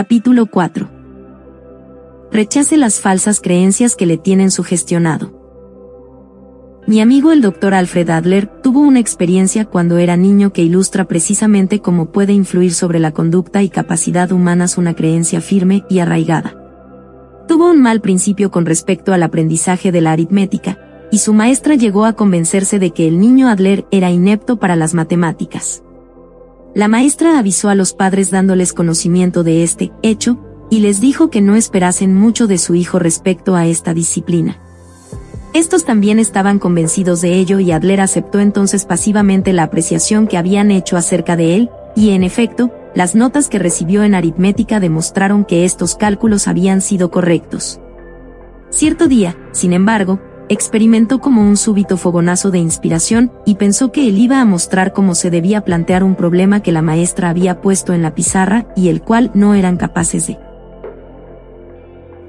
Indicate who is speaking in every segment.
Speaker 1: Capítulo 4. Rechace las falsas creencias que le tienen sugestionado. Mi amigo el Dr. Alfred Adler tuvo una experiencia cuando era niño que ilustra precisamente cómo puede influir sobre la conducta y capacidad humanas una creencia firme y arraigada. Tuvo un mal principio con respecto al aprendizaje de la aritmética, y su maestra llegó a convencerse de que el niño Adler era inepto para las matemáticas. La maestra avisó a los padres dándoles conocimiento de este hecho, y les dijo que no esperasen mucho de su hijo respecto a esta disciplina. Estos también estaban convencidos de ello y Adler aceptó entonces pasivamente la apreciación que habían hecho acerca de él, y en efecto, las notas que recibió en aritmética demostraron que estos cálculos habían sido correctos. Cierto día, sin embargo, experimentó como un súbito fogonazo de inspiración y pensó que él iba a mostrar cómo se debía plantear un problema que la maestra había puesto en la pizarra y el cual no eran capaces de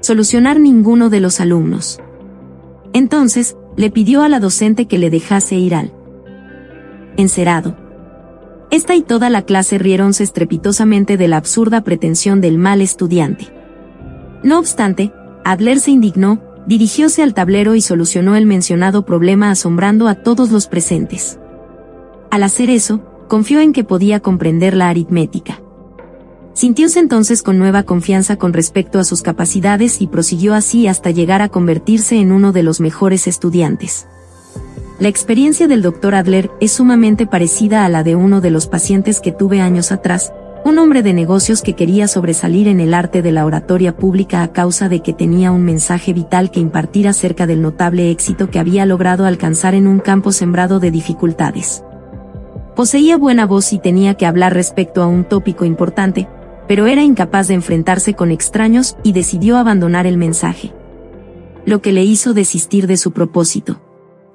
Speaker 1: solucionar ninguno de los alumnos. Entonces, le pidió a la docente que le dejase ir al encerado. Esta y toda la clase rieronse estrepitosamente de la absurda pretensión del mal estudiante. No obstante, Adler se indignó, dirigióse al tablero y solucionó el mencionado problema asombrando a todos los presentes. Al hacer eso, confió en que podía comprender la aritmética. Sintióse entonces con nueva confianza con respecto a sus capacidades y prosiguió así hasta llegar a convertirse en uno de los mejores estudiantes. La experiencia del Dr. Adler es sumamente parecida a la de uno de los pacientes que tuve años atrás, un hombre de negocios que quería sobresalir en el arte de la oratoria pública a causa de que tenía un mensaje vital que impartir acerca del notable éxito que había logrado alcanzar en un campo sembrado de dificultades. Poseía buena voz y tenía que hablar respecto a un tópico importante, pero era incapaz de enfrentarse con extraños y decidió abandonar el mensaje. Lo que le hizo desistir de su propósito.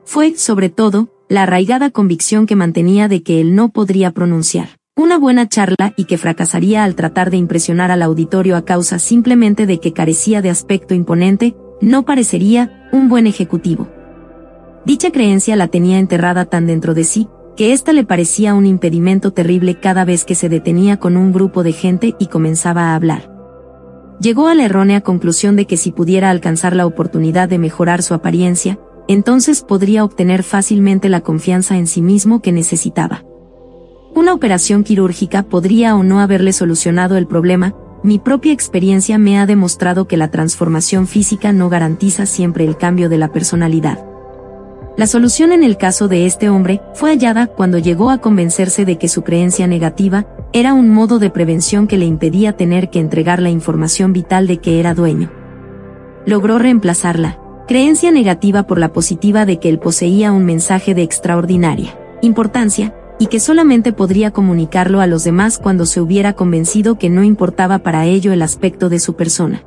Speaker 1: Fue, sobre todo, la arraigada convicción que mantenía de que él no podría pronunciar una buena charla y que fracasaría al tratar de impresionar al auditorio a causa simplemente de que carecía de aspecto imponente, no parecería un buen ejecutivo. Dicha creencia la tenía enterrada tan dentro de sí, que ésta le parecía un impedimento terrible cada vez que se detenía con un grupo de gente y comenzaba a hablar. Llegó a la errónea conclusión de que si pudiera alcanzar la oportunidad de mejorar su apariencia, entonces podría obtener fácilmente la confianza en sí mismo que necesitaba. Una operación quirúrgica podría o no haberle solucionado el problema, mi propia experiencia me ha demostrado que la transformación física no garantiza siempre el cambio de la personalidad. La solución en el caso de este hombre fue hallada cuando llegó a convencerse de que su creencia negativa era un modo de prevención que le impedía tener que entregar la información vital de que era dueño. Logró reemplazar la creencia negativa por la positiva de que él poseía un mensaje de extraordinaria importancia, y que solamente podría comunicarlo a los demás cuando se hubiera convencido que no importaba para ello el aspecto de su persona.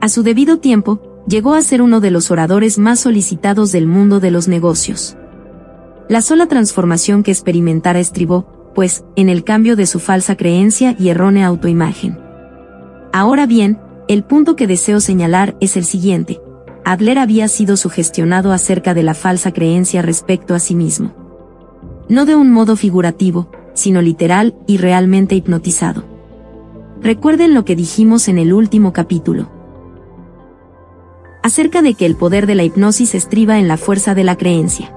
Speaker 1: A su debido tiempo, llegó a ser uno de los oradores más solicitados del mundo de los negocios. La sola transformación que experimentara estribó, pues, en el cambio de su falsa creencia y errónea autoimagen. Ahora bien, el punto que deseo señalar es el siguiente. Adler había sido sugestionado acerca de la falsa creencia respecto a sí mismo. No de un modo figurativo, sino literal y realmente hipnotizado. Recuerden lo que dijimos en el último capítulo acerca de que el poder de la hipnosis estriba en la fuerza de la creencia.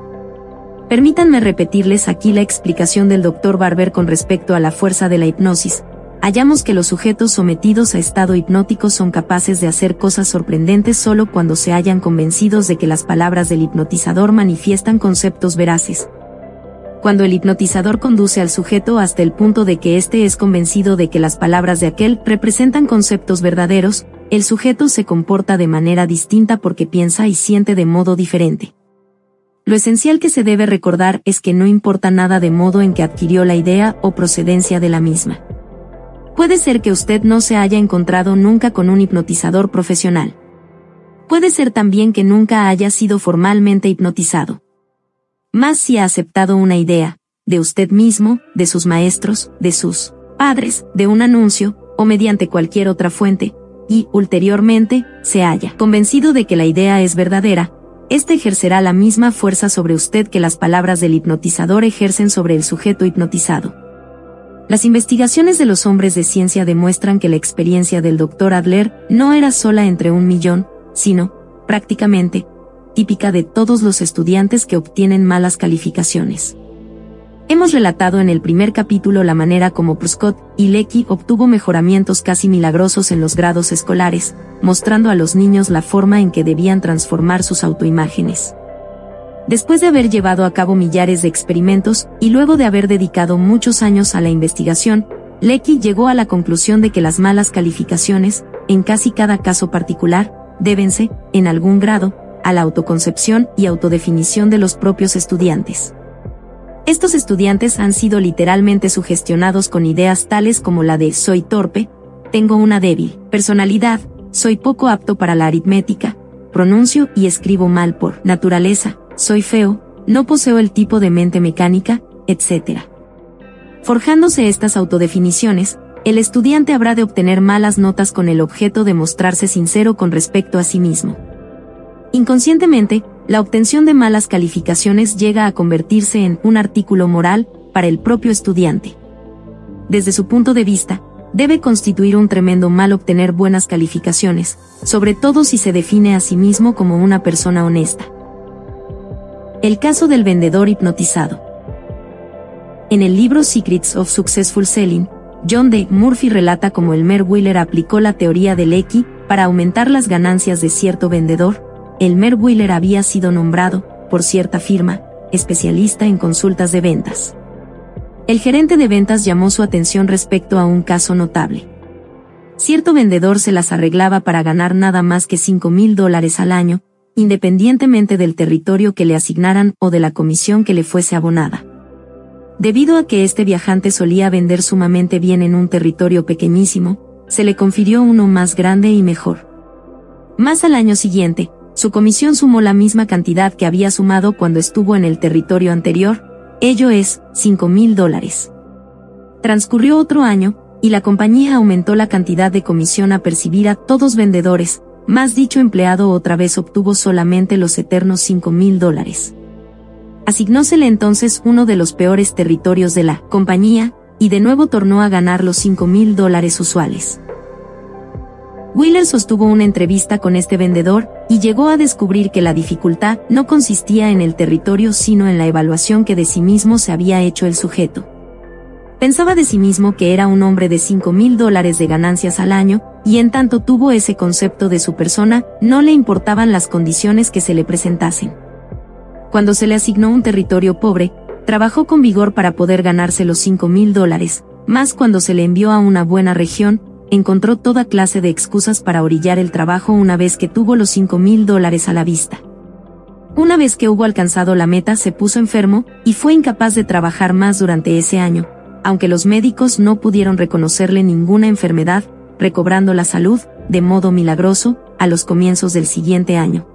Speaker 1: Permítanme repetirles aquí la explicación del Dr. Barber con respecto a la fuerza de la hipnosis. Hallamos que los sujetos sometidos a estado hipnótico son capaces de hacer cosas sorprendentes solo cuando se hayan convencidos de que las palabras del hipnotizador manifiestan conceptos veraces. Cuando el hipnotizador conduce al sujeto hasta el punto de que éste es convencido de que las palabras de aquel representan conceptos verdaderos, el sujeto se comporta de manera distinta porque piensa y siente de modo diferente. Lo esencial que se debe recordar es que no importa nada de modo en que adquirió la idea o procedencia de la misma. Puede ser que usted no se haya encontrado nunca con un hipnotizador profesional. Puede ser también que nunca haya sido formalmente hipnotizado. Más si ha aceptado una idea, de usted mismo, de sus maestros, de sus padres, de un anuncio, o mediante cualquier otra fuente, y, ulteriormente, se haya convencido de que la idea es verdadera, este ejercerá la misma fuerza sobre usted que las palabras del hipnotizador ejercen sobre el sujeto hipnotizado. Las investigaciones de los hombres de ciencia demuestran que la experiencia del Dr. Adler no era sola entre un millón, sino, prácticamente, típica de todos los estudiantes que obtienen malas calificaciones. Hemos relatado en el primer capítulo la manera como Prescott y Lecky obtuvo mejoramientos casi milagrosos en los grados escolares, mostrando a los niños la forma en que debían transformar sus autoimágenes. Después de haber llevado a cabo millares de experimentos y luego de haber dedicado muchos años a la investigación, Lecky llegó a la conclusión de que las malas calificaciones, en casi cada caso particular, débense, en algún grado, a la autoconcepción y autodefinición de los propios estudiantes. Estos estudiantes han sido literalmente sugestionados con ideas tales como la de soy torpe, tengo una débil personalidad, soy poco apto para la aritmética, pronuncio y escribo mal por naturaleza, soy feo, no poseo el tipo de mente mecánica, etc. Forjándose estas autodefiniciones, el estudiante habrá de obtener malas notas con el objeto de mostrarse sincero con respecto a sí mismo. Inconscientemente, la obtención de malas calificaciones llega a convertirse en un artículo moral para el propio estudiante. Desde su punto de vista, debe constituir un tremendo mal obtener buenas calificaciones, sobre todo si se define a sí mismo como una persona honesta. El caso del vendedor hipnotizado. En el libro Secrets of Successful Selling, John D. Murphy relata cómo el Wheeler aplicó la teoría del X para aumentar las ganancias de cierto vendedor, el Wheeler había sido nombrado, por cierta firma, especialista en consultas de ventas. El gerente de ventas llamó su atención respecto a un caso notable. Cierto vendedor se las arreglaba para ganar nada más que 5 mil dólares al año, independientemente del territorio que le asignaran o de la comisión que le fuese abonada. Debido a que este viajante solía vender sumamente bien en un territorio pequeñísimo, se le confirió uno más grande y mejor. Más al año siguiente, su comisión sumó la misma cantidad que había sumado cuando estuvo en el territorio anterior, ello es, 5 mil dólares. Transcurrió otro año, y la compañía aumentó la cantidad de comisión a percibir a todos vendedores, más dicho empleado otra vez obtuvo solamente los eternos 5 mil dólares. Asignósele entonces uno de los peores territorios de la compañía, y de nuevo tornó a ganar los 5 mil dólares usuales. Wheeler sostuvo una entrevista con este vendedor, y llegó a descubrir que la dificultad no consistía en el territorio sino en la evaluación que de sí mismo se había hecho el sujeto. Pensaba de sí mismo que era un hombre de 5 mil dólares de ganancias al año, y en tanto tuvo ese concepto de su persona, no le importaban las condiciones que se le presentasen. Cuando se le asignó un territorio pobre, trabajó con vigor para poder ganarse los 5 mil dólares, más cuando se le envió a una buena región, encontró toda clase de excusas para orillar el trabajo una vez que tuvo los 5 mil dólares a la vista. Una vez que hubo alcanzado la meta se puso enfermo, y fue incapaz de trabajar más durante ese año, aunque los médicos no pudieron reconocerle ninguna enfermedad, recobrando la salud, de modo milagroso, a los comienzos del siguiente año.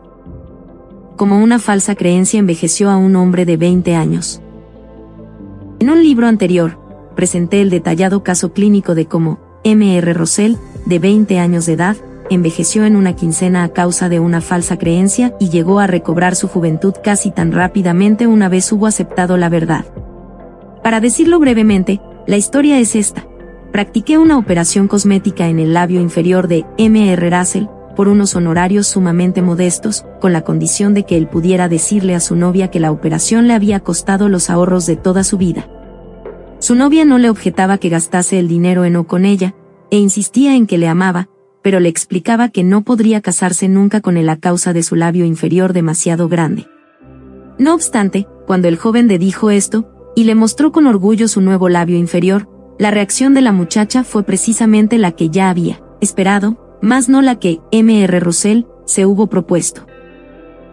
Speaker 1: Como una falsa creencia envejeció a un hombre de 20 años. En un libro anterior, presenté el detallado caso clínico de cómo, M.R. Rosell, de 20 años de edad, envejeció en una quincena a causa de una falsa creencia y llegó a recobrar su juventud casi tan rápidamente una vez hubo aceptado la verdad. Para decirlo brevemente, la historia es esta. Practiqué una operación cosmética en el labio inferior de M.R. Russell, por unos honorarios sumamente modestos, con la condición de que él pudiera decirle a su novia que la operación le había costado los ahorros de toda su vida. Su novia no le objetaba que gastase el dinero en o con ella, e insistía en que le amaba, pero le explicaba que no podría casarse nunca con él a causa de su labio inferior demasiado grande. No obstante, cuando el joven le dijo esto, y le mostró con orgullo su nuevo labio inferior, la reacción de la muchacha fue precisamente la que ya había esperado, más no la que M.R. Russell se hubo propuesto.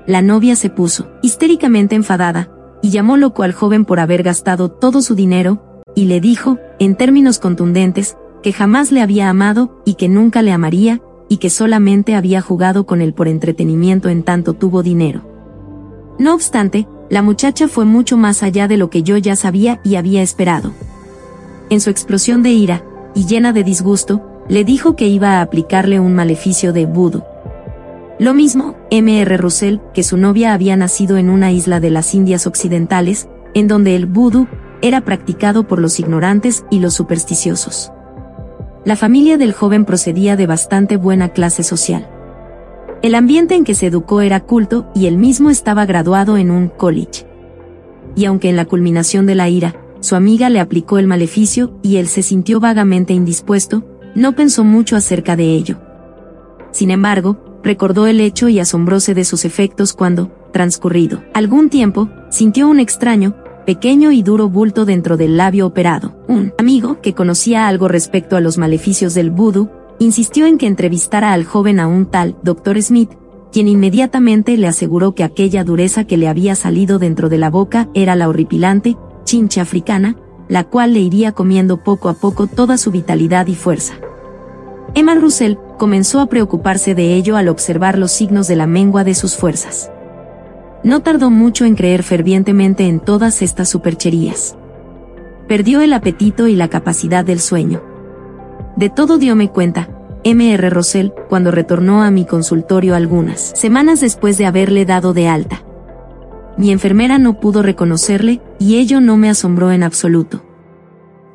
Speaker 1: La novia se puso histéricamente enfadada, y llamó loco al joven por haber gastado todo su dinero, y le dijo, en términos contundentes, que jamás le había amado y que nunca le amaría, y que solamente había jugado con él por entretenimiento en tanto tuvo dinero. No obstante, la muchacha fue mucho más allá de lo que yo ya sabía y había esperado. En su explosión de ira, y llena de disgusto, le dijo que iba a aplicarle un maleficio de vudú. Lo mismo, M.R. Russell, que su novia había nacido en una isla de las Indias Occidentales, en donde el vudú era practicado por los ignorantes y los supersticiosos. La familia del joven procedía de bastante buena clase social. El ambiente en que se educó era culto y él mismo estaba graduado en un college. Y aunque en la culminación de la ira, su amiga le aplicó el maleficio y él se sintió vagamente indispuesto, no pensó mucho acerca de ello. Sin embargo, recordó el hecho y asombróse de sus efectos cuando, transcurrido algún tiempo, sintió un extraño, pequeño y duro bulto dentro del labio operado. Un amigo, que conocía algo respecto a los maleficios del vudú, insistió en que entrevistara al joven a un tal Dr. Smith, quien inmediatamente le aseguró que aquella dureza que le había salido dentro de la boca era la horripilante, chincha africana, la cual le iría comiendo poco a poco toda su vitalidad y fuerza. Emma Russell comenzó a preocuparse de ello al observar los signos de la mengua de sus fuerzas. No tardó mucho en creer fervientemente en todas estas supercherías. Perdió el apetito y la capacidad del sueño. De todo diome cuenta, M.R. Russell, cuando retornó a mi consultorio algunas semanas después de haberle dado de alta. Mi enfermera no pudo reconocerle, y ello no me asombró en absoluto.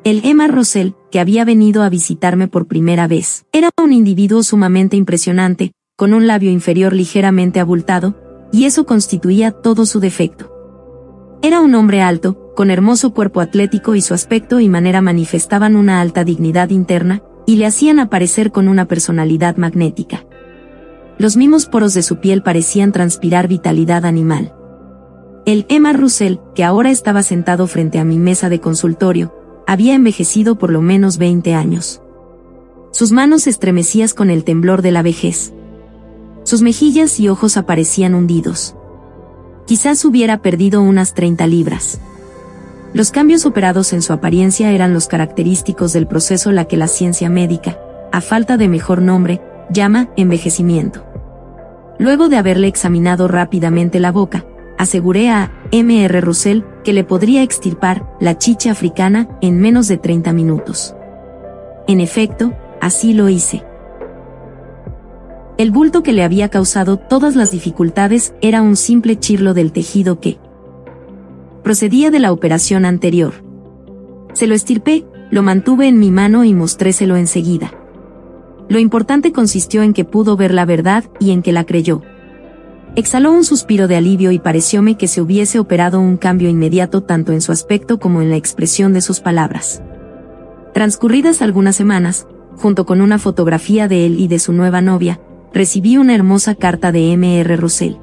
Speaker 1: El Emma Russell, que había venido a visitarme por primera vez, era un individuo sumamente impresionante, con un labio inferior ligeramente abultado, y eso constituía todo su defecto. Era un hombre alto, con hermoso cuerpo atlético y su aspecto y manera manifestaban una alta dignidad interna, y le hacían aparecer con una personalidad magnética. Los mismos poros de su piel parecían transpirar vitalidad animal. El Emma Russell, que ahora estaba sentado frente a mi mesa de consultorio, había envejecido por lo menos 20 años. Sus manos estremecías con el temblor de la vejez. Sus mejillas y ojos aparecían hundidos. Quizás hubiera perdido unas 30 libras. Los cambios operados en su apariencia eran los característicos del proceso la que la ciencia médica, a falta de mejor nombre, llama envejecimiento. Luego de haberle examinado rápidamente la boca, aseguré a M.R. Russell que le podría extirpar la chicha africana en menos de 30 minutos. En efecto, así lo hice. El bulto que le había causado todas las dificultades era un simple chirlo del tejido que procedía de la operación anterior. Se lo estirpé, lo mantuve en mi mano y mostréselo enseguida. Lo importante consistió en que pudo ver la verdad y en que la creyó. Exhaló un suspiro de alivio y parecióme que se hubiese operado un cambio inmediato tanto en su aspecto como en la expresión de sus palabras. Transcurridas algunas semanas, junto con una fotografía de él y de su nueva novia, recibí una hermosa carta de M.R. Russell.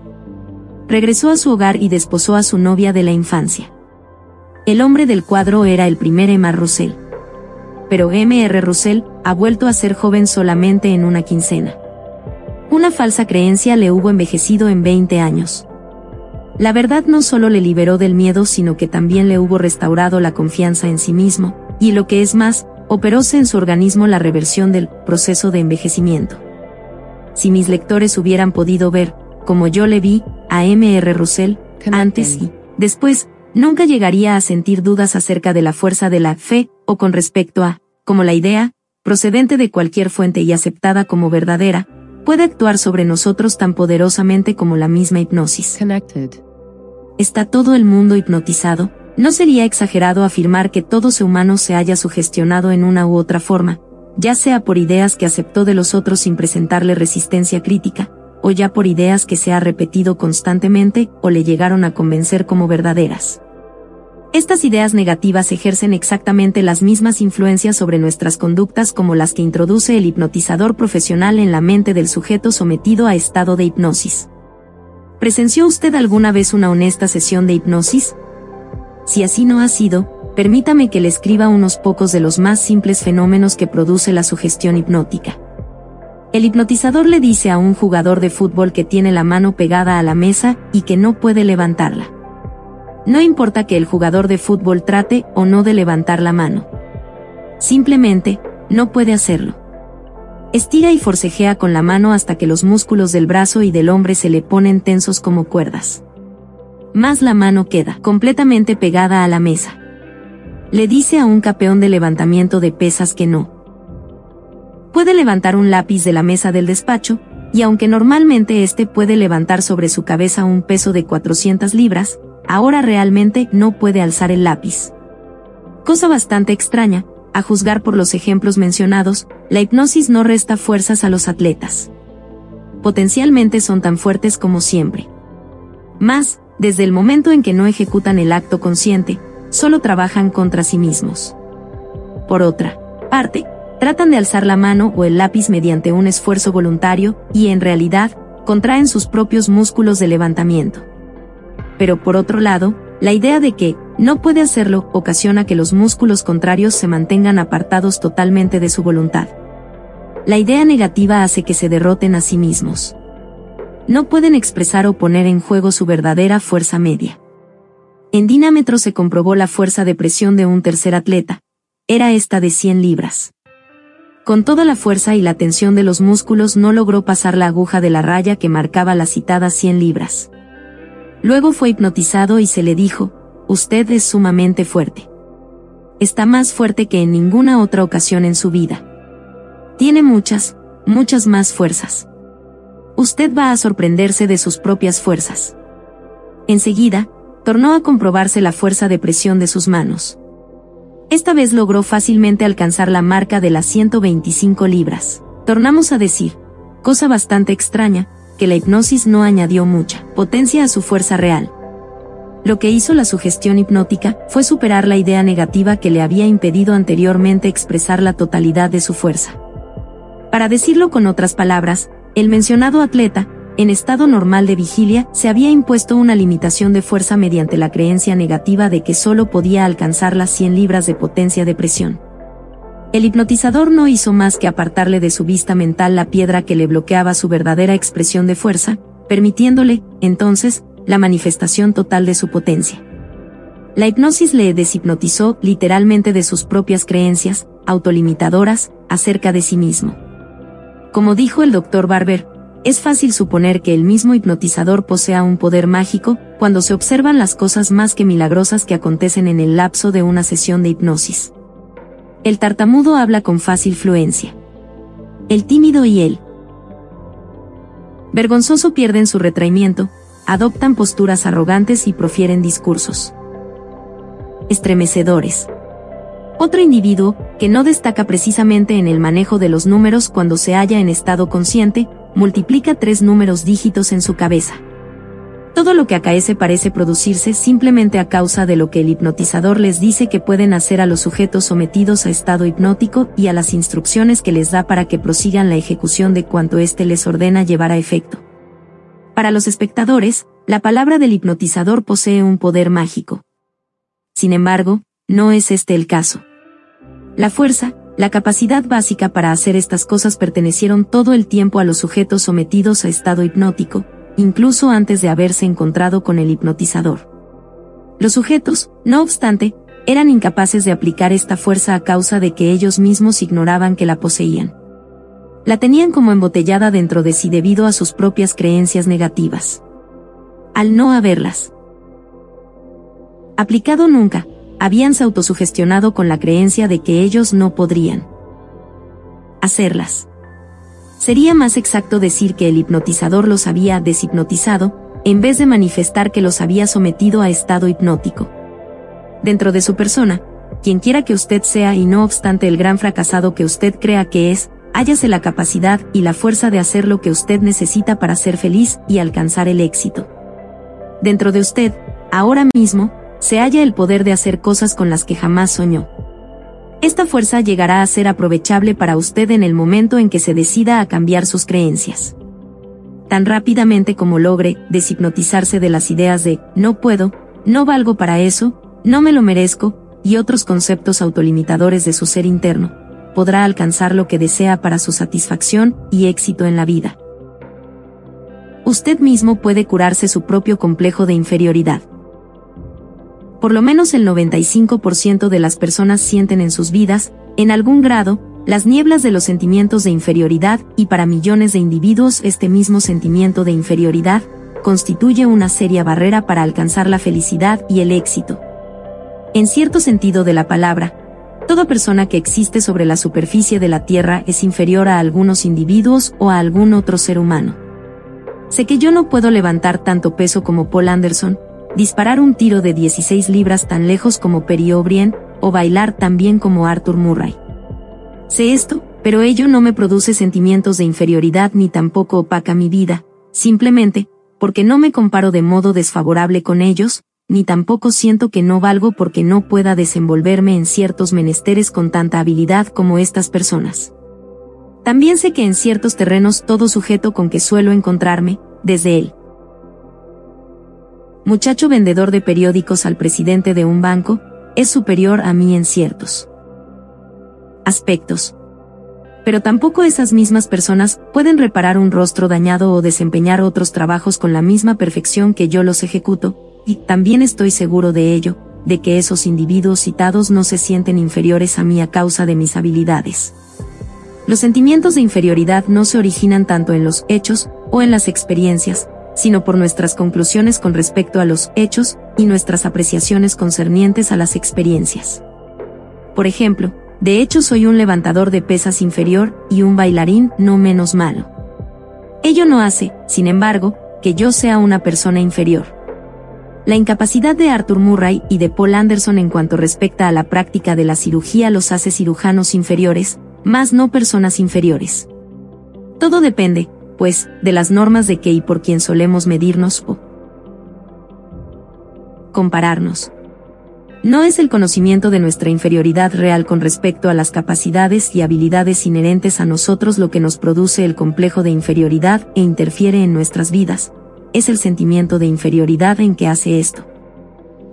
Speaker 1: Regresó a su hogar y desposó a su novia de la infancia. El hombre del cuadro era el primer Emma Russell. Pero M.R. Russell ha vuelto a ser joven solamente en una quincena. Una falsa creencia le hubo envejecido en 20 años. La verdad no solo le liberó del miedo, sino que también le hubo restaurado la confianza en sí mismo, y lo que es más, operóse en su organismo la reversión del proceso de envejecimiento. Si mis lectores hubieran podido ver, como yo le vi, a M.R. Russell, antes y después, nunca llegaría a sentir dudas acerca de la fuerza de la fe, o con respecto a, como la idea, procedente de cualquier fuente y aceptada como verdadera, puede actuar sobre nosotros tan poderosamente como la misma hipnosis. ¿Está todo el mundo hipnotizado? No sería exagerado afirmar que todo ser humano se haya sugestionado en una u otra forma, ya sea por ideas que aceptó de los otros sin presentarle resistencia crítica, o ya por ideas que se ha repetido constantemente o le llegaron a convencer como verdaderas. Estas ideas negativas ejercen exactamente las mismas influencias sobre nuestras conductas como las que introduce el hipnotizador profesional en la mente del sujeto sometido a estado de hipnosis. ¿Presenció usted alguna vez una honesta sesión de hipnosis? Si así no ha sido, permítame que le escriba unos pocos de los más simples fenómenos que produce la sugestión hipnótica. El hipnotizador le dice a un jugador de fútbol que tiene la mano pegada a la mesa y que no puede levantarla. No importa que el jugador de fútbol trate o no de levantar la mano. Simplemente, no puede hacerlo. Estira y forcejea con la mano hasta que los músculos del brazo y del hombre se le ponen tensos como cuerdas. Más la mano queda completamente pegada a la mesa. Le dice a un campeón de levantamiento de pesas que no. Puede levantar un lápiz de la mesa del despacho, y aunque normalmente éste puede levantar sobre su cabeza un peso de 400 libras, ahora realmente no puede alzar el lápiz. Cosa bastante extraña, a juzgar por los ejemplos mencionados, la hipnosis no resta fuerzas a los atletas. Potencialmente son tan fuertes como siempre. Más, desde el momento en que no ejecutan el acto consciente, solo trabajan contra sí mismos. Por otra parte, tratan de alzar la mano o el lápiz mediante un esfuerzo voluntario y en realidad, contraen sus propios músculos de levantamiento. Pero por otro lado, la idea de que no puede hacerlo ocasiona que los músculos contrarios se mantengan apartados totalmente de su voluntad. La idea negativa hace que se derroten a sí mismos. No pueden expresar o poner en juego su verdadera fuerza media. En dinámetro se comprobó la fuerza de presión de un tercer atleta. Era esta de 100 libras. Con toda la fuerza y la tensión de los músculos no logró pasar la aguja de la raya que marcaba la citada 100 libras. Luego fue hipnotizado y se le dijo, usted es sumamente fuerte. Está más fuerte que en ninguna otra ocasión en su vida. Tiene muchas, muchas más fuerzas. Usted va a sorprenderse de sus propias fuerzas. Enseguida, tornó a comprobarse la fuerza de presión de sus manos. Esta vez logró fácilmente alcanzar la marca de las 125 libras. Tornamos a decir, cosa bastante extraña, que la hipnosis no añadió mucha potencia a su fuerza real. Lo que hizo la sugestión hipnótica fue superar la idea negativa que le había impedido anteriormente expresar la totalidad de su fuerza. Para decirlo con otras palabras, el mencionado atleta, en estado normal de vigilia, se había impuesto una limitación de fuerza mediante la creencia negativa de que solo podía alcanzar las 100 libras de potencia de presión. El hipnotizador no hizo más que apartarle de su vista mental la piedra que le bloqueaba su verdadera expresión de fuerza, permitiéndole, entonces, la manifestación total de su potencia. La hipnosis le deshipnotizó literalmente de sus propias creencias, autolimitadoras, acerca de sí mismo. Como dijo el doctor Barber, es fácil suponer que el mismo hipnotizador posea un poder mágico cuando se observan las cosas más que milagrosas que acontecen en el lapso de una sesión de hipnosis. El tartamudo habla con fácil fluencia. El tímido y el vergonzoso pierden su retraimiento, adoptan posturas arrogantes y profieren discursos estremecedores. Otro individuo, que no destaca precisamente en el manejo de los números cuando se halla en estado consciente, multiplica tres números dígitos en su cabeza. Todo lo que acaece parece producirse simplemente a causa de lo que el hipnotizador les dice que pueden hacer a los sujetos sometidos a estado hipnótico y a las instrucciones que les da para que prosigan la ejecución de cuanto éste les ordena llevar a efecto. Para los espectadores, la palabra del hipnotizador posee un poder mágico. Sin embargo, no es este el caso. La fuerza, la capacidad básica para hacer estas cosas pertenecieron todo el tiempo a los sujetos sometidos a estado hipnótico, incluso antes de haberse encontrado con el hipnotizador. Los sujetos, no obstante, eran incapaces de aplicar esta fuerza a causa de que ellos mismos ignoraban que la poseían. La tenían como embotellada dentro de sí debido a sus propias creencias negativas. Al no haberlas aplicado nunca, habíanse autosugestionado con la creencia de que ellos no podrían hacerlas. Sería más exacto decir que el hipnotizador los había deshipnotizado, en vez de manifestar que los había sometido a estado hipnótico. Dentro de su persona, quien quiera que usted sea y no obstante el gran fracasado que usted crea que es, hállase la capacidad y la fuerza de hacer lo que usted necesita para ser feliz y alcanzar el éxito. Dentro de usted, ahora mismo, se halla el poder de hacer cosas con las que jamás soñó. Esta fuerza llegará a ser aprovechable para usted en el momento en que se decida a cambiar sus creencias. Tan rápidamente como logre deshipnotizarse de las ideas de no puedo, no valgo para eso, no me lo merezco, y otros conceptos autolimitadores de su ser interno, podrá alcanzar lo que desea para su satisfacción y éxito en la vida. Usted mismo puede curarse su propio complejo de inferioridad. Por lo menos el 95% de las personas sienten en sus vidas, en algún grado, las nieblas de los sentimientos de inferioridad y para millones de individuos este mismo sentimiento de inferioridad constituye una seria barrera para alcanzar la felicidad y el éxito. En cierto sentido de la palabra, toda persona que existe sobre la superficie de la Tierra es inferior a algunos individuos o a algún otro ser humano. Sé que yo no puedo levantar tanto peso como Paul Anderson, disparar un tiro de 16 libras tan lejos como Perry O'Brien, o bailar tan bien como Arthur Murray. Sé esto, pero ello no me produce sentimientos de inferioridad ni tampoco opaca mi vida, simplemente, porque no me comparo de modo desfavorable con ellos, ni tampoco siento que no valgo porque no pueda desenvolverme en ciertos menesteres con tanta habilidad como estas personas. También sé que en ciertos terrenos todo sujeto con que suelo encontrarme, desde él, muchacho vendedor de periódicos al presidente de un banco, es superior a mí en ciertos aspectos. Pero tampoco esas mismas personas pueden reparar un rostro dañado o desempeñar otros trabajos con la misma perfección que yo los ejecuto, y también estoy seguro de ello, de que esos individuos citados no se sienten inferiores a mí a causa de mis habilidades. Los sentimientos de inferioridad no se originan tanto en los hechos o en las experiencias, sino por nuestras conclusiones con respecto a los hechos y nuestras apreciaciones concernientes a las experiencias. Por ejemplo, de hecho soy un levantador de pesas inferior y un bailarín no menos malo. Ello no hace, sin embargo, que yo sea una persona inferior. La incapacidad de Arthur Murray y de Paul Anderson en cuanto respecta a la práctica de la cirugía los hace cirujanos inferiores, más no personas inferiores. Todo depende, pues, de las normas de qué y por quién solemos medirnos o compararnos. No es el conocimiento de nuestra inferioridad real con respecto a las capacidades y habilidades inherentes a nosotros lo que nos produce el complejo de inferioridad e interfiere en nuestras vidas, es el sentimiento de inferioridad en que hace esto.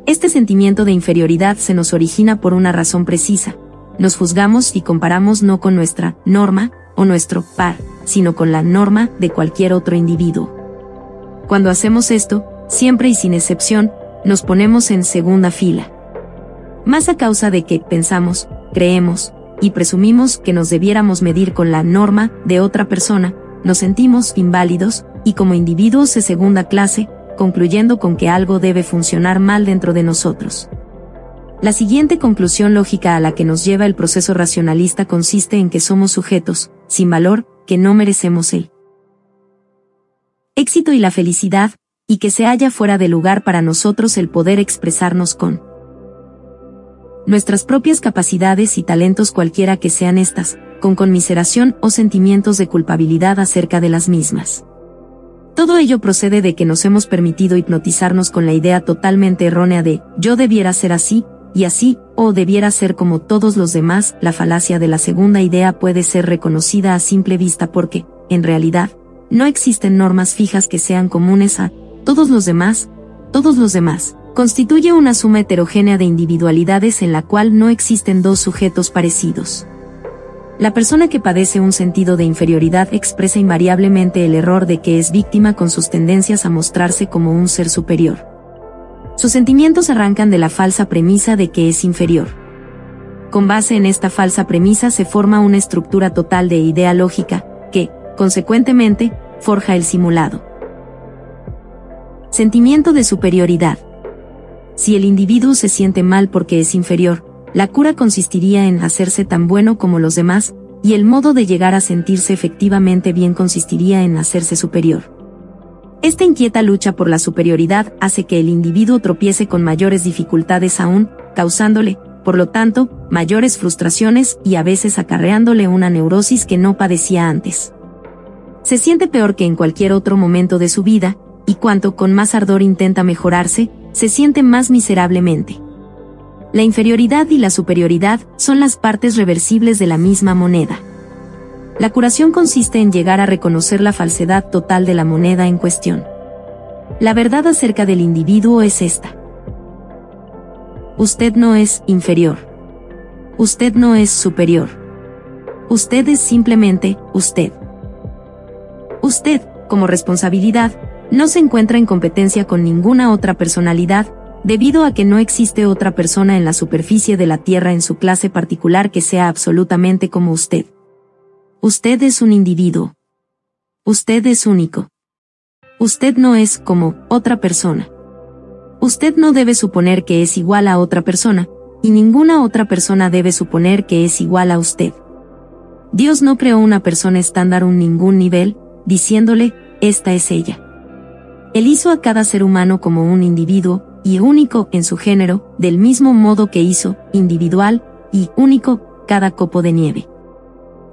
Speaker 1: Este sentimiento de inferioridad se nos origina por una razón precisa. Nos juzgamos y comparamos no con nuestra norma o nuestro par, sino con la norma de cualquier otro individuo. Cuando hacemos esto, siempre y sin excepción, nos ponemos en segunda fila. Más a causa de que pensamos, creemos, y presumimos que nos debiéramos medir con la norma de otra persona, nos sentimos inválidos, y como individuos de segunda clase, concluyendo con que algo debe funcionar mal dentro de nosotros. La siguiente conclusión lógica a la que nos lleva el proceso racionalista consiste en que somos sujetos, sin valor, que no merecemos el éxito y la felicidad, y que se halla fuera de lugar para nosotros el poder expresarnos con nuestras propias capacidades y talentos cualquiera que sean estas, con conmiseración o sentimientos de culpabilidad acerca de las mismas. Todo ello procede de que nos hemos permitido hipnotizarnos con la idea totalmente errónea de yo debiera ser así, y así, o debiera ser como todos los demás, la falacia de la segunda idea puede ser reconocida a simple vista porque, en realidad, no existen normas fijas que sean comunes a todos los demás, todos los demás. Constituye una suma heterogénea de individualidades en la cual no existen dos sujetos parecidos. La persona que padece un sentido de inferioridad expresa invariablemente el error de que es víctima con sus tendencias a mostrarse como un ser superior. Sus sentimientos arrancan de la falsa premisa de que es inferior. Con base en esta falsa premisa se forma una estructura total de idea lógica, que, consecuentemente, forja el simulado. Sentimiento de superioridad. Si el individuo se siente mal porque es inferior, la cura consistiría en hacerse tan bueno como los demás, y el modo de llegar a sentirse efectivamente bien consistiría en hacerse superior. Esta inquieta lucha por la superioridad hace que el individuo tropiece con mayores dificultades aún, causándole, por lo tanto, mayores frustraciones y a veces acarreándole una neurosis que no padecía antes. Se siente peor que en cualquier otro momento de su vida, y cuanto con más ardor intenta mejorarse, se siente más miserablemente. La inferioridad y la superioridad son las partes reversibles de la misma moneda. La curación consiste en llegar a reconocer la falsedad total de la moneda en cuestión. La verdad acerca del individuo es esta. Usted no es inferior. Usted no es superior. Usted es simplemente usted. Usted, como responsabilidad, no se encuentra en competencia con ninguna otra personalidad, debido a que no existe otra persona en la superficie de la Tierra en su clase particular que sea absolutamente como usted. Usted es un individuo. Usted es único. Usted no es como otra persona. Usted no debe suponer que es igual a otra persona, y ninguna otra persona debe suponer que es igual a usted. Dios no creó una persona estándar un ningún nivel, diciéndole, esta es ella. Él hizo a cada ser humano como un individuo, y único en su género, del mismo modo que hizo, individual, y único, cada copo de nieve.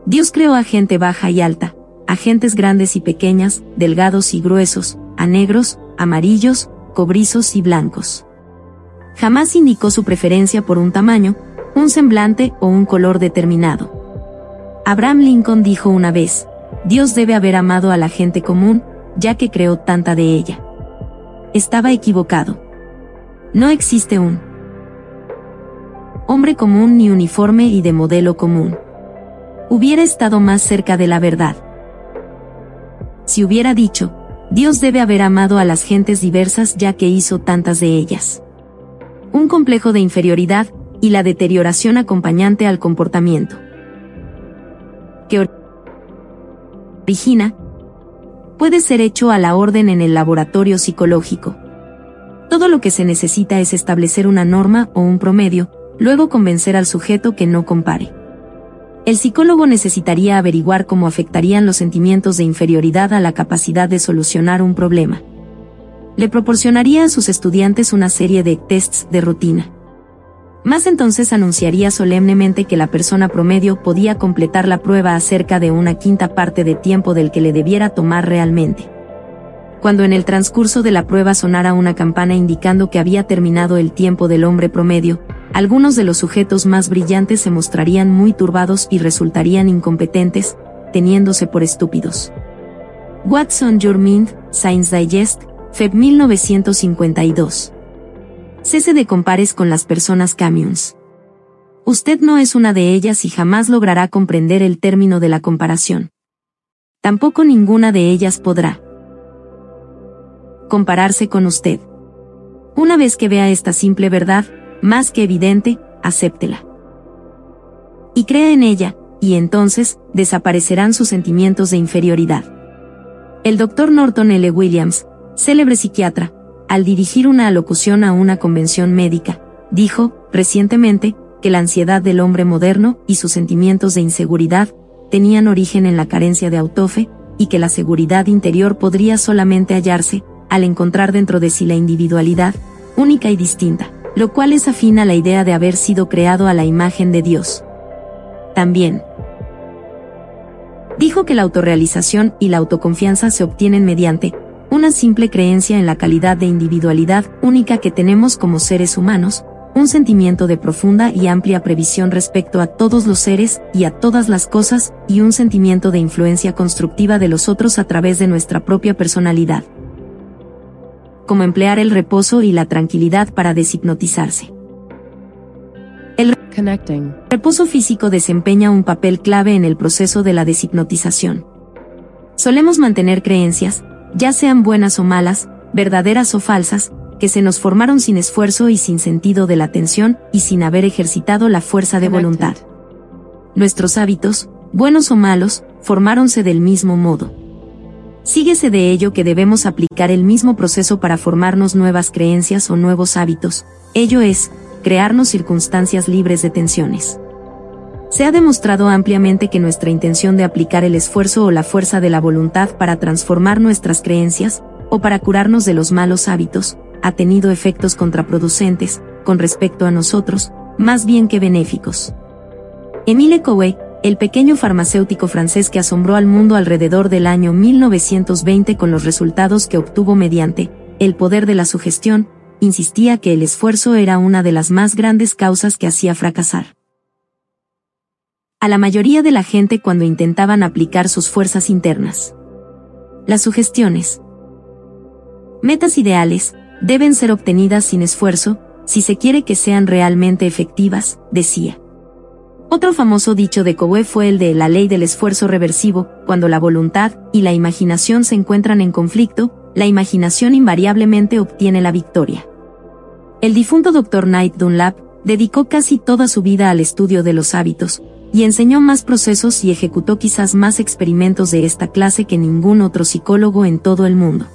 Speaker 1: Dios creó a gente baja y alta, a gentes grandes y pequeñas, delgados y gruesos, a negros, amarillos, cobrizos y blancos. Jamás indicó su preferencia por un tamaño, un semblante o un color determinado. Abraham Lincoln dijo una vez, Dios debe haber amado a la gente común, ya que creó tanta de ella. Estaba equivocado. No existe un hombre común ni uniforme y de modelo común. Hubiera estado más cerca de la verdad. Si hubiera dicho, Dios debe haber amado a las gentes diversas ya que hizo tantas de ellas. Un complejo de inferioridad, y la deterioración acompañante al comportamiento. Que origina, puede ser hecho a la orden en el laboratorio psicológico. Todo lo que se necesita es establecer una norma o un promedio, luego convencer al sujeto que no compare. El psicólogo necesitaría averiguar cómo afectarían los sentimientos de inferioridad a la capacidad de solucionar un problema. Le proporcionaría a sus estudiantes una serie de tests de rutina. Más entonces anunciaría solemnemente que la persona promedio podía completar la prueba acerca de una quinta parte de tiempo del que le debiera tomar realmente. Cuando en el transcurso de la prueba sonara una campana indicando que había terminado el tiempo del hombre promedio, algunos de los sujetos más brillantes se mostrarían muy turbados y resultarían incompetentes, teniéndose por estúpidos. Watson Your Mind, Science Digest, Feb 1952. Cese de compares con las personas camions. Usted no es una de ellas y jamás logrará comprender el término de la comparación. Tampoco ninguna de ellas podrá compararse con usted. Una vez que vea esta simple verdad, más que evidente, acéptela. Y crea en ella, y entonces, desaparecerán sus sentimientos de inferioridad. El doctor Norton L. Williams, célebre psiquiatra, al dirigir una alocución a una convención médica, dijo, recientemente, que la ansiedad del hombre moderno y sus sentimientos de inseguridad tenían origen en la carencia de autofe, y que la seguridad interior podría solamente hallarse, al encontrar dentro de sí la individualidad, única y distinta lo cual es afín a la idea de haber sido creado a la imagen de Dios. También dijo que la autorrealización y la autoconfianza se obtienen mediante una simple creencia en la calidad de individualidad única que tenemos como seres humanos, un sentimiento de profunda y amplia previsión respecto a todos los seres y a todas las cosas, y un sentimiento de influencia constructiva de los otros a través de nuestra propia personalidad como emplear el reposo y la tranquilidad para deshipnotizarse. El reposo físico desempeña un papel clave en el proceso de la deshipnotización. Solemos mantener creencias, ya sean buenas o malas, verdaderas o falsas, que se nos formaron sin esfuerzo y sin sentido de la atención y sin haber ejercitado la fuerza de voluntad. Nuestros hábitos, buenos o malos, formáronse del mismo modo. Síguese de ello que debemos aplicar el mismo proceso para formarnos nuevas creencias o nuevos hábitos, ello es, crearnos circunstancias libres de tensiones. Se ha demostrado ampliamente que nuestra intención de aplicar el esfuerzo o la fuerza de la voluntad para transformar nuestras creencias, o para curarnos de los malos hábitos, ha tenido efectos contraproducentes, con respecto a nosotros, más bien que benéficos. Emile Coué, el pequeño farmacéutico francés que asombró al mundo alrededor del año 1920 con los resultados que obtuvo mediante el poder de la sugestión, insistía que el esfuerzo era una de las más grandes causas que hacía fracasar. A la mayoría de la gente cuando intentaban aplicar sus fuerzas internas. Las sugestiones. Metas ideales, deben ser obtenidas sin esfuerzo, si se quiere que sean realmente efectivas, decía. Otro famoso dicho de Coe fue el de la ley del esfuerzo reversivo, cuando la voluntad y la imaginación se encuentran en conflicto, la imaginación invariablemente obtiene la victoria. El difunto Dr. Knight Dunlap dedicó casi toda su vida al estudio de los hábitos, y enseñó más procesos y ejecutó quizás más experimentos de esta clase que ningún otro psicólogo en todo el mundo.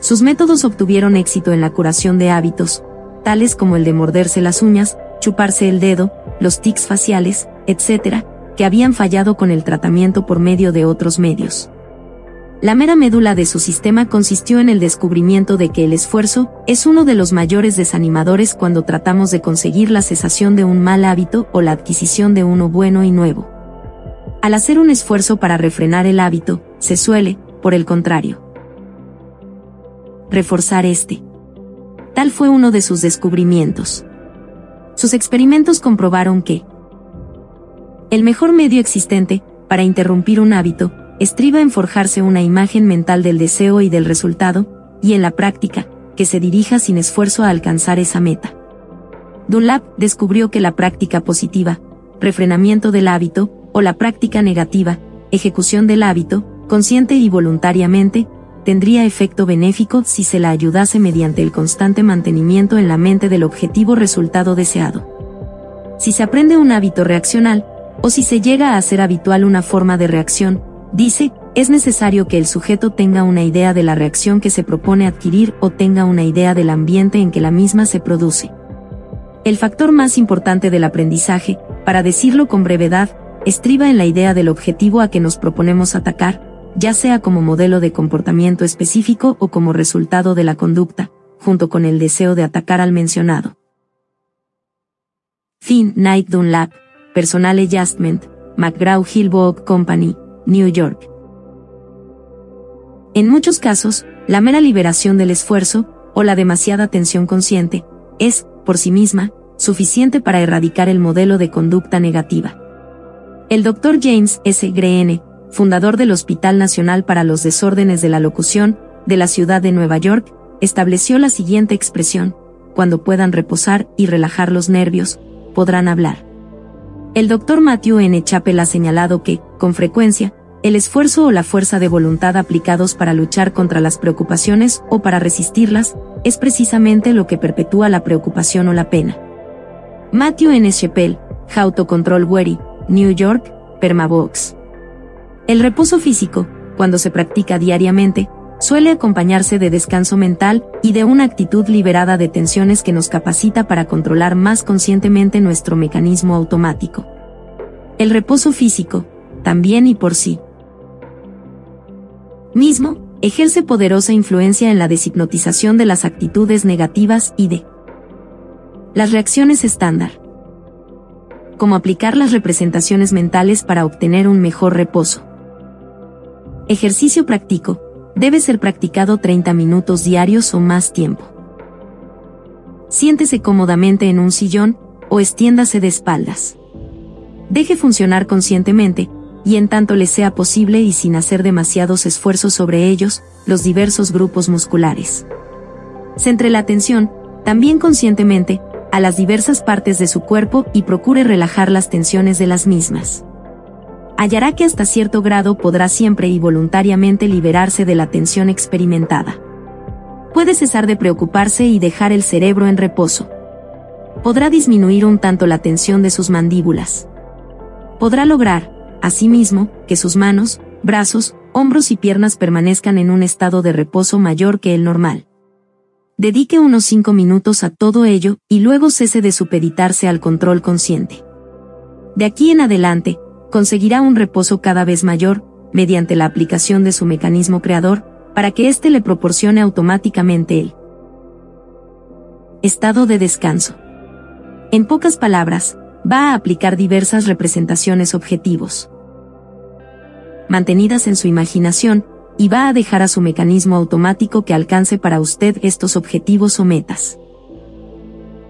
Speaker 1: Sus métodos obtuvieron éxito en la curación de hábitos, tales como el de morderse las uñas, chuparse el dedo, los tics faciales, etc., que habían fallado con el tratamiento por medio de otros medios. la mera médula de su sistema consistió en el descubrimiento de que el esfuerzo es uno de los mayores desanimadores cuando tratamos de conseguir la cesación de un mal hábito o la adquisición de uno bueno y nuevo. Al hacer un esfuerzo para refrenar el hábito, se suele, por el contrario, reforzar este. Tal fue uno de sus descubrimientos. Sus experimentos comprobaron que el mejor medio existente para interrumpir un hábito estriba en forjarse una imagen mental del deseo y del resultado, y en la práctica, que se dirija sin esfuerzo a alcanzar esa meta. Dunlap descubrió que la práctica positiva, refrenamiento del hábito, o la práctica negativa, ejecución del hábito, consciente y voluntariamente, tendría efecto benéfico si se la ayudase mediante el constante mantenimiento en la mente del objetivo resultado deseado. Si se aprende un hábito reaccional, o si se llega a hacer habitual una forma de reacción, Dice, es necesario que el sujeto tenga una idea de la reacción que se propone adquirir o tenga una idea del ambiente en que la misma se produce. El factor más importante del aprendizaje, para decirlo con brevedad, estriba en la idea del objetivo a que nos proponemos atacar, ya sea como modelo de comportamiento específico o como resultado de la conducta, junto con el deseo de atacar al mencionado. Fin Night Dunlap, Personal Adjustment, McGraw-Hill Company, New York. En muchos casos, la mera liberación del esfuerzo, o la demasiada tensión consciente, es, por sí misma, suficiente para erradicar el modelo de conducta negativa. El Dr. James S. Greene, fundador del Hospital Nacional para los Desórdenes de la Locución, de la ciudad de Nueva York, estableció la siguiente expresión, cuando puedan reposar y relajar los nervios, podrán hablar. El Dr. Matthew N. Chappell ha señalado que, con frecuencia, el esfuerzo o la fuerza de voluntad aplicados para luchar contra las preocupaciones o para resistirlas, es precisamente lo que perpetúa la preocupación o la pena. Matthew N. Chappell, How to Control Worry, New York, Permabox. El reposo físico, cuando se practica diariamente, suele acompañarse de descanso mental y de una actitud liberada de tensiones que nos capacita para controlar más conscientemente nuestro mecanismo automático. El reposo físico, también y por sí, mismo, ejerce poderosa influencia en la deshipnotización de las actitudes negativas y de las reacciones estándar. Como aplicar las representaciones mentales para obtener un mejor reposo. Ejercicio práctico. Debe ser practicado 30 minutos diarios o más tiempo. Siéntese cómodamente en un sillón o extiéndase de espaldas. Deje funcionar conscientemente, y en tanto le sea posible y sin hacer demasiados esfuerzos sobre ellos, los diversos grupos musculares. Centre la atención, también conscientemente, a las diversas partes de su cuerpo y procure relajar las tensiones de las mismas. Hallará que hasta cierto grado podrá siempre y voluntariamente liberarse de la tensión experimentada. Puede cesar de preocuparse y dejar el cerebro en reposo. Podrá disminuir un tanto la tensión de sus mandíbulas. Podrá lograr, Asimismo, que sus manos, brazos, hombros y piernas permanezcan en un estado de reposo mayor que el normal. Dedique unos 5 minutos a todo ello y luego cese de supeditarse al control consciente. De aquí en adelante, conseguirá un reposo cada vez mayor, mediante la aplicación de su mecanismo creador, para que éste le proporcione automáticamente el estado de descanso. En pocas palabras, va a aplicar diversas representaciones objetivos mantenidas en su imaginación, y va a dejar a su mecanismo automático que alcance para usted estos objetivos o metas.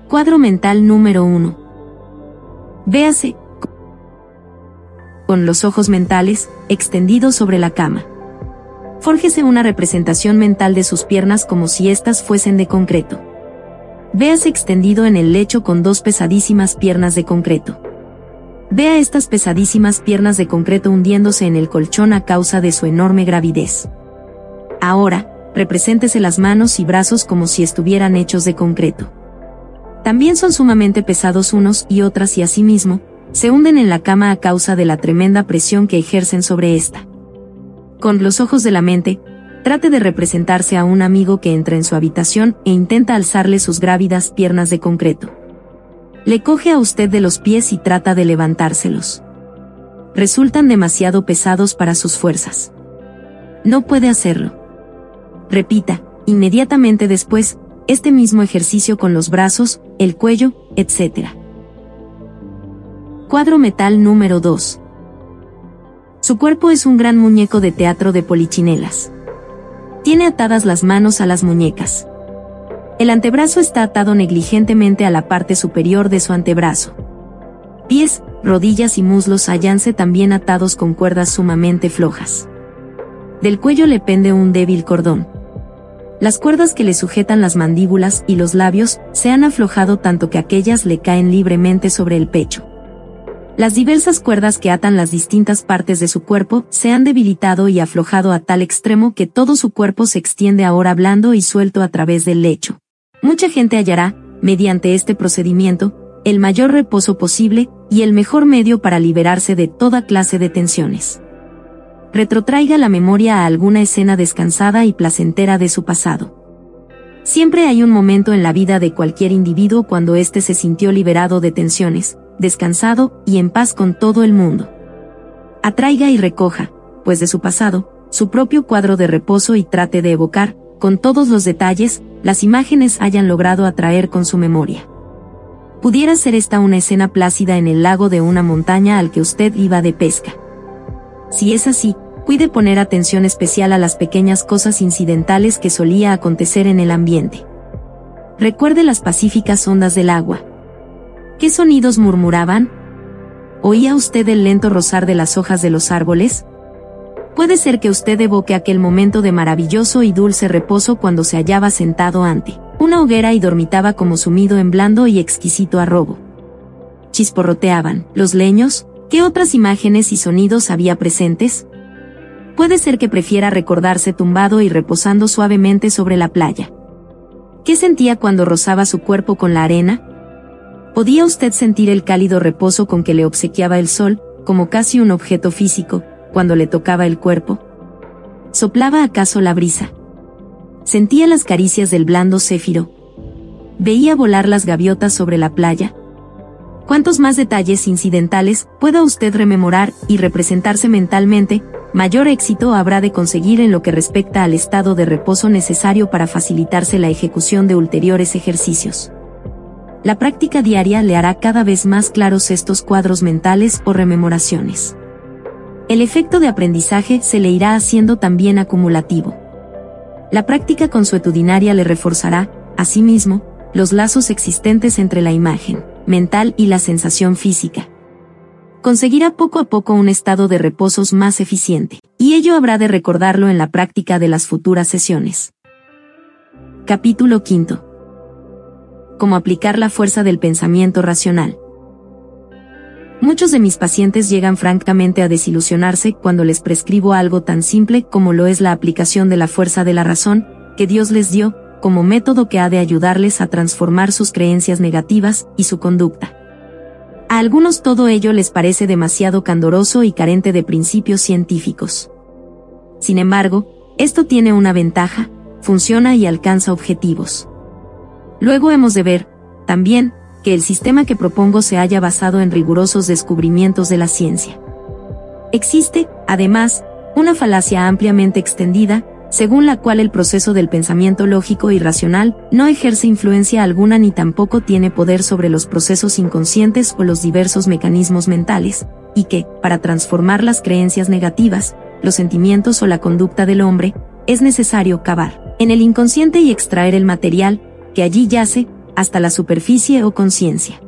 Speaker 1: Cuadro mental número 1. Véase con los ojos mentales extendidos sobre la cama. Fórjese una representación mental de sus piernas como si éstas fuesen de concreto. Véase extendido en el lecho con dos pesadísimas piernas de concreto. Vea estas pesadísimas piernas de concreto hundiéndose en el colchón a causa de su enorme gravidez. Ahora, represéntese las manos y brazos como si estuvieran hechos de concreto. También son sumamente pesados unos y otras y asimismo, se hunden en la cama a causa de la tremenda presión que ejercen sobre esta. Con los ojos de la mente, trate de representarse a un amigo que entra en su habitación e intenta alzarle sus grávidas piernas de concreto. Le coge a usted de los pies y trata de levantárselos. Resultan demasiado pesados para sus fuerzas. no puede hacerlo. Repita, inmediatamente después, este mismo ejercicio con los brazos, el cuello, etc. Cuadro metal número 2. Su cuerpo es un gran muñeco de teatro de polichinelas. Tiene atadas las manos a las muñecas. El antebrazo está atado negligentemente a la parte superior de su antebrazo. Pies, rodillas y muslos hallanse también atados con cuerdas sumamente flojas. Del cuello le pende un débil cordón. Las cuerdas que le sujetan las mandíbulas y los labios se han aflojado tanto que aquellas le caen libremente sobre el pecho. Las diversas cuerdas que atan las distintas partes de su cuerpo se han debilitado y aflojado a tal extremo que todo su cuerpo se extiende ahora blando y suelto a través del lecho. Mucha gente hallará, mediante este procedimiento, el mayor reposo posible y el mejor medio para liberarse de toda clase de tensiones. Retrotraiga la memoria a alguna escena descansada y placentera de su pasado. Siempre hay un momento en la vida de cualquier individuo cuando éste se sintió liberado de tensiones, descansado y en paz con todo el mundo. Atraiga y recoja, pues de su pasado, su propio cuadro de reposo y trate de evocar, con todos los detalles, las imágenes hayan logrado atraer con su memoria. Pudiera ser esta una escena plácida en el lago de una montaña al que usted iba de pesca. Si es así, cuide poner atención especial a las pequeñas cosas incidentales que solía acontecer en el ambiente. Recuerde las pacíficas ondas del agua, ¿Qué sonidos murmuraban? ¿Oía usted el lento rozar de las hojas de los árboles? Puede ser que usted evoque aquel momento de maravilloso y dulce reposo cuando se hallaba sentado ante una hoguera y dormitaba como sumido en blando y exquisito arrobo. Chisporroteaban los leños, ¿qué otras imágenes y sonidos había presentes? Puede ser que prefiera recordarse tumbado y reposando suavemente sobre la playa. ¿Qué sentía cuando rozaba su cuerpo con la arena? Podía usted sentir el cálido reposo con que le obsequiaba el sol, como casi un objeto físico, cuando le tocaba el cuerpo. ¿Soplaba acaso la brisa? Sentía las caricias del blando céfiro. Veía volar las gaviotas sobre la playa. Cuantos más detalles incidentales pueda usted rememorar y representarse mentalmente, mayor éxito habrá de conseguir en lo que respecta al estado de reposo necesario para facilitarse la ejecución de ulteriores ejercicios. La práctica diaria le hará cada vez más claros estos cuadros mentales o rememoraciones. El efecto de aprendizaje se le irá haciendo también acumulativo. La práctica consuetudinaria le reforzará, asimismo, los lazos existentes entre la imagen mental y la sensación física. Conseguirá poco a poco un estado de reposos más eficiente, y ello habrá de recordarlo en la práctica de las futuras sesiones. Capítulo 5 como aplicar la fuerza del pensamiento racional. Muchos de mis pacientes llegan francamente a desilusionarse cuando les prescribo algo tan simple como lo es la aplicación de la fuerza de la razón, que Dios les dio, como método que ha de ayudarles a transformar sus creencias negativas y su conducta. A algunos todo ello les parece demasiado candoroso y carente de principios científicos. Sin embargo, esto tiene una ventaja, funciona y alcanza objetivos. Luego hemos de ver, también, que el sistema que propongo se haya basado en rigurosos descubrimientos de la ciencia. Existe, además, una falacia ampliamente extendida, según la cual el proceso del pensamiento lógico y racional no ejerce influencia alguna ni tampoco tiene poder sobre los procesos inconscientes o los diversos mecanismos mentales, y que, para transformar las creencias negativas, los sentimientos o la conducta del hombre, es necesario cavar en el inconsciente y extraer el material, que allí yace, hasta la superficie o conciencia.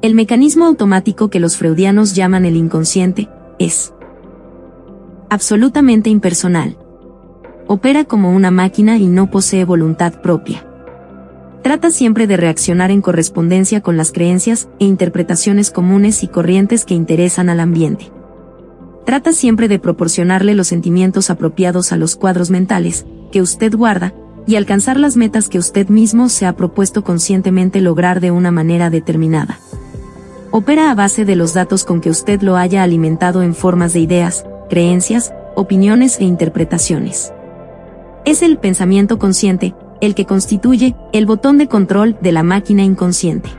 Speaker 1: El mecanismo automático que los freudianos llaman el inconsciente, es absolutamente impersonal. Opera como una máquina y no posee voluntad propia. Trata siempre de reaccionar en correspondencia con las creencias e interpretaciones comunes y corrientes que interesan al ambiente. Trata siempre de proporcionarle los sentimientos apropiados a los cuadros mentales, que usted guarda, y alcanzar las metas que usted mismo se ha propuesto conscientemente lograr de una manera determinada. Opera a base de los datos con que usted lo haya alimentado en formas de ideas, creencias, opiniones e interpretaciones. Es el pensamiento consciente, el que constituye el botón de control de la máquina inconsciente.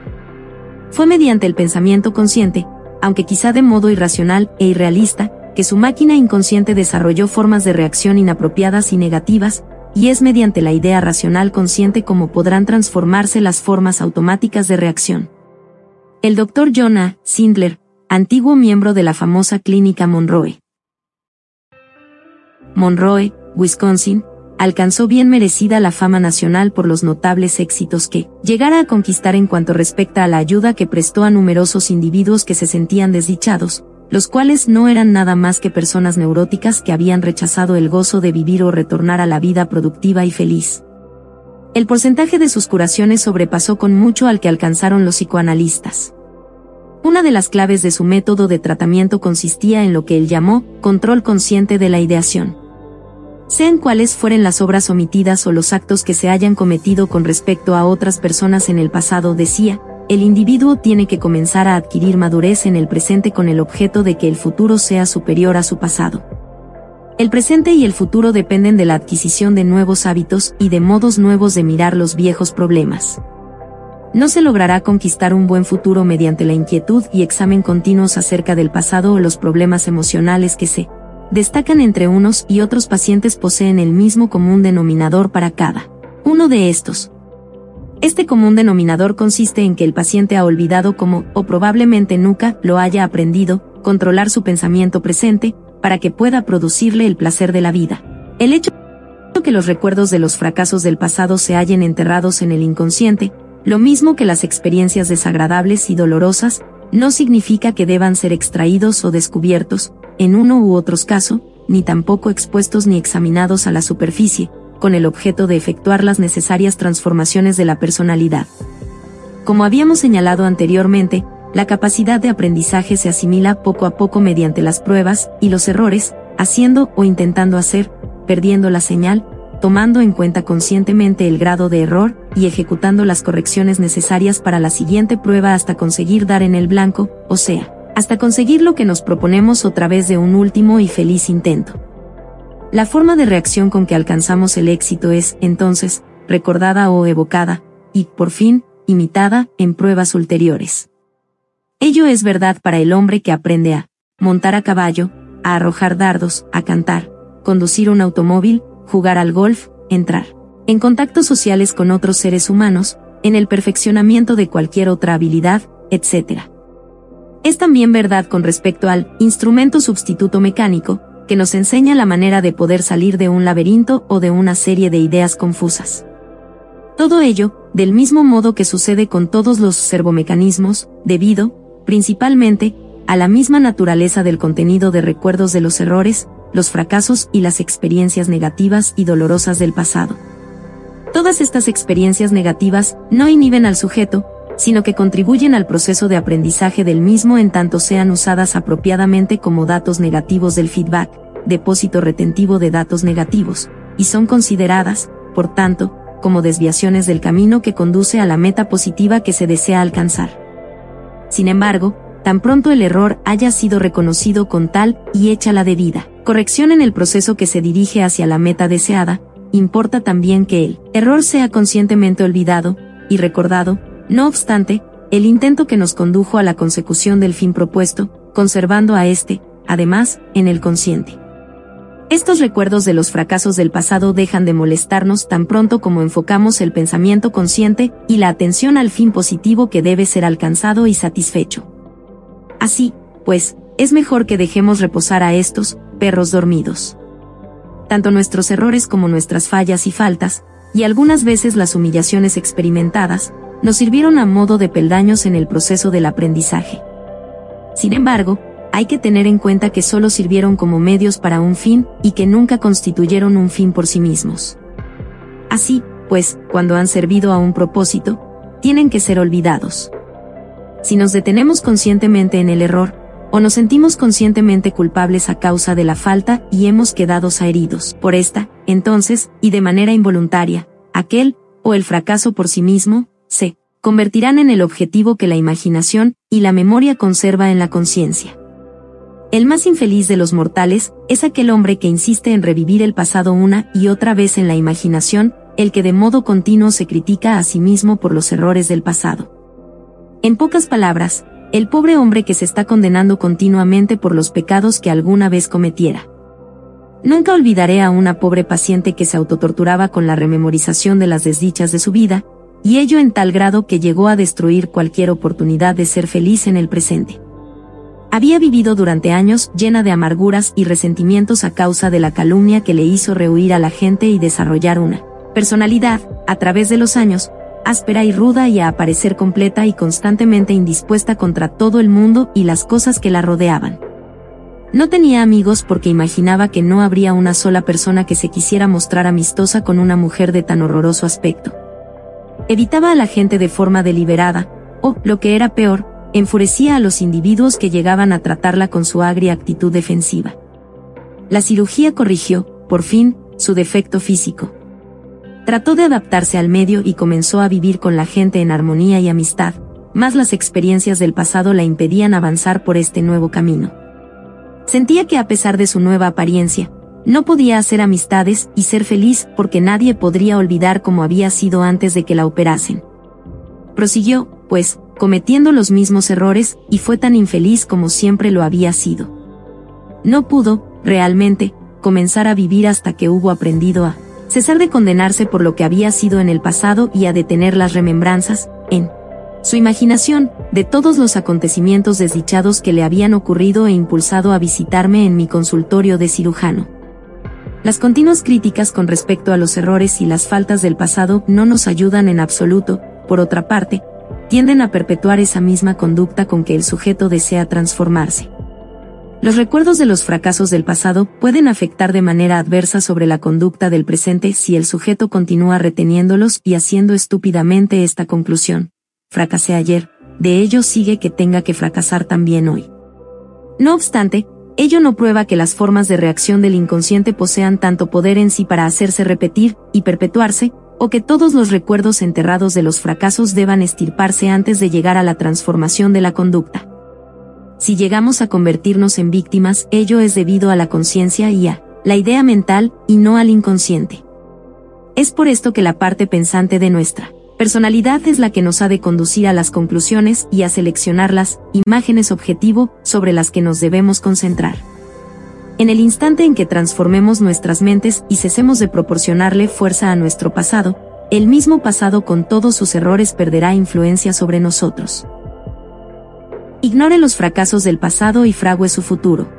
Speaker 1: Fue mediante el pensamiento consciente, aunque quizá de modo irracional e irrealista, que su máquina inconsciente desarrolló formas de reacción inapropiadas y negativas, y es mediante la idea racional consciente como podrán transformarse las formas automáticas de reacción. El Dr. Jonah Sindler, antiguo miembro de la famosa clínica Monroe. Monroe, Wisconsin, alcanzó bien merecida la fama nacional por los notables éxitos que llegara a conquistar en cuanto respecta a la ayuda que prestó a numerosos individuos que se sentían desdichados, los cuales no eran nada más que personas neuróticas que habían rechazado el gozo de vivir o retornar a la vida productiva y feliz. El porcentaje de sus curaciones sobrepasó con mucho al que alcanzaron los psicoanalistas. Una de las claves de su método de tratamiento consistía en lo que él llamó control consciente de la ideación sean cuales fueren las obras omitidas o los actos que se hayan cometido con respecto a otras personas en el pasado, decía, el individuo tiene que comenzar a adquirir madurez en el presente con el objeto de que el futuro sea superior a su pasado. El presente y el futuro dependen de la adquisición de nuevos hábitos y de modos nuevos de mirar los viejos problemas. No se logrará conquistar un buen futuro mediante la inquietud y examen continuos acerca del pasado o los problemas emocionales que se destacan entre unos y otros pacientes poseen el mismo común denominador para cada uno de estos. Este común denominador consiste en que el paciente ha olvidado cómo, o probablemente nunca, lo haya aprendido, controlar su pensamiento presente, para que pueda producirle el placer de la vida. El hecho que los recuerdos de los fracasos del pasado se hallen enterrados en el inconsciente, lo mismo que las experiencias desagradables y dolorosas, no significa que deban ser extraídos o descubiertos, en uno u otros caso, ni tampoco expuestos ni examinados a la superficie, con el objeto de efectuar las necesarias transformaciones de la personalidad. Como habíamos señalado anteriormente, la capacidad de aprendizaje se asimila poco a poco mediante las pruebas y los errores, haciendo o intentando hacer, perdiendo la señal, tomando en cuenta conscientemente el grado de error y ejecutando las correcciones necesarias para la siguiente prueba hasta conseguir dar en el blanco, o sea, hasta conseguir lo que nos proponemos otra vez de un último y feliz intento. La forma de reacción con que alcanzamos el éxito es, entonces, recordada o evocada, y, por fin, imitada, en pruebas ulteriores. Ello es verdad para el hombre que aprende a montar a caballo, a arrojar dardos, a cantar, conducir un automóvil, jugar al golf, entrar en contactos sociales con otros seres humanos, en el perfeccionamiento de cualquier otra habilidad, etc. Es también verdad con respecto al instrumento sustituto mecánico, que nos enseña la manera de poder salir de un laberinto o de una serie de ideas confusas. Todo ello, del mismo modo que sucede con todos los servomecanismos, debido, principalmente, a la misma naturaleza del contenido de recuerdos de los errores, los fracasos y las experiencias negativas y dolorosas del pasado. Todas estas experiencias negativas no inhiben al sujeto, sino que contribuyen al proceso de aprendizaje del mismo en tanto sean usadas apropiadamente como datos negativos del feedback, depósito retentivo de datos negativos, y son consideradas, por tanto, como desviaciones del camino que conduce a la meta positiva que se desea alcanzar. Sin embargo, tan pronto el error haya sido reconocido con tal y hecha la debida corrección en el proceso que se dirige hacia la meta deseada, importa también que el error sea conscientemente olvidado y recordado, no obstante, el intento que nos condujo a la consecución del fin propuesto, conservando a este, además, en el consciente. Estos recuerdos de los fracasos del pasado dejan de molestarnos tan pronto como enfocamos el pensamiento consciente y la atención al fin positivo que debe ser alcanzado y satisfecho. Así, pues, es mejor que dejemos reposar a estos perros dormidos. Tanto nuestros errores como nuestras fallas y faltas, y algunas veces las humillaciones experimentadas, nos sirvieron a modo de peldaños en el proceso del aprendizaje. Sin embargo, hay que tener en cuenta que solo sirvieron como medios para un fin y que nunca constituyeron un fin por sí mismos. Así, pues, cuando han servido a un propósito, tienen que ser olvidados. Si nos detenemos conscientemente en el error, o nos sentimos conscientemente culpables a causa de la falta y hemos quedado heridos por esta, entonces, y de manera involuntaria, aquel, o el fracaso por sí mismo, se convertirán en el objetivo que la imaginación y la memoria conserva en la conciencia. El más infeliz de los mortales es aquel hombre que insiste en revivir el pasado una y otra vez en la imaginación, el que de modo continuo se critica a sí mismo por los errores del pasado. En pocas palabras, el pobre hombre que se está condenando continuamente por los pecados que alguna vez cometiera. Nunca olvidaré a una pobre paciente que se autotorturaba con la rememorización de las desdichas de su vida, y ello en tal grado que llegó a destruir cualquier oportunidad de ser feliz en el presente. Había vivido durante años llena de amarguras y resentimientos a causa de la calumnia que le hizo rehuir a la gente y desarrollar una personalidad, a través de los años, áspera y ruda y a aparecer completa y constantemente indispuesta contra todo el mundo y las cosas que la rodeaban. No tenía amigos porque imaginaba que no habría una sola persona que se quisiera mostrar amistosa con una mujer de tan horroroso aspecto. Evitaba a la gente de forma deliberada, o, lo que era peor, enfurecía a los individuos que llegaban a tratarla con su agria actitud defensiva. La cirugía corrigió, por fin, su defecto físico. Trató de adaptarse al medio y comenzó a vivir con la gente en armonía y amistad, mas las experiencias del pasado la impedían avanzar por este nuevo camino. Sentía que a pesar de su nueva apariencia, no podía hacer amistades y ser feliz porque nadie podría olvidar cómo había sido antes de que la operasen. Prosiguió, pues, cometiendo los mismos errores, y fue tan infeliz como siempre lo había sido. No pudo, realmente, comenzar a vivir hasta que hubo aprendido a cesar de condenarse por lo que había sido en el pasado y a detener las remembranzas, en su imaginación, de todos los acontecimientos desdichados que le habían ocurrido e impulsado a visitarme en mi consultorio de cirujano. Las continuas críticas con respecto a los errores y las faltas del pasado no nos ayudan en absoluto, por otra parte, tienden a perpetuar esa misma conducta con que el sujeto desea transformarse. Los recuerdos de los fracasos del pasado pueden afectar de manera adversa sobre la conducta del presente si el sujeto continúa reteniéndolos y haciendo estúpidamente esta conclusión. Fracasé ayer, de ello sigue que tenga que fracasar también hoy. No obstante, ello no prueba que las formas de reacción del inconsciente posean tanto poder en sí para hacerse repetir y perpetuarse, o que todos los recuerdos enterrados de los fracasos deban estirparse antes de llegar a la transformación de la conducta. Si llegamos a convertirnos en víctimas, ello es debido a la conciencia y a la idea mental y no al inconsciente. Es por esto que la parte pensante de nuestra personalidad es la que nos ha de conducir a las conclusiones y a seleccionar las imágenes objetivo sobre las que nos debemos concentrar. En el instante en que transformemos nuestras mentes y cesemos de proporcionarle fuerza a nuestro pasado, el mismo pasado con todos sus errores perderá influencia sobre nosotros. Ignore los fracasos del pasado y frague su futuro.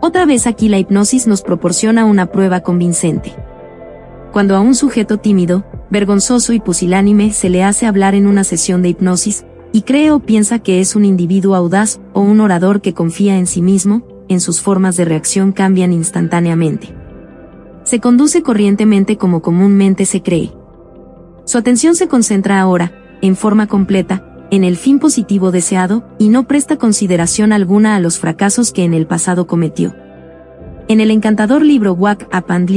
Speaker 1: Otra vez aquí la hipnosis nos proporciona una prueba convincente. Cuando a un sujeto tímido, vergonzoso y pusilánime se le hace hablar en una sesión de hipnosis, y cree o piensa que es un individuo audaz o un orador que confía en sí mismo, en sus formas de reacción cambian instantáneamente. Se conduce corrientemente como comúnmente se cree. Su atención se concentra ahora, en forma completa, en el fin positivo deseado, y no presta consideración alguna a los fracasos que en el pasado cometió. En el encantador libro Wake Up and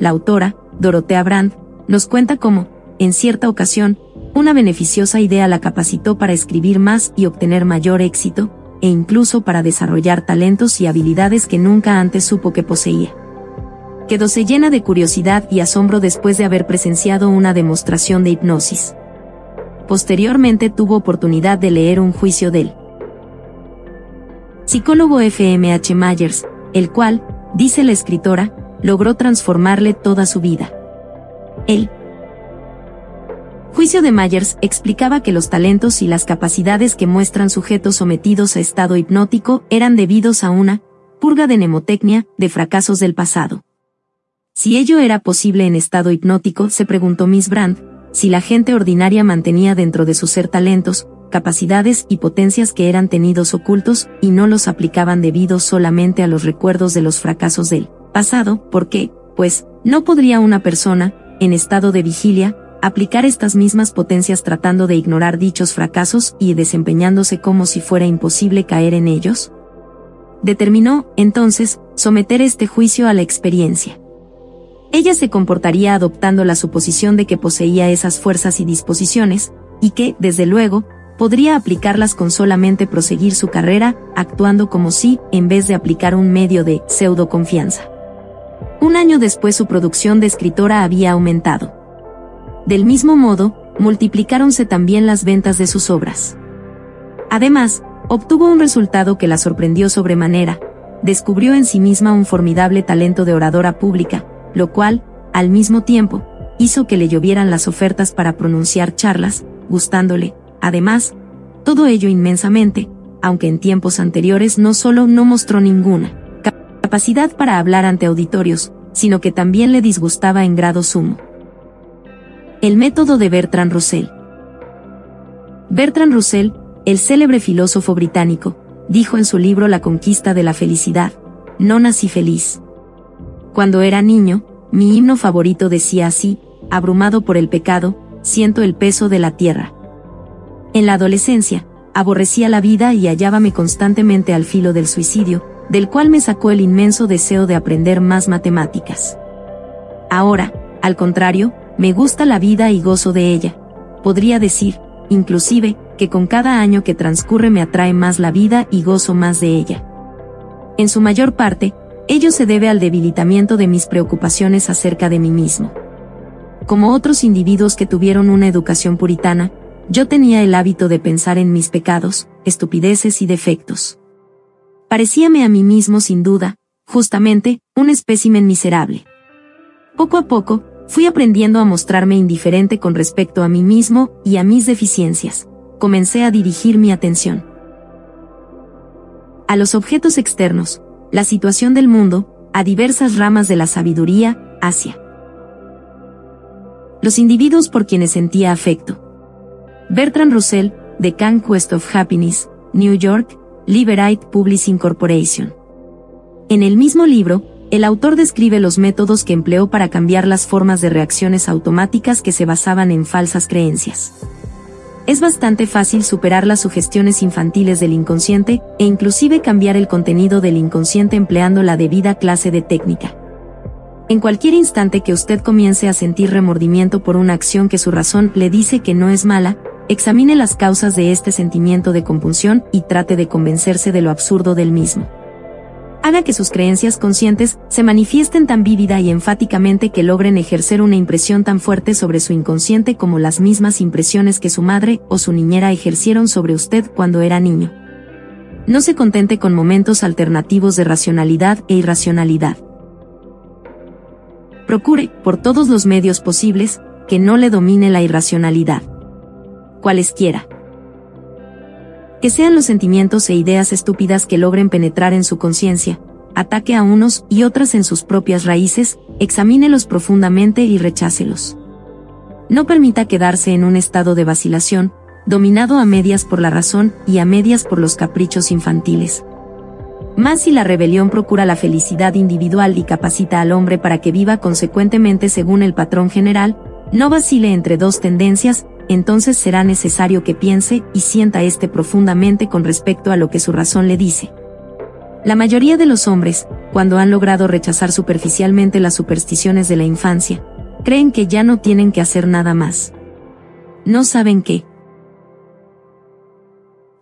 Speaker 1: la autora, Dorothea Brand, nos cuenta cómo, en cierta ocasión, una beneficiosa idea la capacitó para escribir más y obtener mayor éxito, e incluso para desarrollar talentos y habilidades que nunca antes supo que poseía. Quedóse llena de curiosidad y asombro después de haber presenciado una demostración de hipnosis. Posteriormente tuvo oportunidad de leer un juicio del psicólogo FMH Myers, el cual, dice la escritora, logró transformarle toda su vida. El juicio de Myers explicaba que los talentos y las capacidades que muestran sujetos sometidos a estado hipnótico eran debidos a una purga de mnemotecnia de fracasos del pasado. Si ello era posible en estado hipnótico, se preguntó Miss Brandt, si la gente ordinaria mantenía dentro de su ser talentos, capacidades y potencias que eran tenidos ocultos y no los aplicaban debido solamente a los recuerdos de los fracasos del pasado, ¿por qué? Pues, no podría una persona, en estado de vigilia, aplicar estas mismas potencias tratando de ignorar dichos fracasos y desempeñándose como si fuera imposible caer en ellos? Determinó, entonces, someter este juicio a la experiencia ella se comportaría adoptando la suposición de que poseía esas fuerzas y disposiciones, y que, desde luego, podría aplicarlas con solamente proseguir su carrera, actuando como si, en vez de aplicar un medio de pseudo confianza. Un año después su producción de escritora había aumentado. Del mismo modo, multiplicáronse también las ventas de sus obras. Además, obtuvo un resultado que la sorprendió sobremanera, descubrió en sí misma un formidable talento de oradora pública, lo cual, al mismo tiempo, hizo que le llovieran las ofertas para pronunciar charlas, gustándole, además, todo ello inmensamente, aunque en tiempos anteriores no solo no mostró ninguna capacidad para hablar ante auditorios, sino que también le disgustaba en grado sumo. El método de Bertrand Russell. Bertrand Russell, el célebre filósofo británico, dijo en su libro La conquista de la felicidad, no nací feliz. Cuando era niño, mi himno favorito decía así, abrumado por el pecado, siento el peso de la tierra. En la adolescencia, aborrecía la vida y hallábame constantemente al filo del suicidio, del cual me sacó el inmenso deseo de aprender más matemáticas. Ahora, al contrario, me gusta la vida y gozo de ella. Podría decir, inclusive, que con cada año que transcurre me atrae más la vida y gozo más de ella. En su mayor parte, ello se debe al debilitamiento de mis preocupaciones acerca de mí mismo. Como otros individuos que tuvieron una educación puritana, yo tenía el hábito de pensar en mis pecados, estupideces y defectos. Parecíame a mí mismo sin duda, justamente, un espécimen miserable. Poco a poco, fui aprendiendo a mostrarme indiferente con respecto a mí mismo y a mis deficiencias. Comencé a dirigir mi atención a los objetos externos, la situación del mundo, a diversas ramas de la sabiduría, hacia los individuos por quienes sentía afecto. Bertrand Russell, The Conquest of Happiness, New York, Liberate Publishing Corporation. En el mismo libro, el autor describe los métodos que empleó para cambiar las formas de reacciones automáticas que se basaban en falsas creencias. Es bastante fácil superar las sugestiones infantiles del inconsciente e inclusive cambiar el contenido del inconsciente empleando la debida clase de técnica. En cualquier instante que usted comience a sentir remordimiento por una acción que su razón le dice que no es mala, examine las causas de este sentimiento de compulsión y trate de convencerse de lo absurdo del mismo. Haga que sus creencias conscientes se manifiesten tan vívida y enfáticamente que logren ejercer una impresión tan fuerte sobre su inconsciente como las mismas impresiones que su madre o su niñera ejercieron sobre usted cuando era niño. No se contente con momentos alternativos de racionalidad e irracionalidad. Procure, por todos los medios posibles, que no le domine la irracionalidad. Cualesquiera. Que sean los sentimientos e ideas estúpidas que logren penetrar en su conciencia, ataque a unos y otras en sus propias raíces, examínelos profundamente y rechácelos. No permita quedarse en un estado de vacilación, dominado a medias por la razón y a medias por los caprichos infantiles. Más si la rebelión procura la felicidad individual y capacita al hombre para que viva consecuentemente según el patrón general, no vacile entre dos tendencias, entonces será necesario que piense y sienta éste profundamente con respecto a lo que su razón le dice. La mayoría de los hombres, cuando han logrado rechazar superficialmente las supersticiones de la infancia, creen que ya no tienen que hacer nada más. No saben qué.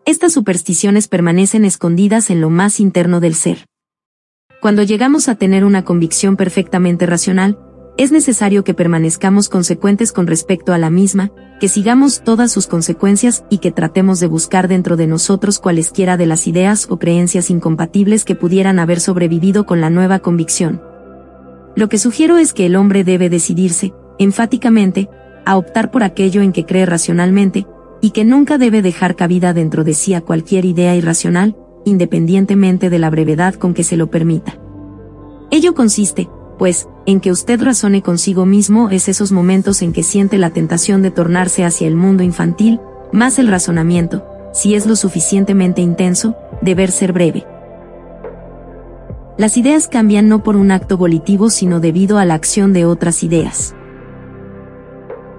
Speaker 1: Estas supersticiones permanecen escondidas en lo más interno del ser. Cuando llegamos a tener una convicción perfectamente racional, es necesario que permanezcamos consecuentes con respecto a la misma, que sigamos todas sus consecuencias y que tratemos de buscar dentro de nosotros cualesquiera de las ideas o creencias incompatibles que pudieran haber sobrevivido con la nueva convicción. Lo que sugiero es que el hombre debe decidirse, enfáticamente, a optar por aquello en que cree racionalmente, y que nunca debe dejar cabida dentro de sí a cualquier idea irracional, independientemente de la brevedad con que se lo permita. Ello consiste, pues, en que usted razone consigo mismo es esos momentos en que siente la tentación de tornarse hacia el mundo infantil, más el razonamiento, si es lo suficientemente intenso, deber ser breve. Las ideas cambian no por un acto volitivo sino debido a la acción de otras ideas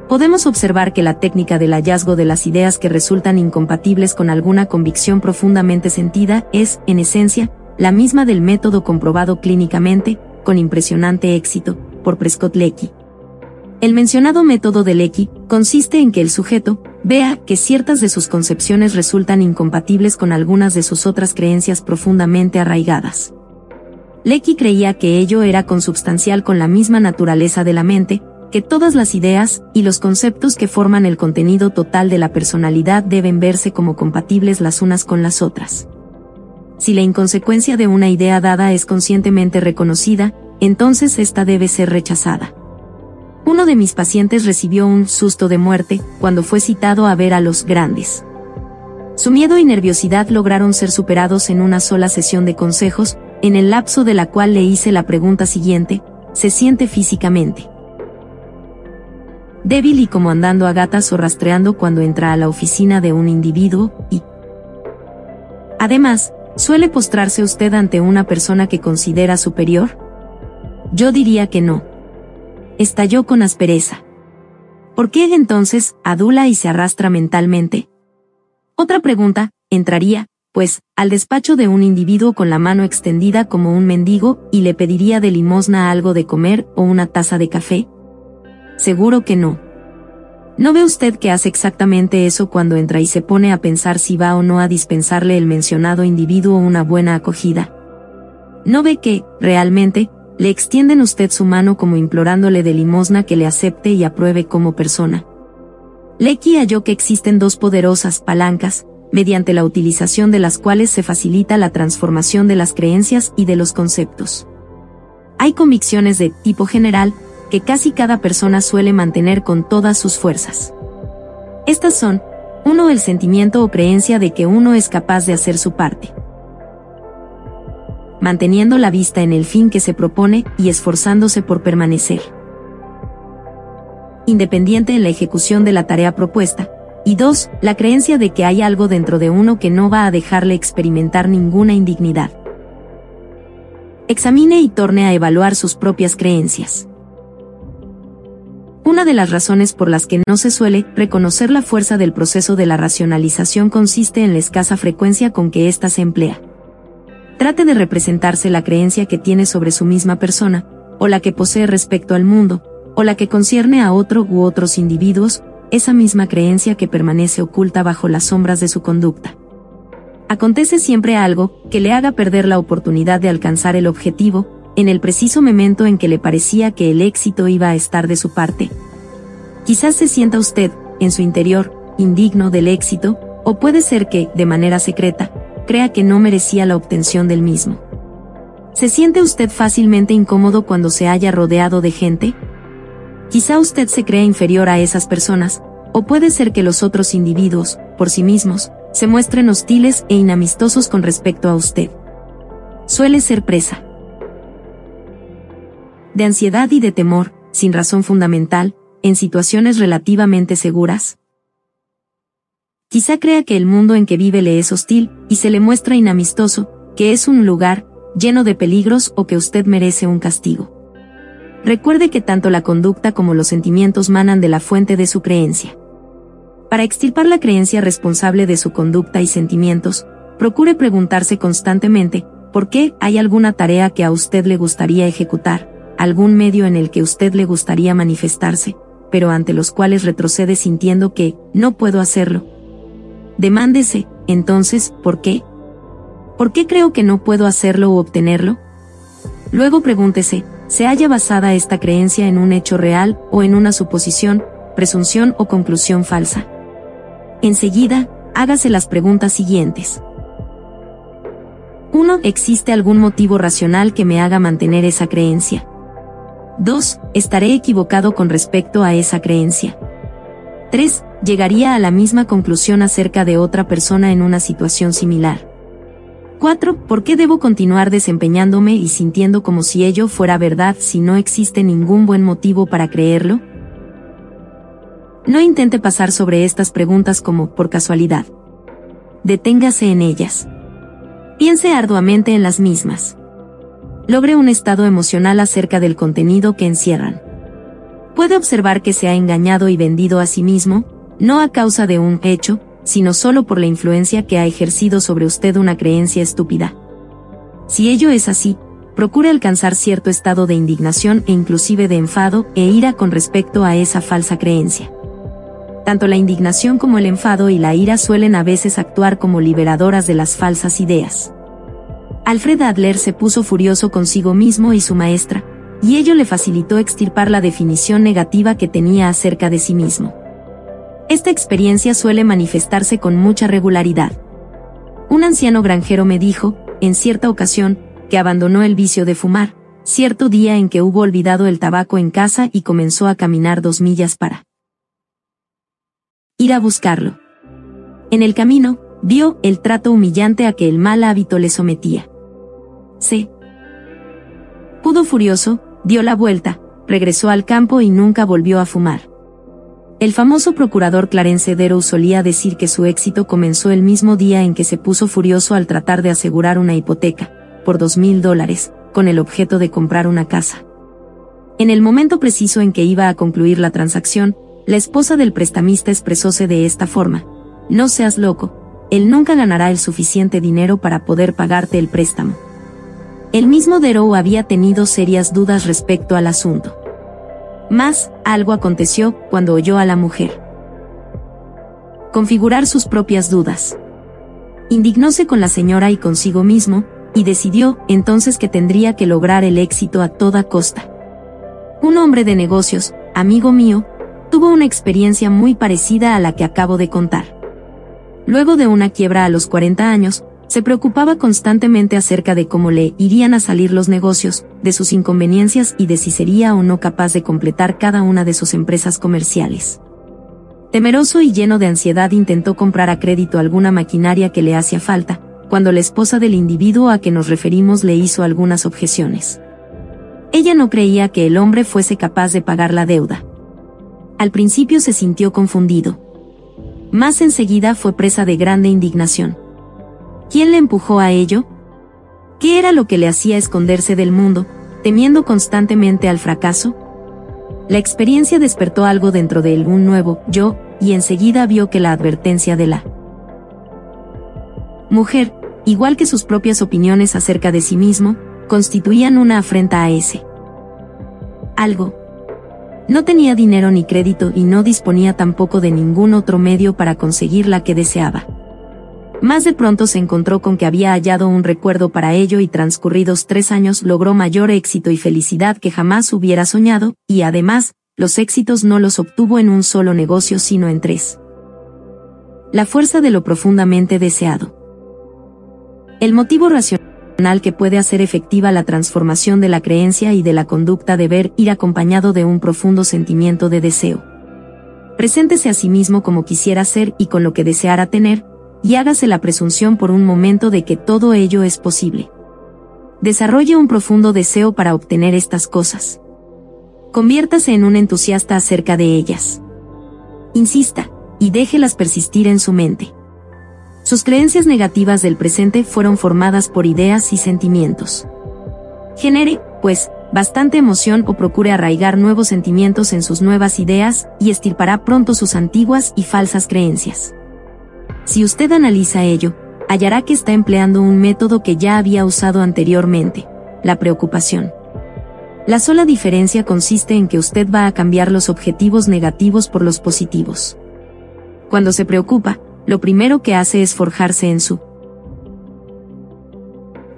Speaker 1: podemos observar que la técnica del hallazgo de las ideas que resultan incompatibles con alguna convicción profundamente sentida es, en esencia, la misma del método comprobado clínicamente, con impresionante éxito, por Prescott Lecky. El mencionado método de Lecky consiste en que el sujeto vea que ciertas de sus concepciones resultan incompatibles con algunas de sus otras creencias profundamente arraigadas. Lecky creía que ello era consubstancial con la misma naturaleza de la mente, que todas las ideas y los conceptos que forman el contenido total de la personalidad deben verse como compatibles las unas con las otras. Si la inconsecuencia de una idea dada es conscientemente reconocida, entonces esta debe ser rechazada. Uno de mis pacientes recibió un susto de muerte cuando fue citado a ver a los grandes. Su miedo y nerviosidad lograron ser superados en una sola sesión de consejos, en el lapso de la cual le hice la pregunta siguiente, ¿se siente físicamente? débil y como andando a gatas o rastreando cuando entra a la oficina de un individuo, y además, ¿suele postrarse usted ante una persona que considera superior? Yo diría que no. Estalló con aspereza. ¿Por qué entonces adula y se arrastra mentalmente? Otra pregunta, entraría, pues, al despacho de un individuo con la mano extendida como un mendigo y le pediría de limosna algo de comer o una taza de café? Seguro que no. ¿No ve usted que hace exactamente eso cuando entra y se pone a pensar si va o no a dispensarle el mencionado individuo una buena acogida? ¿No ve que, realmente, le extienden usted su mano como implorándole de limosna que le acepte y apruebe como persona? Lecky halló que existen dos poderosas palancas, mediante la utilización de las cuales se facilita la transformación de las creencias y de los conceptos. Hay convicciones de tipo general, que casi cada persona suele mantener con todas sus fuerzas. Estas son, uno el sentimiento o creencia de que uno es capaz de hacer su parte. Manteniendo la vista en el fin que se propone y esforzándose por permanecer. Independiente en la ejecución de la tarea propuesta. Y dos, la creencia de que hay algo dentro de uno que no va a dejarle experimentar ninguna indignidad. Examine y torne a evaluar sus propias creencias. Una de las razones por las que no se suele reconocer la fuerza del proceso de la racionalización consiste en la escasa frecuencia con que ésta se emplea. Trate de representarse la creencia que tiene sobre su misma persona, o la que posee respecto al mundo, o la que concierne a otro u otros individuos, esa misma creencia que permanece oculta bajo las sombras de su conducta. Acontece siempre algo que le haga perder la oportunidad de alcanzar el objetivo, en el preciso momento en que le parecía que el éxito iba a estar de su parte. Quizás se sienta usted, en su interior, indigno del éxito, o puede ser que, de manera secreta, crea que no merecía la obtención del mismo. ¿Se siente usted fácilmente incómodo cuando se haya rodeado de gente? Quizá usted se crea inferior a esas personas, o puede ser que los otros individuos, por sí mismos, se muestren hostiles e inamistosos con respecto a usted. Suele ser presa de ansiedad y de temor, sin razón fundamental, en situaciones relativamente seguras? Quizá crea que el mundo en que vive le es hostil, y se le muestra inamistoso, que es un lugar, lleno de peligros o que usted merece un castigo. Recuerde que tanto la conducta como los sentimientos manan de la fuente de su creencia. Para extirpar la creencia responsable de su conducta y sentimientos, procure preguntarse constantemente, ¿por qué hay alguna tarea que a usted le gustaría ejecutar? Algún medio en el que usted le gustaría manifestarse, pero ante los cuales retrocede sintiendo que, no puedo hacerlo. Demándese, entonces, ¿por qué? ¿Por qué creo que no puedo hacerlo o obtenerlo? Luego pregúntese, ¿se halla basada esta creencia en un hecho real o en una suposición, presunción o conclusión falsa? Enseguida, hágase las preguntas siguientes. 1. ¿Existe algún motivo racional que me haga mantener esa creencia? 2. Estaré equivocado con respecto a esa creencia. 3. Llegaría a la misma conclusión acerca de otra persona en una situación similar. 4. ¿Por qué debo continuar desempeñándome y sintiendo como si ello fuera verdad si no existe ningún buen motivo para creerlo? No intente pasar sobre estas preguntas como por casualidad. Deténgase en ellas. Piense arduamente en las mismas logre un estado emocional acerca del contenido que encierran. Puede observar que se ha engañado y vendido a sí mismo, no a causa de un hecho, sino solo por la influencia que ha ejercido sobre usted una creencia estúpida. Si ello es así, procure alcanzar cierto estado de indignación e inclusive de enfado e ira con respecto a esa falsa creencia. Tanto la indignación como el enfado y la ira suelen a veces actuar como liberadoras de las falsas ideas. Alfred Adler se puso furioso consigo mismo y su maestra, y ello le facilitó extirpar la definición negativa que tenía acerca de sí mismo. Esta experiencia suele manifestarse con mucha regularidad. Un anciano granjero me dijo, en cierta ocasión, que abandonó el vicio de fumar, cierto día en que hubo olvidado el tabaco en casa y comenzó a caminar dos millas para ir a buscarlo. En el camino, vio el trato humillante a que el mal hábito le sometía. Se pudo furioso, dio la vuelta, regresó al campo y nunca volvió a fumar. El famoso procurador Clarence Darrow solía decir que su éxito comenzó el mismo día en que se puso furioso al tratar de asegurar una hipoteca, por dos mil dólares, con el objeto de comprar una casa. En el momento preciso en que iba a concluir la transacción, la esposa del prestamista expresóse de esta forma. No seas loco, él nunca ganará el suficiente dinero para poder pagarte el préstamo. El mismo Derow había tenido serias dudas respecto al asunto. Más, algo aconteció cuando oyó a la mujer. Configurar sus propias dudas. Indignóse con la señora y consigo mismo, y decidió entonces que tendría que lograr el éxito a toda costa. Un hombre de negocios, amigo mío, tuvo una experiencia muy parecida a la que acabo de contar. Luego de una quiebra a los 40 años, se preocupaba constantemente acerca de cómo le irían a salir los negocios, de sus inconveniencias y de si sería o no capaz de completar cada una de sus empresas comerciales. Temeroso y lleno de ansiedad intentó comprar a crédito alguna maquinaria que le hacía falta, cuando la esposa del individuo a que nos referimos le hizo algunas objeciones. Ella no creía que el hombre fuese capaz de pagar la deuda. Al principio se sintió confundido. Más enseguida fue presa de grande indignación. ¿Quién le empujó a ello? ¿Qué era lo que le hacía esconderse del mundo, temiendo constantemente al fracaso? La experiencia despertó algo dentro de él, un nuevo yo, y enseguida vio que la advertencia de la mujer, igual que sus propias opiniones acerca de sí mismo, constituían una afrenta a ese algo. No tenía dinero ni crédito y no disponía tampoco de ningún otro medio para conseguir la que deseaba. Más de pronto se encontró con que había hallado un recuerdo para ello y transcurridos tres años logró mayor éxito y felicidad que jamás hubiera soñado, y además, los éxitos no los obtuvo en un solo negocio sino en tres. La fuerza de lo profundamente deseado. El motivo racional que puede hacer efectiva la transformación de la creencia y de la conducta debe ir acompañado de un profundo sentimiento de deseo. Preséntese a sí mismo como quisiera ser y con lo que deseara tener, y hágase la presunción por un momento de que todo ello es posible. Desarrolle un profundo deseo para obtener estas cosas. Conviértase en un entusiasta acerca de ellas. Insista, y déjelas persistir en su mente. Sus creencias negativas del presente fueron formadas por ideas y sentimientos. Genere, pues, bastante emoción o procure arraigar nuevos sentimientos en sus nuevas ideas y estirpará pronto sus antiguas y falsas creencias. Si usted analiza ello, hallará que está empleando un método que ya había usado anteriormente, la preocupación. La sola diferencia consiste en que usted va a cambiar los objetivos negativos por los positivos. Cuando se preocupa, lo primero que hace es forjarse en su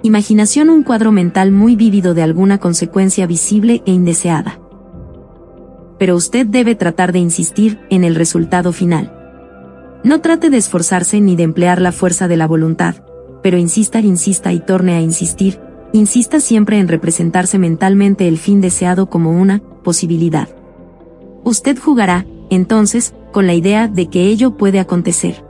Speaker 1: imaginación un cuadro mental muy vívido de alguna consecuencia visible e indeseada. Pero usted debe tratar de insistir en el resultado final. No trate de esforzarse ni de emplear la fuerza de la voluntad, pero insista, insista y torne a insistir, insista siempre en representarse mentalmente el fin deseado como una posibilidad. Usted jugará, entonces, con la idea de que ello puede acontecer.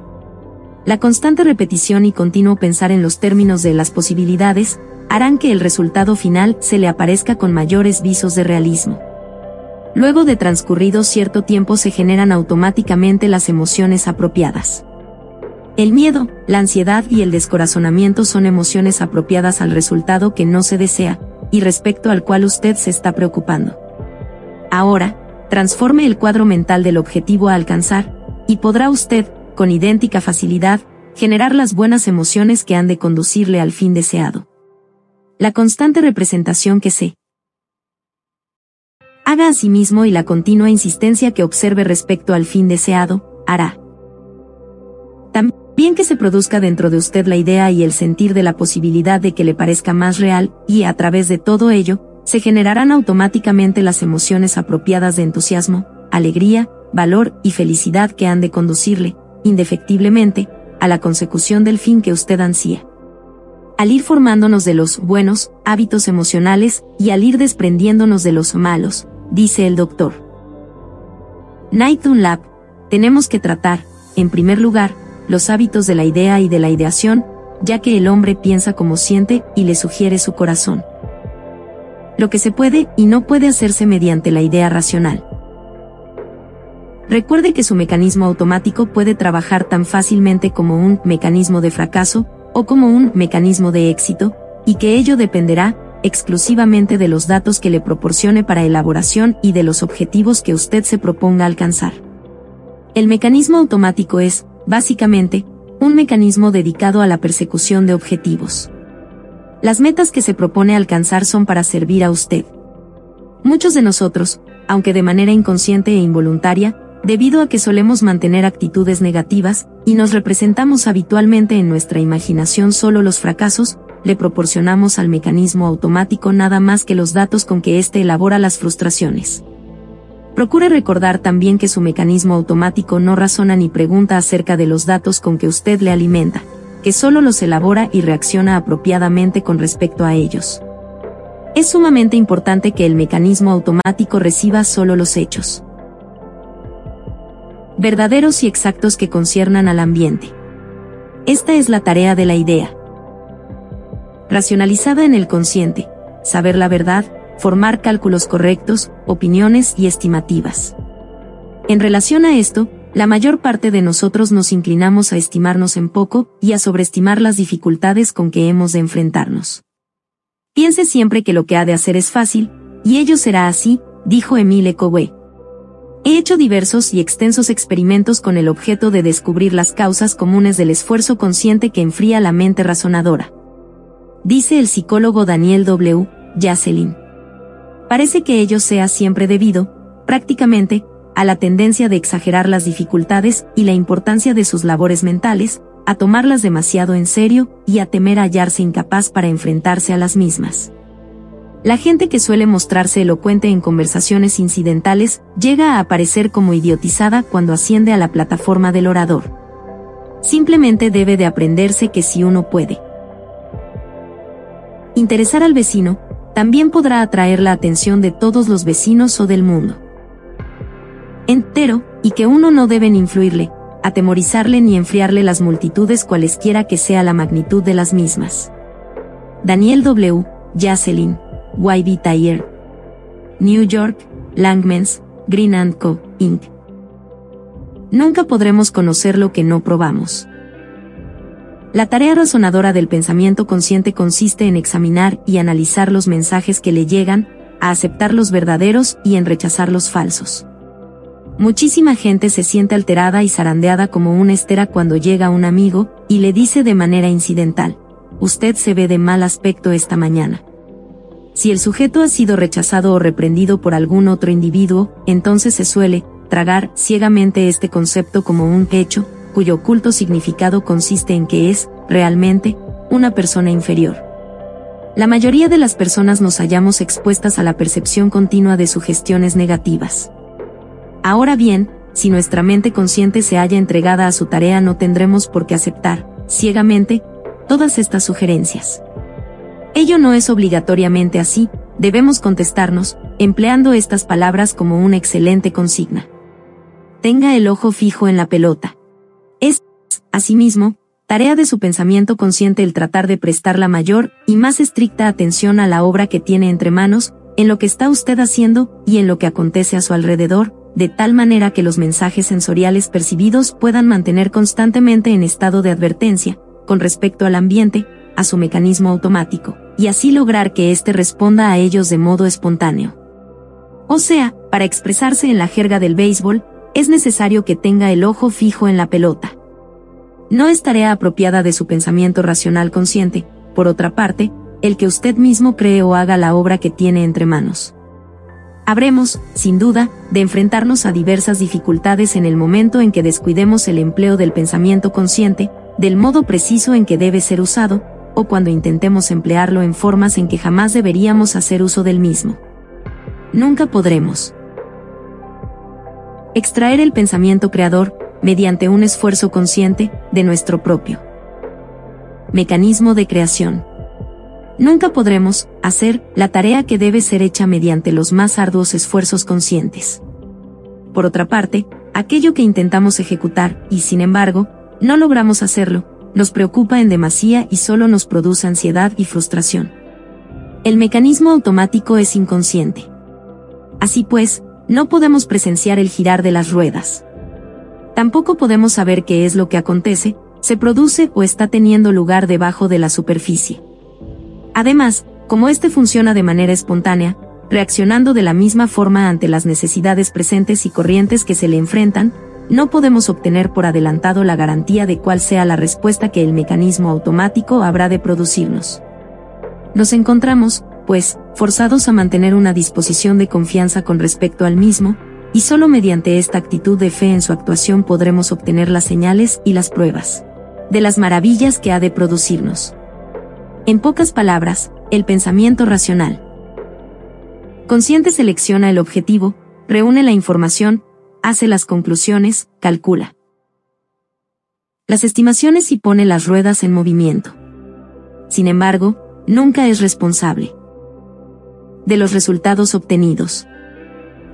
Speaker 1: La constante repetición y continuo pensar en los términos de las posibilidades harán que el resultado final se le aparezca con mayores visos de realismo. Luego de transcurrido cierto tiempo se generan automáticamente las emociones apropiadas. El miedo, la ansiedad y el descorazonamiento son emociones apropiadas al resultado que no se desea, y respecto al cual usted se está preocupando. Ahora, transforme el cuadro mental del objetivo a alcanzar, y podrá usted, con idéntica facilidad, generar las buenas emociones que han de conducirle al fin deseado. La constante representación que se haga a sí mismo y la continua insistencia que observe respecto al fin deseado, hará. También que se produzca dentro de usted la idea y el sentir de la posibilidad de que le parezca más real, y a través de todo ello, se generarán automáticamente las emociones apropiadas de entusiasmo, alegría, valor y felicidad que han de conducirle, indefectiblemente, a la consecución del fin que usted ansía. Al ir formándonos de los buenos hábitos emocionales y al ir desprendiéndonos de los malos, dice el doctor. Night Lab, tenemos que tratar, en primer lugar, los hábitos de la idea y de la ideación, ya que el hombre piensa como siente y le sugiere su corazón. Lo que se puede y no puede hacerse mediante la idea racional. Recuerde que su mecanismo automático puede trabajar tan fácilmente como un mecanismo de fracaso, o como un mecanismo de éxito, y que ello dependerá, exclusivamente de los datos que le proporcione para elaboración y de los objetivos que usted se proponga alcanzar. El mecanismo automático es, básicamente, un mecanismo dedicado a la persecución de objetivos. Las metas que se propone alcanzar son para servir a usted. Muchos de nosotros, aunque de manera inconsciente e involuntaria, debido a que solemos mantener actitudes negativas, y nos representamos habitualmente en nuestra imaginación solo los fracasos, le proporcionamos al mecanismo automático nada más que los datos con que éste elabora las frustraciones. Procure recordar también que su mecanismo automático no razona ni pregunta acerca de los datos con que usted le alimenta, que solo los elabora y reacciona apropiadamente con respecto a ellos. Es sumamente importante que el mecanismo automático reciba solo los hechos verdaderos y exactos que conciernan al ambiente. Esta es la tarea de la idea. Racionalizada en el consciente, saber la verdad, formar cálculos correctos, opiniones y estimativas. En relación a esto, la mayor parte de nosotros nos inclinamos a estimarnos en poco y a sobreestimar las dificultades con que hemos de enfrentarnos. Piense siempre que lo que ha de hacer es fácil, y ello será así, dijo Emile Coué. He hecho diversos y extensos experimentos con el objeto de descubrir las causas comunes del esfuerzo consciente que enfría la mente razonadora. Dice el psicólogo Daniel W. Yaselin. Parece que ello sea siempre debido, prácticamente, a la tendencia de exagerar las dificultades y la importancia de sus labores mentales, a tomarlas demasiado en serio y a temer hallarse incapaz para enfrentarse a las mismas. La gente que suele mostrarse elocuente en conversaciones incidentales llega a aparecer como idiotizada cuando asciende a la plataforma del orador. Simplemente debe de aprenderse que si uno puede interesar al vecino, también podrá atraer la atención de todos los vecinos o del mundo entero, y que uno no deben influirle, atemorizarle ni enfriarle las multitudes cualesquiera que sea la magnitud de las mismas. Daniel W. Jacelin YB Tire. New York, Langmans, Green Co., Inc. Nunca podremos conocer lo que no probamos. La tarea razonadora del pensamiento consciente consiste en examinar y analizar los mensajes que le llegan, a aceptar los verdaderos y en rechazar los falsos. Muchísima gente se siente alterada y zarandeada como una estera cuando llega un amigo y le dice de manera incidental, usted se ve de mal aspecto esta mañana. Si el sujeto ha sido rechazado o reprendido por algún otro individuo, entonces se suele tragar ciegamente este concepto como un hecho, cuyo oculto significado consiste en que es, realmente, una persona inferior. La mayoría de las personas nos hallamos expuestas a la percepción continua de sugestiones negativas. Ahora bien, si nuestra mente consciente se halla entregada a su tarea no tendremos por qué aceptar, ciegamente, todas estas sugerencias. Ello no es obligatoriamente así, debemos contestarnos, empleando estas palabras como una excelente consigna. Tenga el ojo fijo en la pelota. Asimismo, tarea de su pensamiento consciente el tratar de prestar la mayor y más estricta atención a la obra que tiene entre manos, en lo que está usted haciendo y en lo que acontece a su alrededor, de tal manera que los mensajes sensoriales percibidos puedan mantener constantemente en estado de advertencia, con respecto al ambiente, a su mecanismo automático, y así lograr que éste responda a ellos de modo espontáneo. O sea, para expresarse en la jerga del béisbol, es necesario que tenga el ojo fijo en la pelota. No es tarea apropiada de su pensamiento racional consciente, por otra parte, el que usted mismo cree o haga la obra que tiene entre manos. Habremos, sin duda, de enfrentarnos a diversas dificultades en el momento en que descuidemos el empleo del pensamiento consciente, del modo preciso en que debe ser usado, o cuando intentemos emplearlo en formas en que jamás deberíamos hacer uso del mismo. Nunca podremos extraer el pensamiento creador, mediante un esfuerzo consciente, de nuestro propio mecanismo de creación. Nunca podremos hacer la tarea que debe ser hecha mediante los más arduos esfuerzos conscientes. Por otra parte, aquello que intentamos ejecutar, y sin embargo, no logramos hacerlo, nos preocupa en demasía y solo nos produce ansiedad y frustración. El mecanismo automático es inconsciente. Así pues, no podemos presenciar el girar de las ruedas. Tampoco podemos saber qué es lo que acontece, se produce o está teniendo lugar debajo de la superficie. Además, como este funciona de manera espontánea, reaccionando de la misma forma ante las necesidades presentes y corrientes que se le enfrentan, no podemos obtener por adelantado la garantía de cuál sea la respuesta que el mecanismo automático habrá de producirnos. Nos encontramos, pues, forzados a mantener una disposición de confianza con respecto al mismo, y solo mediante esta actitud de fe en su actuación podremos obtener las señales y las pruebas de las maravillas que ha de producirnos. En pocas palabras, el pensamiento racional. Consciente selecciona el objetivo, reúne la información, hace las conclusiones, calcula las estimaciones y pone las ruedas en movimiento. Sin embargo, nunca es responsable de los resultados obtenidos.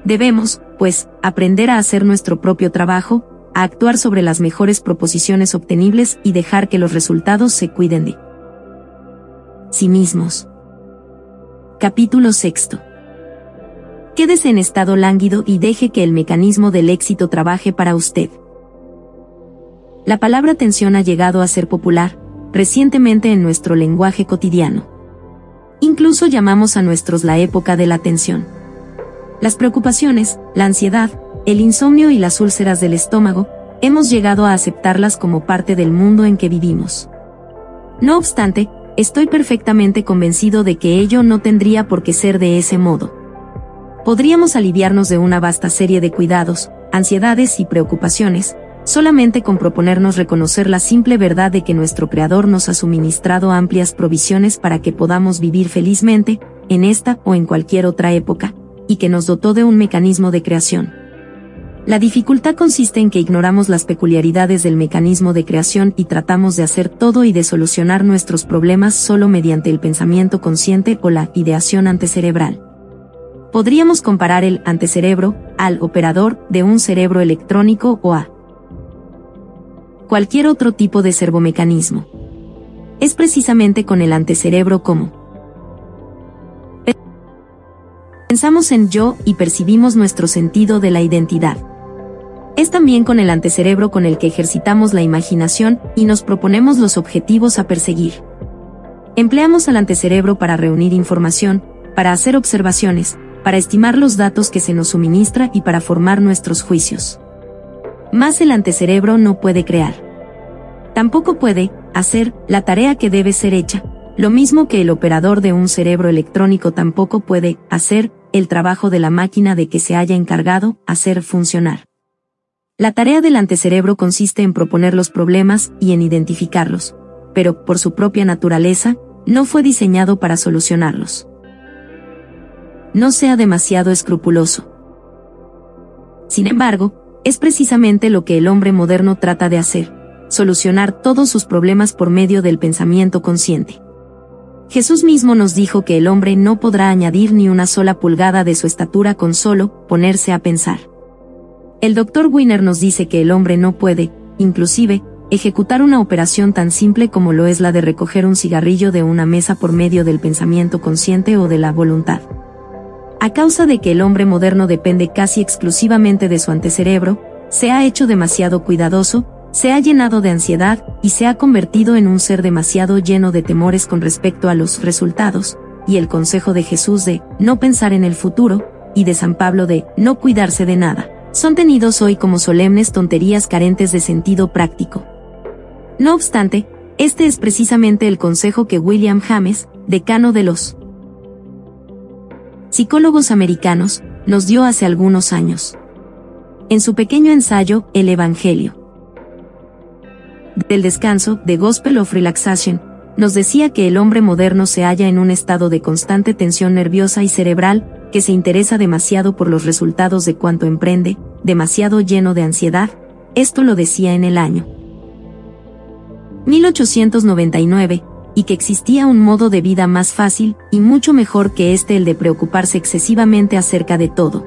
Speaker 1: Debemos, pues, aprender a hacer nuestro propio trabajo, a actuar sobre las mejores proposiciones obtenibles y dejar que los resultados se cuiden de sí mismos. Capítulo sexto. Quédese en estado lánguido y deje que el mecanismo del éxito trabaje para usted. La palabra tensión ha llegado a ser popular, recientemente en nuestro lenguaje cotidiano. Incluso llamamos a nuestros la época de la tensión. Las preocupaciones, la ansiedad, el insomnio y las úlceras del estómago, hemos llegado a aceptarlas como parte del mundo en que vivimos. No obstante, estoy perfectamente convencido de que ello no tendría por qué ser de ese modo. Podríamos aliviarnos de una vasta serie de cuidados, ansiedades y preocupaciones, solamente con proponernos reconocer la simple verdad de que nuestro Creador nos ha suministrado amplias provisiones para que podamos vivir felizmente, en esta o en cualquier otra época, y que nos dotó de un mecanismo de creación la dificultad consiste en que ignoramos las peculiaridades del mecanismo de creación y tratamos de hacer todo y de solucionar nuestros problemas solo mediante el pensamiento consciente o la ideación antecerebral. Podríamos comparar el antecerebro al operador de un cerebro electrónico o a cualquier otro tipo de servomecanismo. Es precisamente con el antecerebro como pensamos en yo y percibimos nuestro sentido de la identidad. Es también con el antecerebro con el que ejercitamos la imaginación y nos proponemos los objetivos a perseguir. Empleamos al antecerebro para reunir información, para hacer observaciones, para estimar los datos que se nos suministra y para formar nuestros juicios. Más el antecerebro no puede crear. Tampoco puede hacer la tarea que debe ser hecha, lo mismo que el operador de un cerebro electrónico tampoco puede hacer el trabajo de la máquina de que se haya encargado hacer funcionar. La tarea del antecerebro consiste en proponer los problemas y en identificarlos, pero, por su propia naturaleza, no fue diseñado para solucionarlos. No sea demasiado escrupuloso. Sin embargo, es precisamente lo que el hombre moderno trata de hacer, solucionar todos sus problemas por medio del pensamiento consciente. Jesús mismo nos dijo que el hombre no podrá añadir ni una sola pulgada de su estatura con solo ponerse a pensar. El doctor Wiener nos dice que el hombre no puede, inclusive, ejecutar una operación tan simple como lo es la de recoger un cigarrillo de una mesa por medio del pensamiento consciente o de la voluntad. A causa de que el hombre moderno depende casi exclusivamente de su antecerebro, se ha hecho demasiado cuidadoso, se ha llenado de ansiedad y se ha convertido en un ser demasiado lleno de temores con respecto a los resultados, y el consejo de Jesús de no pensar en el futuro, y de San Pablo de no cuidarse de nada son tenidos hoy como solemnes tonterías carentes de sentido práctico. No obstante, este es precisamente el consejo que William James, decano de los psicólogos americanos, nos dio hace algunos años. En su pequeño ensayo, El Evangelio del descanso, The Gospel of Relaxation, nos decía que el hombre moderno se halla en un estado de constante tensión nerviosa y cerebral, que se interesa demasiado por los resultados de cuanto emprende, demasiado lleno de ansiedad, esto lo decía en el año 1899, y que existía un modo de vida más fácil y mucho mejor que este el de preocuparse excesivamente acerca de todo.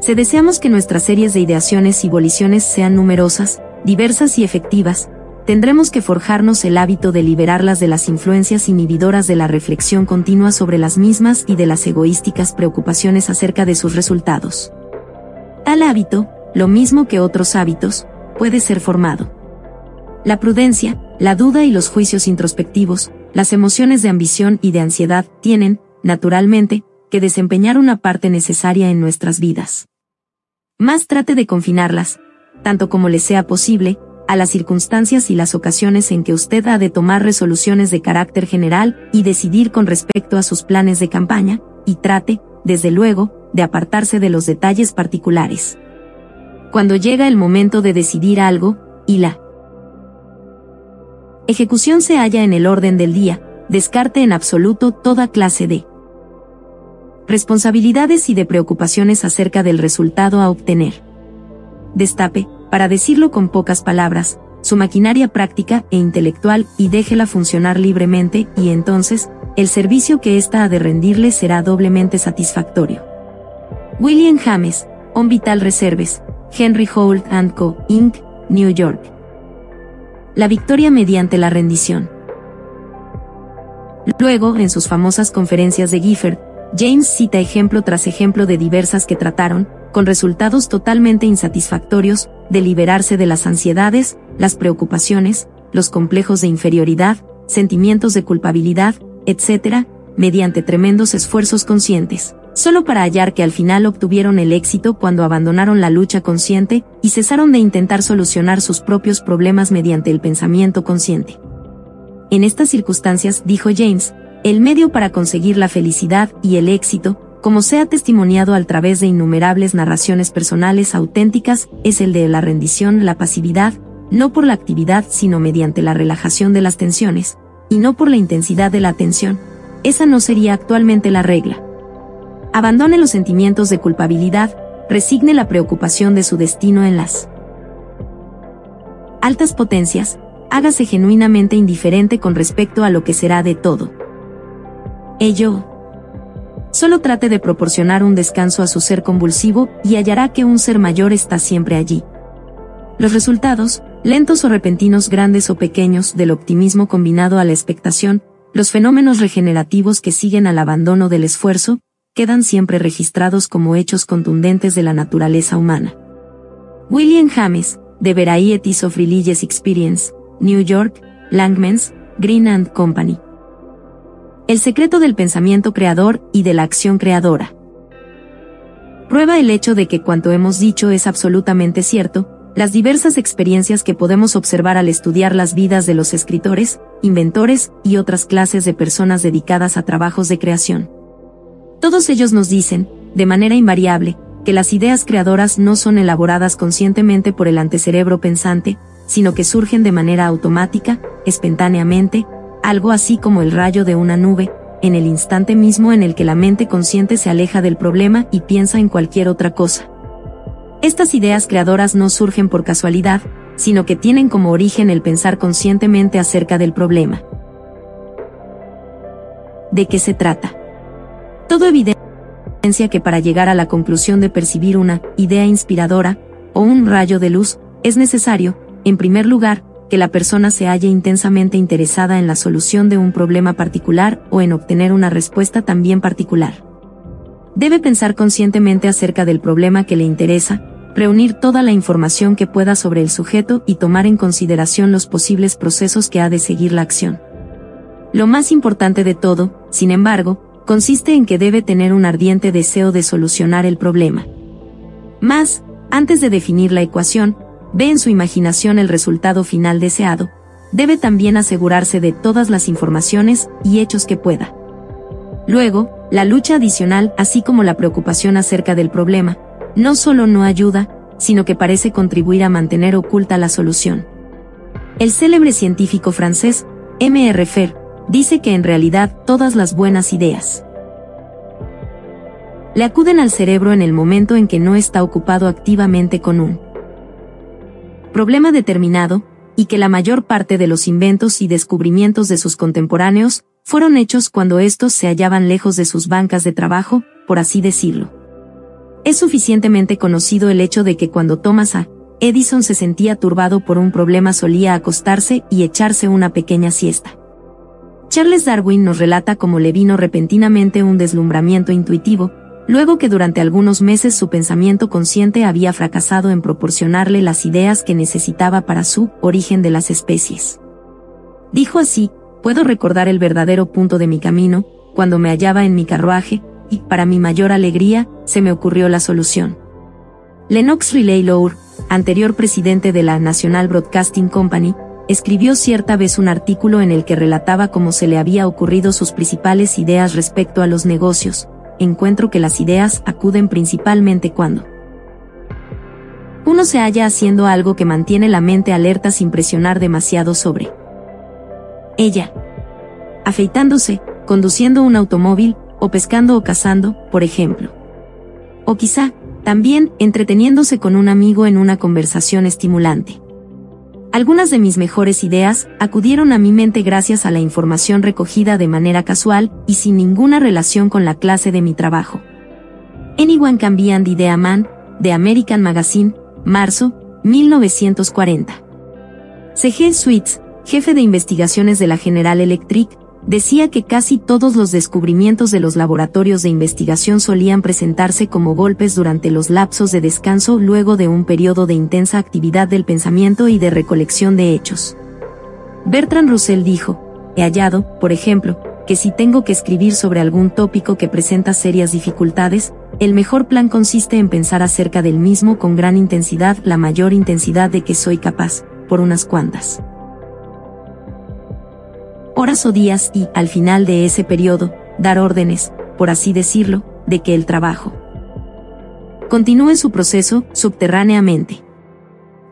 Speaker 1: Se deseamos que nuestras series de ideaciones y voliciones sean numerosas, diversas y efectivas, tendremos que forjarnos el hábito de liberarlas de las influencias inhibidoras de la reflexión continua sobre las mismas y de las egoísticas preocupaciones acerca de sus resultados. Tal hábito, lo mismo que otros hábitos, puede ser formado. La prudencia, la duda y los juicios introspectivos, las emociones de ambición y de ansiedad tienen, naturalmente, que desempeñar una parte necesaria en nuestras vidas. Más trate de confinarlas, tanto como le sea posible, a las circunstancias y las ocasiones en que usted ha de tomar resoluciones de carácter general y decidir con respecto a sus planes de campaña, y trate, desde luego, de apartarse de los detalles particulares. Cuando llega el momento de decidir algo, y la ejecución se halla en el orden del día, descarte en absoluto toda clase de responsabilidades y de preocupaciones acerca del resultado a obtener. Destape, para decirlo con pocas palabras, su maquinaria práctica e intelectual y déjela funcionar libremente y entonces, el servicio que ésta ha de rendirle será doblemente satisfactorio. William James, On Vital Reserves, Henry Holt Co., Inc., New York. La victoria mediante la rendición. Luego, en sus famosas conferencias de Gifford, James cita ejemplo tras ejemplo de diversas que trataron, con resultados totalmente insatisfactorios, de liberarse de las ansiedades, las preocupaciones, los complejos de inferioridad, sentimientos de culpabilidad, etc., mediante tremendos esfuerzos conscientes, solo para hallar que al final obtuvieron el éxito cuando abandonaron la lucha consciente y cesaron de intentar solucionar sus propios problemas mediante el pensamiento consciente. En estas circunstancias, dijo James, el medio para conseguir la felicidad y el éxito, como se ha testimoniado a través de innumerables narraciones personales auténticas, es el de la rendición, la pasividad, no por la actividad sino mediante la relajación de las tensiones, y no por la intensidad de la atención. Esa no sería actualmente la regla. Abandone los sentimientos de culpabilidad, resigne la preocupación de su destino en las altas potencias, hágase genuinamente indiferente con respecto a lo que será de todo. Ello, Solo trate de proporcionar un descanso a su ser convulsivo y hallará que un ser mayor está siempre allí. Los resultados, lentos o repentinos, grandes o pequeños, del optimismo combinado a la expectación, los fenómenos regenerativos que siguen al abandono del esfuerzo, quedan siempre registrados como hechos contundentes de la naturaleza humana. William James, de Varieties of Religious Experience, New York, Langmans, Green and Company. El secreto del pensamiento creador y de la acción creadora. Prueba el hecho de que cuanto hemos dicho es absolutamente cierto, las diversas experiencias que podemos observar al estudiar las vidas de los escritores, inventores y otras clases de personas dedicadas a trabajos de creación. Todos ellos nos dicen, de manera invariable, que las ideas creadoras no son elaboradas conscientemente por el antecerebro pensante, sino que surgen de manera automática, espontáneamente, algo así como el rayo de una nube, en el instante mismo en el que la mente consciente se aleja del problema y piensa en cualquier otra cosa. Estas ideas creadoras no surgen por casualidad, sino que tienen como origen el pensar conscientemente acerca del problema. ¿De qué se trata? Todo evidencia que para llegar a la conclusión de percibir una idea inspiradora, o un rayo de luz, es necesario, en primer lugar, que la persona se halle intensamente interesada en la solución de un problema particular o en obtener una respuesta también particular. Debe pensar conscientemente acerca del problema que le interesa, reunir toda la información que pueda sobre el sujeto y tomar en consideración los posibles procesos que ha de seguir la acción. Lo más importante de todo, sin embargo, consiste en que debe tener un ardiente deseo de solucionar el problema. Más, antes de definir la ecuación, ve en su imaginación el resultado final deseado, debe también asegurarse de todas las informaciones y hechos que pueda. Luego, la lucha adicional, así como la preocupación acerca del problema, no solo no ayuda, sino que parece contribuir a mantener oculta la solución. El célebre científico francés, M.R. Fer, dice que en realidad todas las buenas ideas le acuden al cerebro en el momento en que no está ocupado activamente con un problema determinado, y que la mayor parte de los inventos y descubrimientos de sus contemporáneos fueron hechos cuando estos se hallaban lejos de sus bancas de trabajo, por así decirlo. Es suficientemente conocido el hecho de que cuando Thomas A. Edison se sentía turbado por un problema solía acostarse y echarse una pequeña siesta. Charles Darwin nos relata cómo le vino repentinamente un deslumbramiento intuitivo, luego que durante algunos meses su pensamiento consciente había fracasado en proporcionarle las ideas que necesitaba para su origen de las especies. Dijo así, puedo recordar el verdadero punto de mi camino, cuando me hallaba en mi carruaje, y, para mi mayor alegría, se me ocurrió la solución. Lennox Riley Lower, anterior presidente de la National Broadcasting Company, escribió cierta vez un artículo en el que relataba cómo se le había ocurrido sus principales ideas respecto a los negocios. Encuentro que las ideas acuden principalmente cuando uno se halla haciendo algo que mantiene la mente alerta sin presionar demasiado sobre ella. Afeitándose, conduciendo un automóvil, o pescando o cazando, por ejemplo. O quizá, también, entreteniéndose con un amigo en una conversación estimulante. Algunas de mis mejores ideas acudieron a mi mente gracias a la información recogida de manera casual y sin ninguna relación con la clase de mi trabajo. Anyone Can Be Andy Man, de American Magazine, marzo, 1940. C.G. Sweets, jefe de investigaciones de la General Electric, decía que casi todos los descubrimientos de los laboratorios de investigación solían presentarse como golpes durante los lapsos de descanso luego de un periodo de intensa actividad del pensamiento y de recolección de hechos. Bertrand Russell dijo, he hallado, por ejemplo, que si tengo que escribir sobre algún tópico que presenta serias dificultades, el mejor plan consiste en pensar acerca del mismo con gran intensidad, la mayor intensidad de que soy capaz, por unas cuantas horas o días y, al final de ese periodo, dar órdenes, por así decirlo, de que el trabajo continúe su proceso subterráneamente.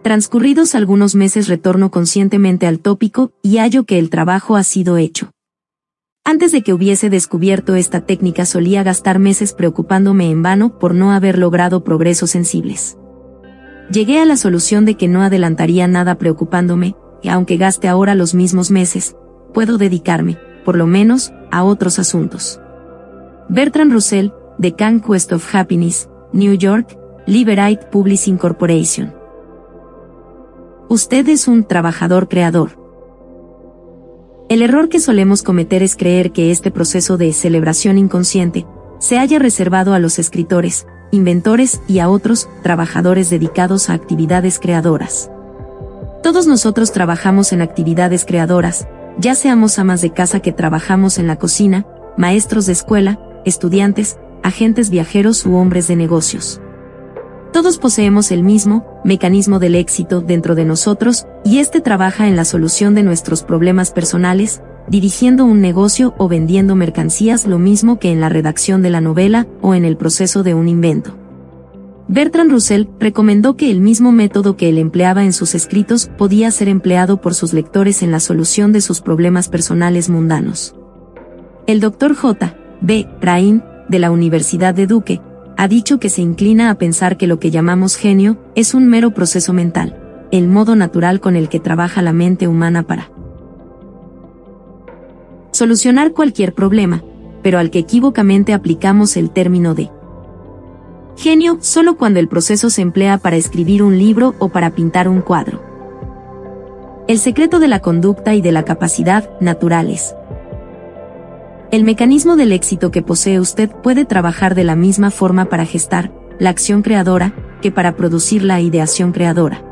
Speaker 1: Transcurridos algunos meses retorno conscientemente al tópico y hallo que el trabajo ha sido hecho. Antes de que hubiese descubierto esta técnica solía gastar meses preocupándome en vano por no haber logrado progresos sensibles. Llegué a la solución de que no adelantaría nada preocupándome, y aunque gaste ahora los mismos meses, puedo dedicarme, por lo menos, a otros asuntos. Bertrand Russell, de Conquest of Happiness, New York, Liberate Publishing Corporation. Usted es un trabajador creador. El error que solemos cometer es creer que este proceso de celebración inconsciente se haya reservado a los escritores, inventores y a otros trabajadores dedicados a actividades creadoras. Todos nosotros trabajamos en actividades creadoras, ya seamos amas de casa que trabajamos en la cocina, maestros de escuela, estudiantes, agentes viajeros u hombres de negocios. Todos poseemos el mismo mecanismo del éxito dentro de nosotros y este trabaja en la solución de nuestros problemas personales, dirigiendo un negocio o vendiendo mercancías lo mismo que en la redacción de la novela o en el proceso de un invento. Bertrand Russell recomendó que el mismo método que él empleaba en sus escritos podía ser empleado por sus lectores en la solución de sus problemas personales mundanos. El Dr. J. B. Rain, de la Universidad de Duke, ha dicho que se inclina a pensar que lo que llamamos genio es un mero proceso mental, el modo natural con el que trabaja la mente humana para solucionar cualquier problema, pero al que equívocamente aplicamos el término de Genio solo cuando el proceso se emplea para escribir un libro o para pintar un cuadro. El secreto de la conducta y de la capacidad naturales. El mecanismo del éxito que posee usted puede trabajar de la misma forma para gestar la acción creadora que para producir la ideación creadora.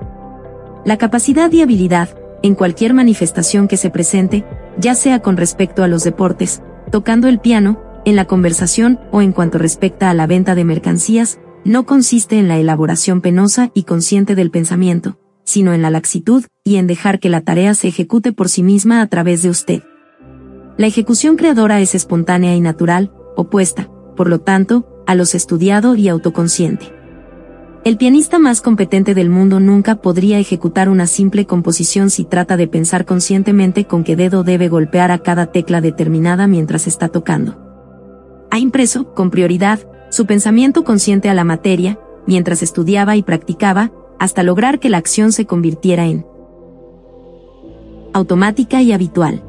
Speaker 1: La capacidad y habilidad, en cualquier manifestación que se presente, ya sea con respecto a los deportes, tocando el piano, en la conversación o en cuanto respecta a la venta de mercancías, no consiste en la elaboración penosa y consciente del pensamiento, sino en la laxitud y en dejar que la tarea se ejecute por sí misma a través de usted. La ejecución creadora es espontánea y natural, opuesta, por lo tanto, a los estudiado y autoconsciente. El pianista más competente del mundo nunca podría ejecutar una simple composición si trata de pensar conscientemente con qué dedo debe golpear a cada tecla determinada mientras está tocando. Ha impreso, con prioridad, su pensamiento consciente a la materia, mientras estudiaba y practicaba, hasta lograr que la acción se convirtiera en automática y habitual.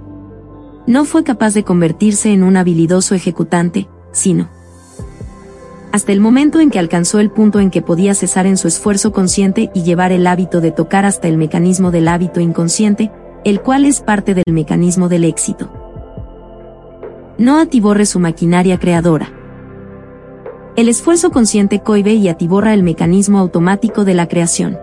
Speaker 1: No fue capaz de convertirse en un habilidoso ejecutante, sino hasta el momento en que alcanzó el punto en que podía cesar en su esfuerzo consciente y llevar el hábito de tocar hasta el mecanismo del hábito inconsciente, el cual es parte del mecanismo del éxito. No atiborre su maquinaria creadora. El esfuerzo consciente coibe y atiborra el mecanismo automático de la creación.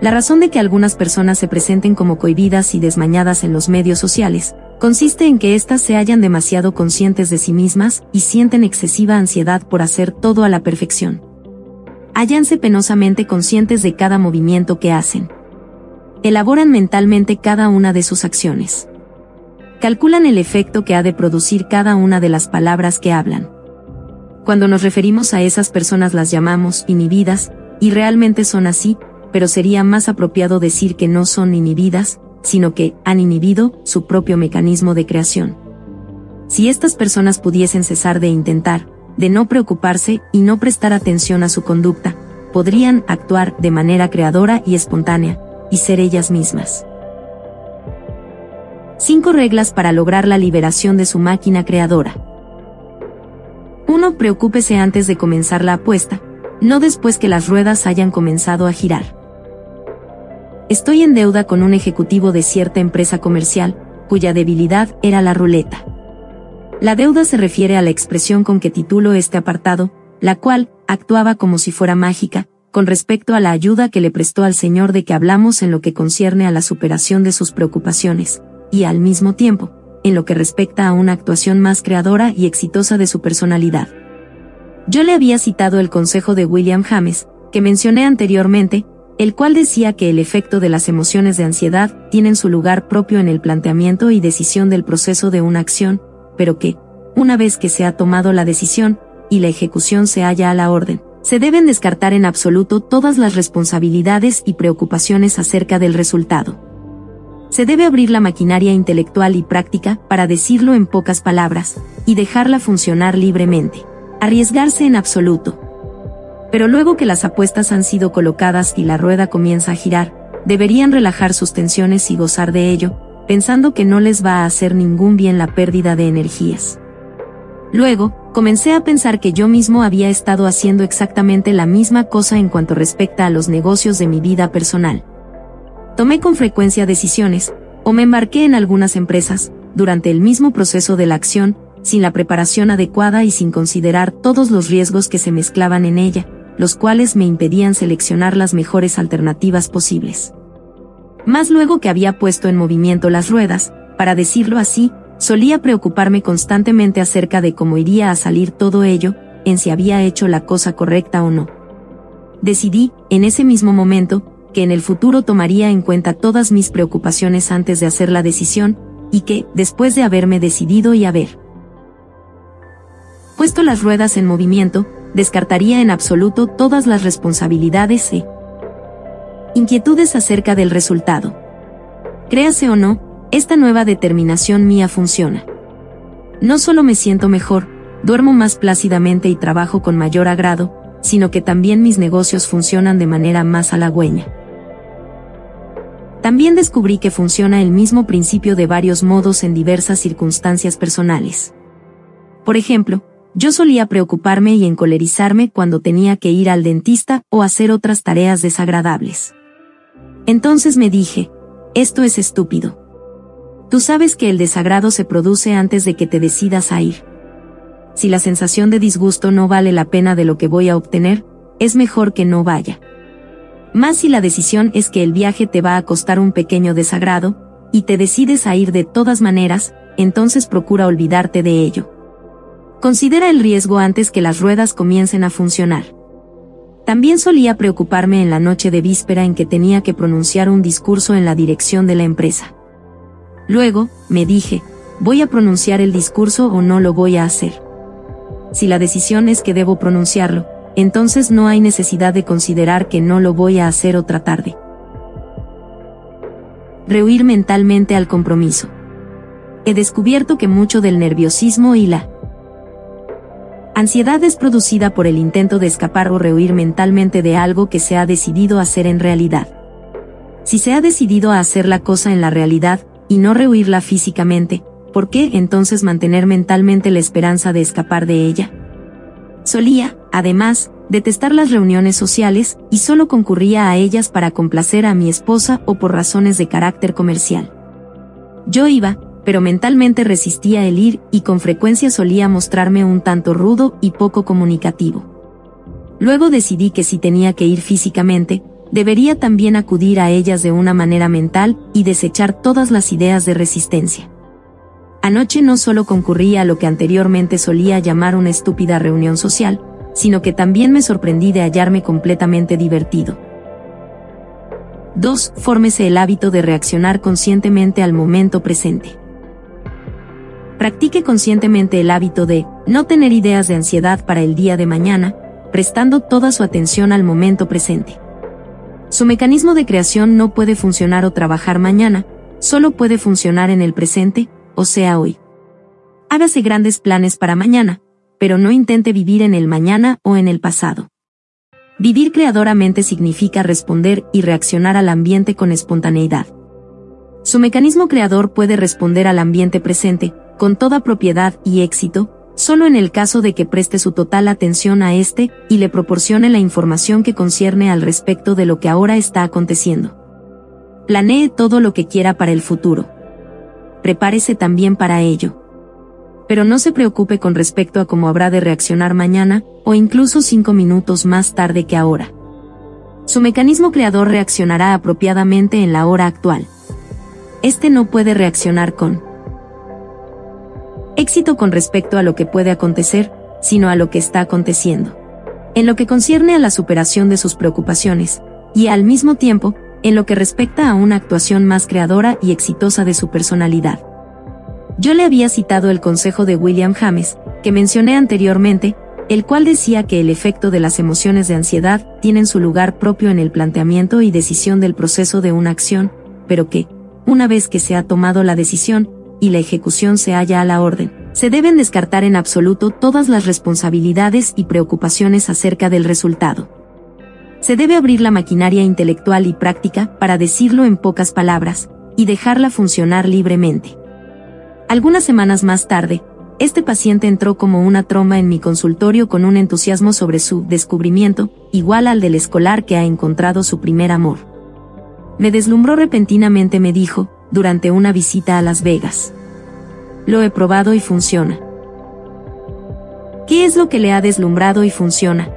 Speaker 1: La razón de que algunas personas se presenten como cohibidas y desmañadas en los medios sociales, consiste en que éstas se hallan demasiado conscientes de sí mismas y sienten excesiva ansiedad por hacer todo a la perfección. Hállanse penosamente conscientes de cada movimiento que hacen. Elaboran mentalmente cada una de sus acciones. Calculan el efecto que ha de producir cada una de las palabras que hablan. Cuando nos referimos a esas personas las llamamos inhibidas, y realmente son así, pero sería más apropiado decir que no son inhibidas, sino que han inhibido su propio mecanismo de creación. Si estas personas pudiesen cesar de intentar, de no preocuparse y no prestar atención a su conducta, podrían actuar de manera creadora y espontánea, y ser ellas mismas. 5 reglas para lograr la liberación de su máquina creadora. 1. Preocúpese antes de comenzar la apuesta, no después que las ruedas hayan comenzado a girar. Estoy en deuda con un ejecutivo de cierta empresa comercial, cuya debilidad era la ruleta. La deuda se refiere a la expresión con que titulo este apartado, la cual actuaba como si fuera mágica, con respecto a la ayuda que le prestó al Señor de que hablamos en lo que concierne a la superación de sus preocupaciones, y al mismo tiempo, en lo que respecta a una actuación más creadora y exitosa de su personalidad. Yo le había citado el consejo de William James, que mencioné anteriormente, el cual decía que el efecto de las emociones de ansiedad tienen su lugar propio en el planteamiento y decisión del proceso de una acción, pero que, una vez que se ha tomado la decisión, y la ejecución se halla a la orden, se deben descartar en absoluto todas las responsabilidades y preocupaciones acerca del resultado. Se debe abrir la maquinaria intelectual y práctica, para decirlo en pocas palabras, y dejarla funcionar libremente. Arriesgarse en absoluto, pero luego que las apuestas han sido colocadas y la rueda comienza a girar, deberían relajar sus tensiones y gozar de ello, pensando que no les va a hacer ningún bien la pérdida de energías. Luego, comencé a pensar que yo mismo había estado haciendo exactamente la misma cosa en cuanto respecta a los negocios de mi vida personal. Tomé con frecuencia decisiones, o me embarqué en algunas empresas, durante el mismo proceso de la acción, sin la preparación adecuada y sin considerar todos los riesgos que se mezclaban en ella, los cuales me impedían seleccionar las mejores alternativas posibles. Más luego que había puesto en movimiento las ruedas, para decirlo así, solía preocuparme constantemente acerca de cómo iría a salir todo ello, en si había hecho la cosa correcta o no. Decidí, en ese mismo momento, que en el futuro tomaría en cuenta todas mis preocupaciones antes de hacer la decisión, y que, después de haberme decidido y haber puesto las ruedas en movimiento, descartaría en absoluto todas las responsabilidades e inquietudes acerca del resultado. Créase o no, esta nueva determinación mía funciona. No solo me siento mejor, duermo más plácidamente y trabajo con mayor agrado, sino que también mis negocios funcionan de manera más halagüeña. También descubrí que funciona el mismo principio de varios modos en diversas circunstancias personales. Por ejemplo, yo solía preocuparme y encolerizarme cuando tenía que ir al dentista o hacer otras tareas desagradables. Entonces me dije, esto es estúpido. Tú sabes que el desagrado se produce antes de que te decidas a ir. Si la sensación de disgusto no vale la pena de lo que voy a obtener, es mejor que no vaya. Más si la decisión es que el viaje te va a costar un pequeño desagrado, y te decides a ir de todas maneras, entonces procura olvidarte de ello. Considera el riesgo antes que las ruedas comiencen a funcionar. También solía preocuparme en la noche de víspera en que tenía que pronunciar un discurso en la dirección de la empresa. Luego, me dije, ¿voy a pronunciar el discurso o no lo voy a hacer? Si la decisión es que debo pronunciarlo, entonces no hay necesidad de considerar que no lo voy a hacer otra tarde. Rehuir mentalmente al compromiso. He descubierto que mucho del nerviosismo y la ansiedad es producida por el intento de escapar o rehuir mentalmente de algo que se ha decidido hacer en realidad. Si se ha decidido a hacer la cosa en la realidad, y no rehuirla físicamente, ¿por qué entonces mantener mentalmente la esperanza de escapar de ella? Solía, además, detestar las reuniones sociales, y solo concurría a ellas para complacer a mi esposa o por razones de carácter comercial. Yo iba, pero mentalmente resistía el ir y con frecuencia solía mostrarme un tanto rudo y poco comunicativo. Luego decidí que si tenía que ir físicamente, debería también acudir a ellas de una manera mental y desechar todas las ideas de resistencia. Anoche no solo concurrí a lo que anteriormente solía llamar una estúpida reunión social, sino que también me sorprendí de hallarme completamente divertido. 2. Fórmese el hábito de reaccionar conscientemente al momento presente. Practique conscientemente el hábito de no tener ideas de ansiedad para el día de mañana, prestando toda su atención al momento presente. Su mecanismo de creación no puede funcionar o trabajar mañana, solo puede funcionar en el presente, o sea hoy. Hágase grandes planes para mañana, pero no intente vivir en el mañana o en el pasado. Vivir creadoramente significa responder y reaccionar al ambiente con espontaneidad. Su mecanismo creador puede responder al ambiente presente, con toda propiedad y éxito, solo en el caso de que preste su total atención a este y le proporcione la información que concierne al respecto de lo que ahora está aconteciendo. Planee todo lo que quiera para el futuro prepárese también para ello. Pero no se preocupe con respecto a cómo habrá de reaccionar mañana, o incluso cinco minutos más tarde que ahora. Su mecanismo creador reaccionará apropiadamente en la hora actual. Este no puede reaccionar con éxito con respecto a lo que puede acontecer, sino a lo que está aconteciendo. En lo que concierne a la superación de sus preocupaciones, y al mismo tiempo, en lo que respecta a una actuación más creadora y exitosa de su personalidad. Yo le había citado el consejo de William James, que mencioné anteriormente, el cual decía que el efecto de las emociones de ansiedad tienen su lugar propio en el planteamiento y decisión del proceso de una acción, pero que, una vez que se ha tomado la decisión, y la ejecución se halla a la orden, se deben descartar en absoluto todas las responsabilidades y preocupaciones acerca del resultado. Se debe abrir la maquinaria intelectual y práctica, para decirlo en pocas palabras, y dejarla funcionar libremente. Algunas semanas más tarde, este paciente entró como una tromba en mi consultorio con un entusiasmo sobre su descubrimiento, igual al del escolar que ha encontrado su primer amor. Me deslumbró repentinamente, me dijo, durante una visita a Las Vegas. Lo he probado y funciona. ¿Qué es lo que le ha deslumbrado y funciona?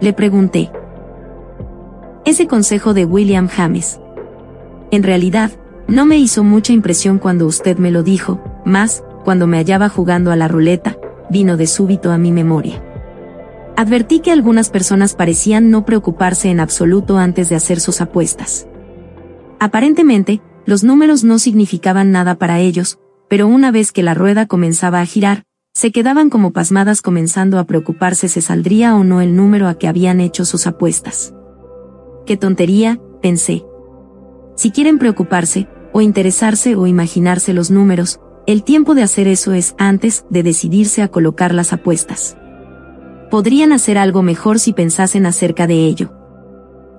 Speaker 1: Le pregunté ese consejo de William James. En realidad, no me hizo mucha impresión cuando usted me lo dijo, más, cuando me hallaba jugando a la ruleta, vino de súbito a mi memoria. Advertí que algunas personas parecían no preocuparse en absoluto antes de hacer sus apuestas. Aparentemente, los números no significaban nada para ellos, pero una vez que la rueda comenzaba a girar, se quedaban como pasmadas comenzando a preocuparse si saldría o no el número a que habían hecho sus apuestas. Qué tontería, pensé. Si quieren preocuparse, o interesarse o imaginarse los números, el tiempo de hacer eso es antes de decidirse a colocar las apuestas. Podrían hacer algo mejor si pensasen acerca de ello.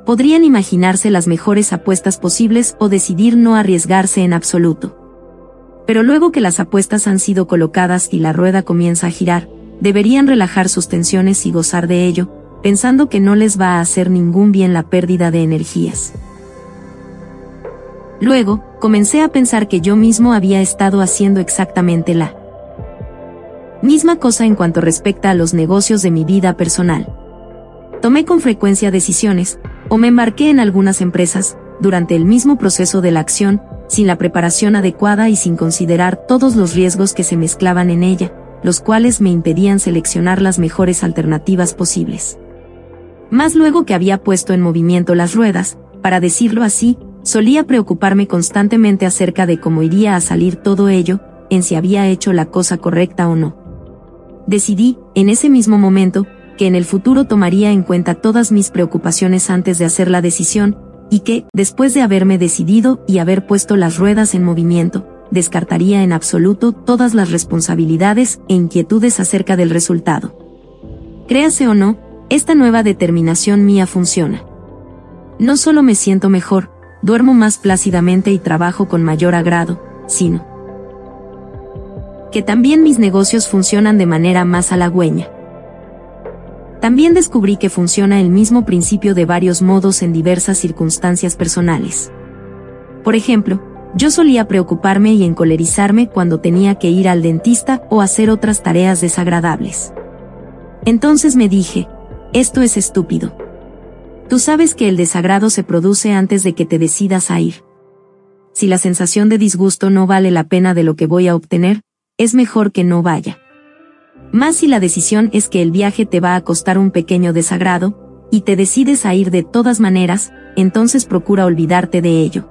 Speaker 1: Podrían imaginarse las mejores apuestas posibles o decidir no arriesgarse en absoluto. Pero luego que las apuestas han sido colocadas y la rueda comienza a girar, deberían relajar sus tensiones y gozar de ello, pensando que no les va a hacer ningún bien la pérdida de energías. Luego, comencé a pensar que yo mismo había estado haciendo exactamente la misma cosa en cuanto respecta a los negocios de mi vida personal. Tomé con frecuencia decisiones, o me embarqué en algunas empresas, durante el mismo proceso de la acción, sin la preparación adecuada y sin considerar todos los riesgos que se mezclaban en ella, los cuales me impedían seleccionar las mejores alternativas posibles. Más luego que había puesto en movimiento las ruedas, para decirlo así, solía preocuparme constantemente acerca de cómo iría a salir todo ello, en si había hecho la cosa correcta o no. Decidí, en ese mismo momento, que en el futuro tomaría en cuenta todas mis preocupaciones antes de hacer la decisión, y que, después de haberme decidido y haber puesto las ruedas en movimiento, descartaría en absoluto todas las responsabilidades e inquietudes acerca del resultado. Créase o no, esta nueva determinación mía funciona. No solo me siento mejor, duermo más plácidamente y trabajo con mayor agrado, sino que también mis negocios funcionan de manera más halagüeña. También descubrí que funciona el mismo principio de varios modos en diversas circunstancias personales. Por ejemplo, yo solía preocuparme y encolerizarme cuando tenía que ir al dentista o hacer otras tareas desagradables. Entonces me dije, esto es estúpido. Tú sabes que el desagrado se produce antes de que te decidas a ir. Si la sensación de disgusto no vale la pena de lo que voy a obtener, es mejor que no vaya. Más si la decisión es que el viaje te va a costar un pequeño desagrado, y te decides a ir de todas maneras, entonces procura olvidarte de ello.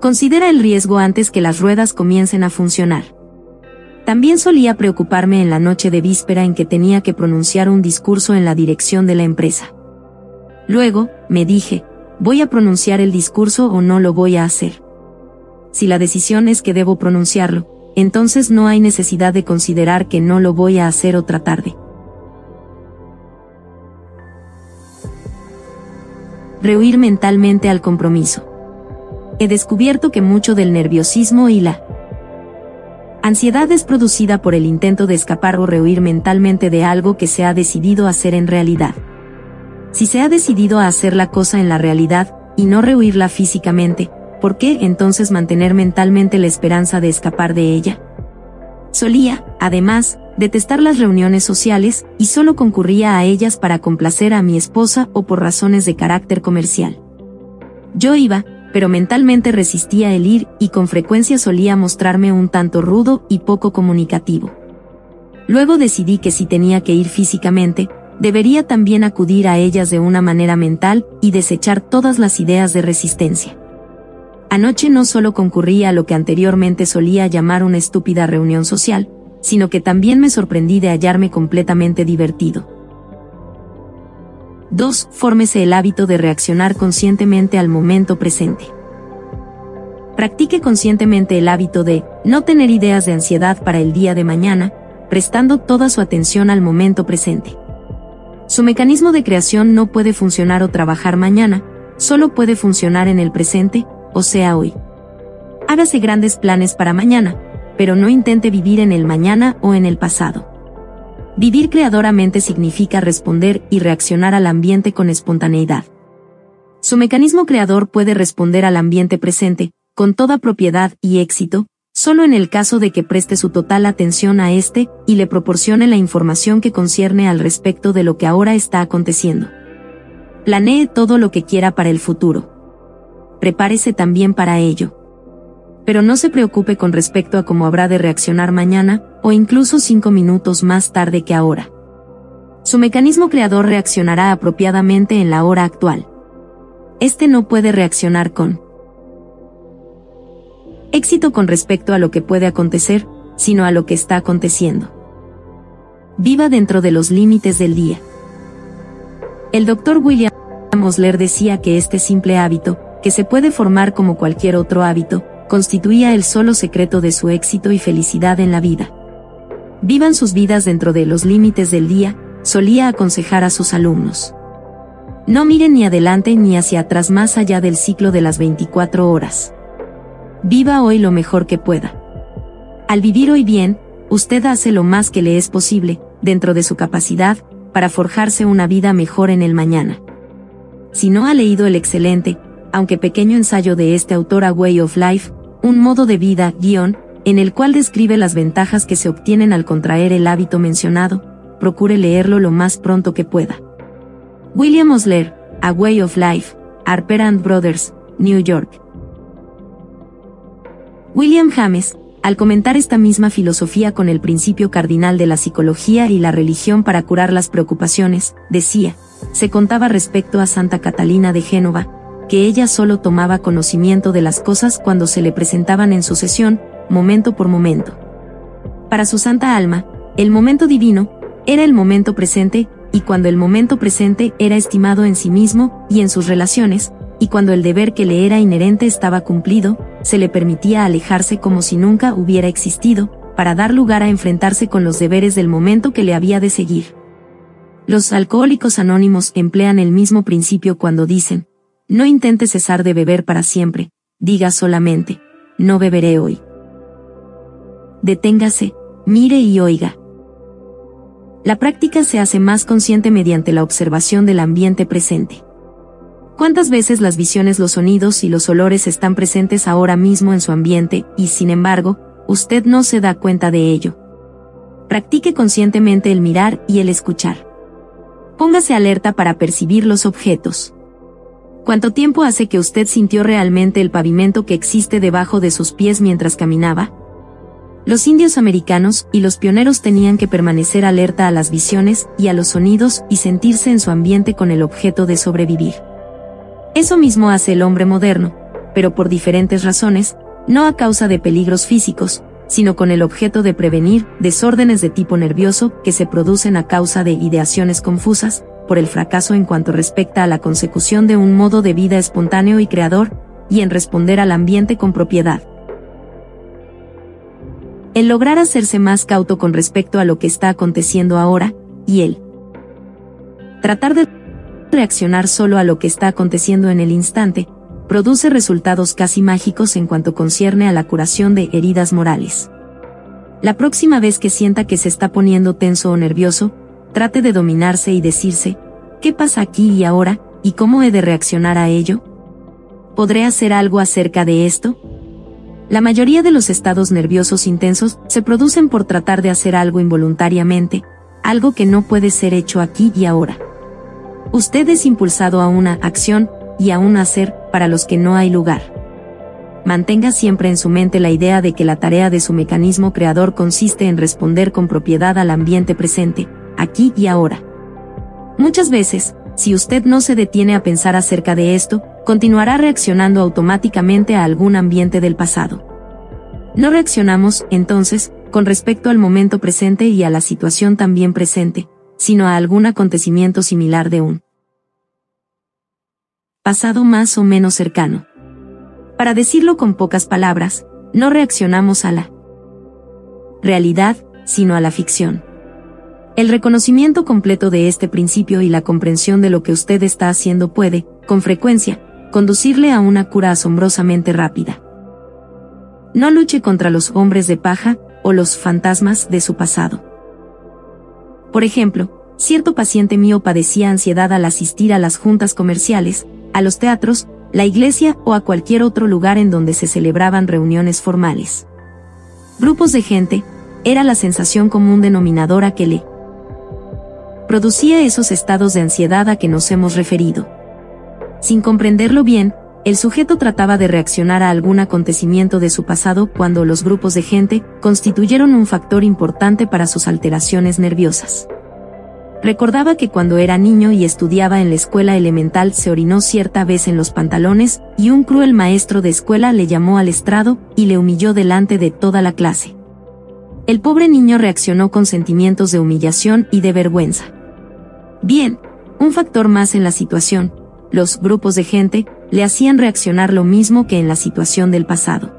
Speaker 1: Considera el riesgo antes que las ruedas comiencen a funcionar. También solía preocuparme en la noche de víspera en que tenía que pronunciar un discurso en la dirección de la empresa. Luego, me dije, ¿voy a pronunciar el discurso o no lo voy a hacer? Si la decisión es que debo pronunciarlo, entonces no hay necesidad de considerar que no lo voy a hacer otra tarde. Rehuir mentalmente al compromiso. He descubierto que mucho del nerviosismo y la ansiedad es producida por el intento de escapar o rehuir mentalmente de algo que se ha decidido hacer en realidad. Si se ha decidido a hacer la cosa en la realidad, y no rehuirla físicamente, ¿por qué entonces mantener mentalmente la esperanza de escapar de ella? Solía, además, detestar las reuniones sociales, y solo concurría a ellas para complacer a mi esposa o por razones de carácter comercial. Yo iba, pero mentalmente resistía el ir y con frecuencia solía mostrarme un tanto rudo y poco comunicativo. Luego decidí que si tenía que ir físicamente, debería también acudir a ellas de una manera mental y desechar todas las ideas de resistencia. Anoche no solo concurrí a lo que anteriormente solía llamar una estúpida reunión social, sino que también me sorprendí de hallarme completamente divertido. 2. Fórmese el hábito de reaccionar conscientemente al momento presente. Practique conscientemente el hábito de no tener ideas de ansiedad para el día de mañana, prestando toda su atención al momento presente. Su mecanismo de creación no puede funcionar o trabajar mañana, solo puede funcionar en el presente, o sea hoy. Hágase grandes planes para mañana, pero no intente vivir en el mañana o en el pasado. Vivir creadoramente significa responder y reaccionar al ambiente con espontaneidad. Su mecanismo creador puede responder al ambiente presente, con toda propiedad y éxito, solo en el caso de que preste su total atención a este y le proporcione la información que concierne al respecto de lo que ahora está aconteciendo. Planee todo lo que quiera para el futuro prepárese también para ello. Pero no se preocupe con respecto a cómo habrá de reaccionar mañana, o incluso cinco minutos más tarde que ahora. Su mecanismo creador reaccionará apropiadamente en la hora actual. Este no puede reaccionar con éxito con respecto a lo que puede acontecer, sino a lo que está aconteciendo. Viva dentro de los límites del día. El doctor William Osler decía que este simple hábito, que se puede formar como cualquier otro hábito, constituía el solo secreto de su éxito y felicidad en la vida. Vivan sus vidas dentro de los límites del día, solía aconsejar a sus alumnos. No miren ni adelante ni hacia atrás más allá del ciclo de las 24 horas. Viva hoy lo mejor que pueda. Al vivir hoy bien, usted hace lo más que le es posible, dentro de su capacidad, para forjarse una vida mejor en el mañana. Si no ha leído el excelente, aunque pequeño ensayo de este autor A Way of Life, un modo de vida, guion, en el cual describe las ventajas que se obtienen al contraer el hábito mencionado, procure leerlo lo más pronto que pueda. William Osler, A Way of Life, Harper and Brothers, New York. William James, al comentar esta misma filosofía con el principio cardinal de la psicología y la religión para curar las preocupaciones, decía, se contaba respecto a Santa Catalina de Génova, que ella solo tomaba conocimiento de las cosas cuando se le presentaban en sucesión, momento por momento. Para su santa alma, el momento divino, era el momento presente, y cuando el momento presente era estimado en sí mismo y en sus relaciones, y cuando el deber que le era inherente estaba cumplido, se le permitía alejarse como si nunca hubiera existido, para dar lugar a enfrentarse con los deberes del momento que le había de seguir. Los alcohólicos anónimos emplean el mismo principio cuando dicen, no intente cesar de beber para siempre, diga solamente, no beberé hoy. Deténgase, mire y oiga. La práctica se hace más consciente mediante la observación del ambiente presente. ¿Cuántas veces las visiones, los sonidos y los olores están presentes ahora mismo en su ambiente y, sin embargo, usted no se da cuenta de ello? Practique conscientemente el mirar y el escuchar. Póngase alerta para percibir los objetos. ¿Cuánto tiempo hace que usted sintió realmente el pavimento que existe debajo de sus pies mientras caminaba? Los indios americanos y los pioneros tenían que permanecer alerta a las visiones y a los sonidos y sentirse en su ambiente con el objeto de sobrevivir. Eso mismo hace el hombre moderno, pero por diferentes razones, no a causa de peligros físicos, sino con el objeto de prevenir desórdenes de tipo nervioso que se producen a causa de ideaciones confusas, por el fracaso en cuanto respecta a la consecución de un modo de vida espontáneo y creador, y en responder al ambiente con propiedad. El lograr hacerse más cauto con respecto a lo que está aconteciendo ahora, y el tratar de reaccionar solo a lo que está aconteciendo en el instante, produce resultados casi mágicos en cuanto concierne a la curación de heridas morales. La próxima vez que sienta que se está poniendo tenso o nervioso, trate de dominarse y decirse, ¿qué pasa aquí y ahora, y cómo he de reaccionar a ello? ¿Podré hacer algo acerca de esto? La mayoría de los estados nerviosos intensos se producen por tratar de hacer algo involuntariamente, algo que no puede ser hecho aquí y ahora. Usted es impulsado a una acción y a un hacer para los que no hay lugar. Mantenga siempre en su mente la idea de que la tarea de su mecanismo creador consiste en responder con propiedad al ambiente presente, aquí y ahora. Muchas veces, si usted no se detiene a pensar acerca de esto, continuará reaccionando automáticamente a algún ambiente del pasado. No reaccionamos, entonces, con respecto al momento presente y a la situación también presente, sino a algún acontecimiento similar de un pasado más o menos cercano. Para decirlo con pocas palabras, no reaccionamos a la realidad, sino a la ficción. El reconocimiento completo de este principio y la comprensión de lo que usted está haciendo puede, con frecuencia, conducirle a una cura asombrosamente rápida. No luche contra los hombres de paja o los fantasmas de su pasado. Por ejemplo, cierto paciente mío padecía ansiedad al asistir a las juntas comerciales, a los teatros, la iglesia o a cualquier otro lugar en donde se celebraban reuniones formales. Grupos de gente, era la sensación común denominadora que le producía esos estados de ansiedad a que nos hemos referido. Sin comprenderlo bien, el sujeto trataba de reaccionar a algún acontecimiento de su pasado cuando los grupos de gente constituyeron un factor importante para sus alteraciones nerviosas. Recordaba que cuando era niño y estudiaba en la escuela elemental se orinó cierta vez en los pantalones, y un cruel maestro de escuela le llamó al estrado y le humilló delante de toda la clase. El pobre niño reaccionó con sentimientos de humillación y de vergüenza. Bien, un factor más en la situación, los grupos de gente, le hacían reaccionar lo mismo que en la situación del pasado.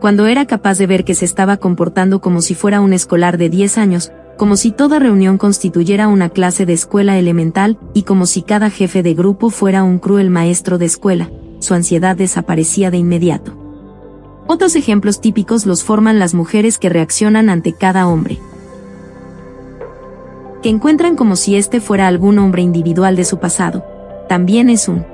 Speaker 1: Cuando era capaz de ver que se estaba comportando como si fuera un escolar de 10 años, como si toda reunión constituyera una clase de escuela elemental, y como si cada jefe de grupo fuera un cruel maestro de escuela, su ansiedad desaparecía de inmediato. Otros ejemplos típicos los forman las mujeres que reaccionan ante cada hombre que encuentran como si este fuera algún hombre individual de su pasado, también es un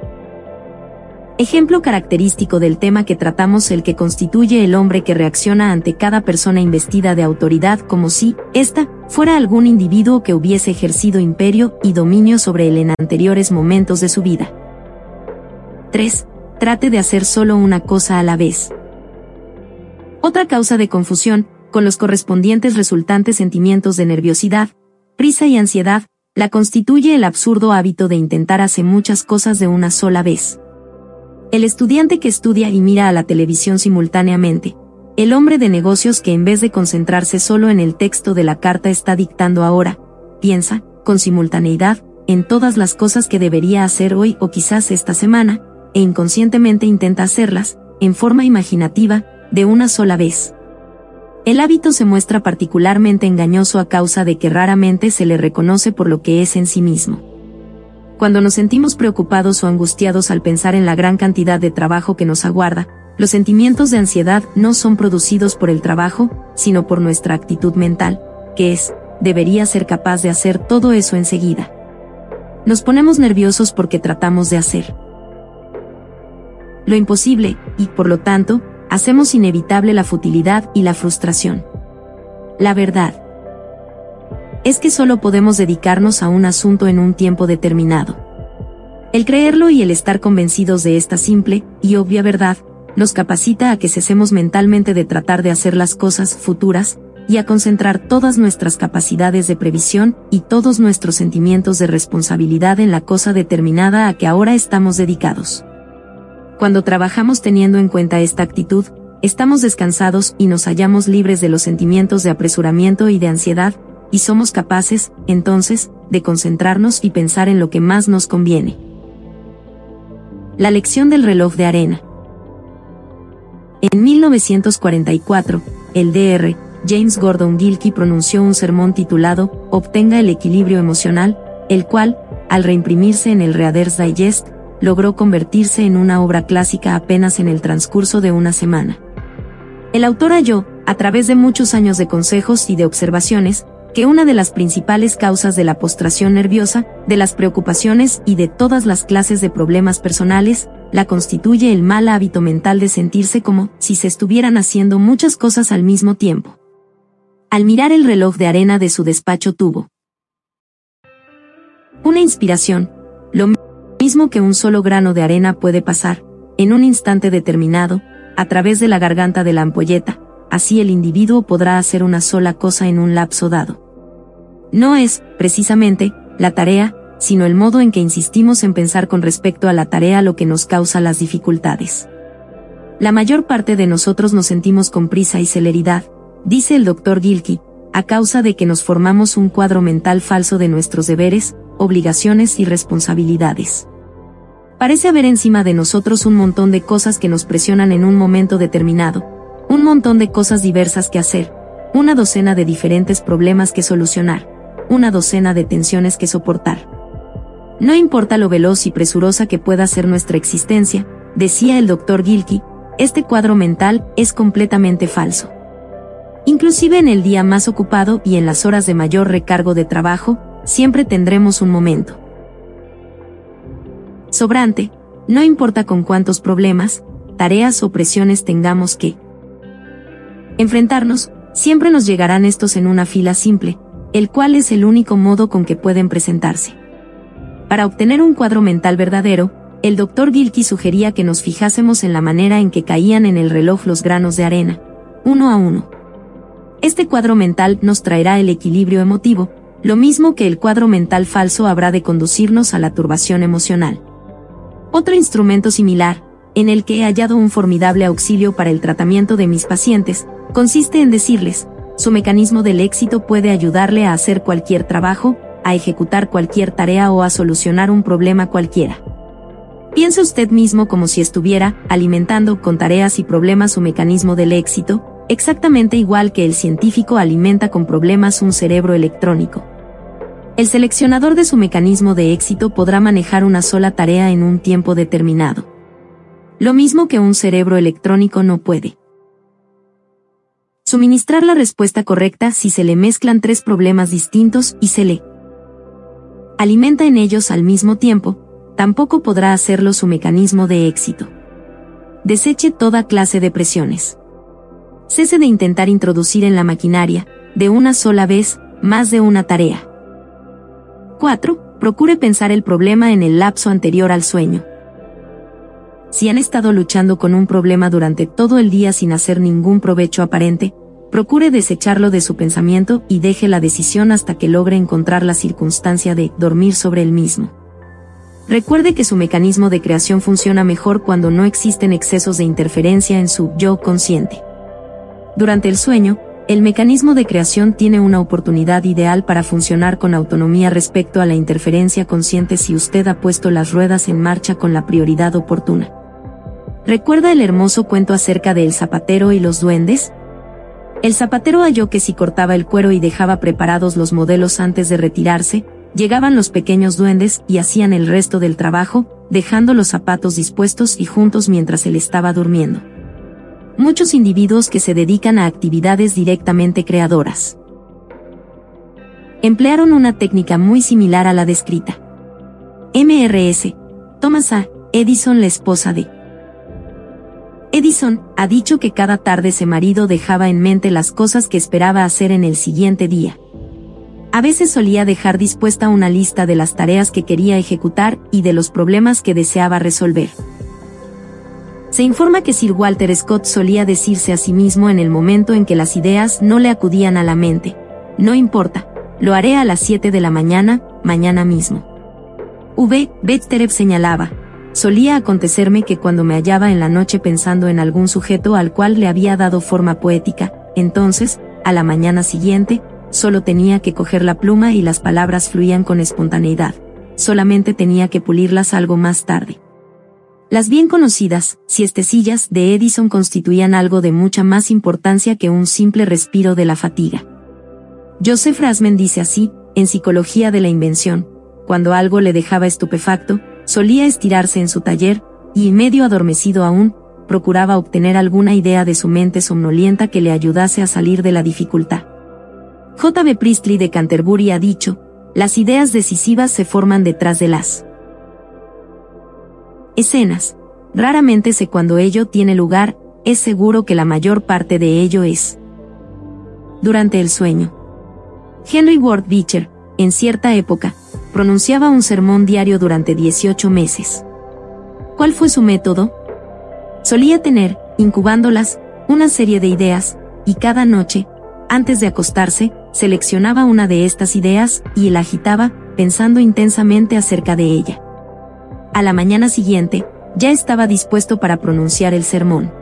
Speaker 1: ejemplo característico del tema que tratamos el que constituye el hombre que reacciona ante cada persona investida de autoridad como si, ésta, fuera algún individuo que hubiese ejercido imperio y dominio sobre él en anteriores momentos de su vida. 3. Trate de hacer solo una cosa a la vez. Otra causa de confusión, con los correspondientes resultantes sentimientos de nerviosidad, prisa y ansiedad, la constituye el absurdo hábito de intentar hacer muchas cosas de una sola vez. El estudiante que estudia y mira a la televisión simultáneamente, el hombre de negocios que en vez de concentrarse solo en el texto de la carta está dictando ahora, piensa, con simultaneidad, en todas las cosas que debería hacer hoy o quizás esta semana, e inconscientemente intenta hacerlas, en forma imaginativa, de una sola vez. El hábito se muestra particularmente engañoso a causa de que raramente se le reconoce por lo que es en sí mismo. Cuando nos sentimos preocupados o angustiados al pensar en la gran cantidad de trabajo que nos aguarda, los sentimientos de ansiedad no son producidos por el trabajo, sino por nuestra actitud mental, que es, debería ser capaz de hacer todo eso enseguida. Nos ponemos nerviosos porque tratamos de hacer lo imposible, y, por lo tanto, hacemos inevitable la futilidad y la frustración. La verdad es que solo podemos dedicarnos a un asunto en un tiempo determinado. El creerlo y el estar convencidos de esta simple y obvia verdad, nos capacita a que cesemos mentalmente de tratar de hacer las cosas futuras, y a concentrar todas nuestras capacidades de previsión y todos nuestros sentimientos de responsabilidad en la cosa determinada a que ahora estamos dedicados. Cuando trabajamos teniendo en cuenta esta actitud, estamos descansados y nos hallamos libres de los sentimientos de apresuramiento y de ansiedad, y somos capaces, entonces, de concentrarnos y pensar en lo que más nos conviene. La lección del reloj de arena. En 1944, el DR, James Gordon Gilkey pronunció un sermón titulado Obtenga el equilibrio emocional, el cual, al reimprimirse en el Reader's Digest, logró convertirse en una obra clásica apenas en el transcurso de una semana. El autor halló, a través de muchos años de consejos y de observaciones, que una de las principales causas de la postración nerviosa, de las preocupaciones y de todas las clases de problemas personales, la constituye el mal hábito mental de sentirse como si se estuvieran haciendo muchas cosas al mismo tiempo. Al mirar el reloj de arena de su despacho tuvo una inspiración, lo mismo que un solo grano de arena puede pasar, en un instante determinado, a través de la garganta de la ampolleta, así el individuo podrá hacer una sola cosa en un lapso dado. No es, precisamente, la tarea, sino el modo en que insistimos en pensar con respecto a la tarea lo que nos causa las dificultades. La mayor parte de nosotros nos sentimos con prisa y celeridad, dice el doctor Gilkey, a causa de que nos formamos un cuadro mental falso de nuestros deberes, obligaciones y responsabilidades. Parece haber encima de nosotros un montón de cosas que nos presionan en un momento determinado, un montón de cosas diversas que hacer, una docena de diferentes problemas que solucionar, una docena de tensiones que soportar. No importa lo veloz y presurosa que pueda ser nuestra existencia, decía el doctor Gilkey, este cuadro mental es completamente falso. Inclusive en el día más ocupado y en las horas de mayor recargo de trabajo, siempre tendremos un momento. Sobrante, no importa con cuántos problemas, tareas o presiones tengamos que enfrentarnos, siempre nos llegarán estos en una fila simple, el cual es el único modo con que pueden presentarse. Para obtener un cuadro mental verdadero, el doctor Gilkey sugería que nos fijásemos en la manera en que caían en el reloj los granos de arena, uno a uno. Este cuadro mental nos traerá el equilibrio emotivo, lo mismo que el cuadro mental falso habrá de conducirnos a la turbación emocional. Otro instrumento similar, en el que he hallado un formidable auxilio para el tratamiento de mis pacientes, consiste en decirles, su mecanismo del éxito puede ayudarle a hacer cualquier trabajo, a ejecutar cualquier tarea o a solucionar un problema cualquiera. Piense usted mismo como si estuviera alimentando con tareas y problemas su mecanismo del éxito, exactamente igual que el científico alimenta con problemas un cerebro electrónico. El seleccionador de su mecanismo de éxito podrá manejar una sola tarea en un tiempo determinado. Lo mismo que un cerebro electrónico no puede. Suministrar la respuesta correcta si se le mezclan tres problemas distintos y se le alimenta en ellos al mismo tiempo, tampoco podrá hacerlo su mecanismo de éxito. Deseche toda clase de presiones. Cese de intentar introducir en la maquinaria, de una sola vez, más de una tarea. 4. Procure pensar el problema en el lapso anterior al sueño. Si han estado luchando con un problema durante todo el día sin hacer ningún provecho aparente, procure desecharlo de su pensamiento y deje la decisión hasta que logre encontrar la circunstancia de dormir sobre el mismo. Recuerde que su mecanismo de creación funciona mejor cuando no existen excesos de interferencia en su yo consciente. Durante el sueño, el mecanismo de creación tiene una oportunidad ideal para funcionar con autonomía respecto a la interferencia consciente si usted ha puesto las ruedas en marcha con la prioridad oportuna. ¿Recuerda el hermoso cuento acerca del zapatero y los duendes? El zapatero halló que si cortaba el cuero y dejaba preparados los modelos antes de retirarse, llegaban los pequeños duendes y hacían el resto del trabajo, dejando los zapatos dispuestos y juntos mientras él estaba durmiendo muchos individuos que se dedican a actividades directamente creadoras. Emplearon una técnica muy similar a la descrita. MRS. Thomas A. Edison, la esposa de Edison, ha dicho que cada tarde ese marido dejaba en mente las cosas que esperaba hacer en el siguiente día. A veces solía dejar dispuesta una lista de las tareas que quería ejecutar y de los problemas que deseaba resolver. Se informa que Sir Walter Scott solía decirse a sí mismo en el momento en que las ideas no le acudían a la mente. No importa, lo haré a las 7 de la mañana, mañana mismo. V. Betterev señalaba, solía acontecerme que cuando me hallaba en la noche pensando en algún sujeto al cual le había dado forma poética, entonces, a la mañana siguiente, solo tenía que coger la pluma y las palabras fluían con espontaneidad, solamente tenía que pulirlas algo más tarde. Las bien conocidas siestecillas de Edison constituían algo de mucha más importancia que un simple respiro de la fatiga. Joseph Rasman dice así, en Psicología de la Invención, cuando algo le dejaba estupefacto, solía estirarse en su taller, y medio adormecido aún, procuraba obtener alguna idea de su mente somnolienta que le ayudase a salir de la dificultad. J.B. Priestley de Canterbury ha dicho, las ideas decisivas se forman detrás de las escenas. Raramente sé cuando ello tiene lugar, es seguro que la mayor parte de ello es durante el sueño. Henry Ward Beecher, en cierta época, pronunciaba un sermón diario durante 18 meses. ¿Cuál fue su método? Solía tener, incubándolas, una serie de ideas, y cada noche, antes de acostarse, seleccionaba una de estas ideas y la agitaba, pensando intensamente acerca de ella a la mañana siguiente, ya estaba dispuesto para pronunciar el sermón.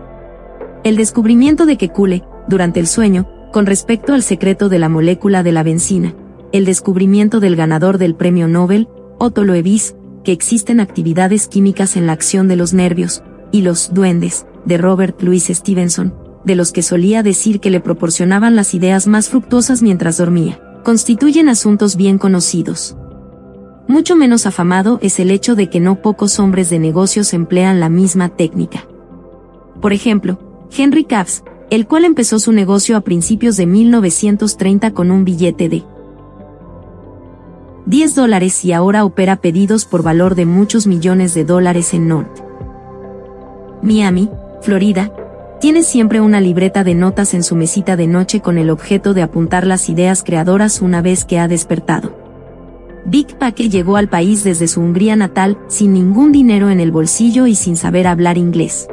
Speaker 1: El descubrimiento de que Cule, durante el sueño, con respecto al secreto de la molécula de la benzina, el descubrimiento del ganador del premio Nobel, Otto Loevis, que existen actividades químicas en la acción de los nervios, y los duendes, de Robert Louis Stevenson, de los que solía decir que le proporcionaban las ideas más fructuosas mientras dormía, constituyen asuntos bien conocidos. Mucho menos afamado es el hecho de que no pocos hombres de negocios emplean la misma técnica. Por ejemplo, Henry Caves, el cual empezó su negocio a principios de 1930 con un billete de 10 dólares y ahora opera pedidos por valor de muchos millones de dólares en North Miami, Florida, tiene siempre una libreta de notas en su mesita de noche con el objeto de apuntar las ideas creadoras una vez que ha despertado. Big Paque llegó al país desde su Hungría natal, sin ningún dinero en el bolsillo y sin saber hablar inglés.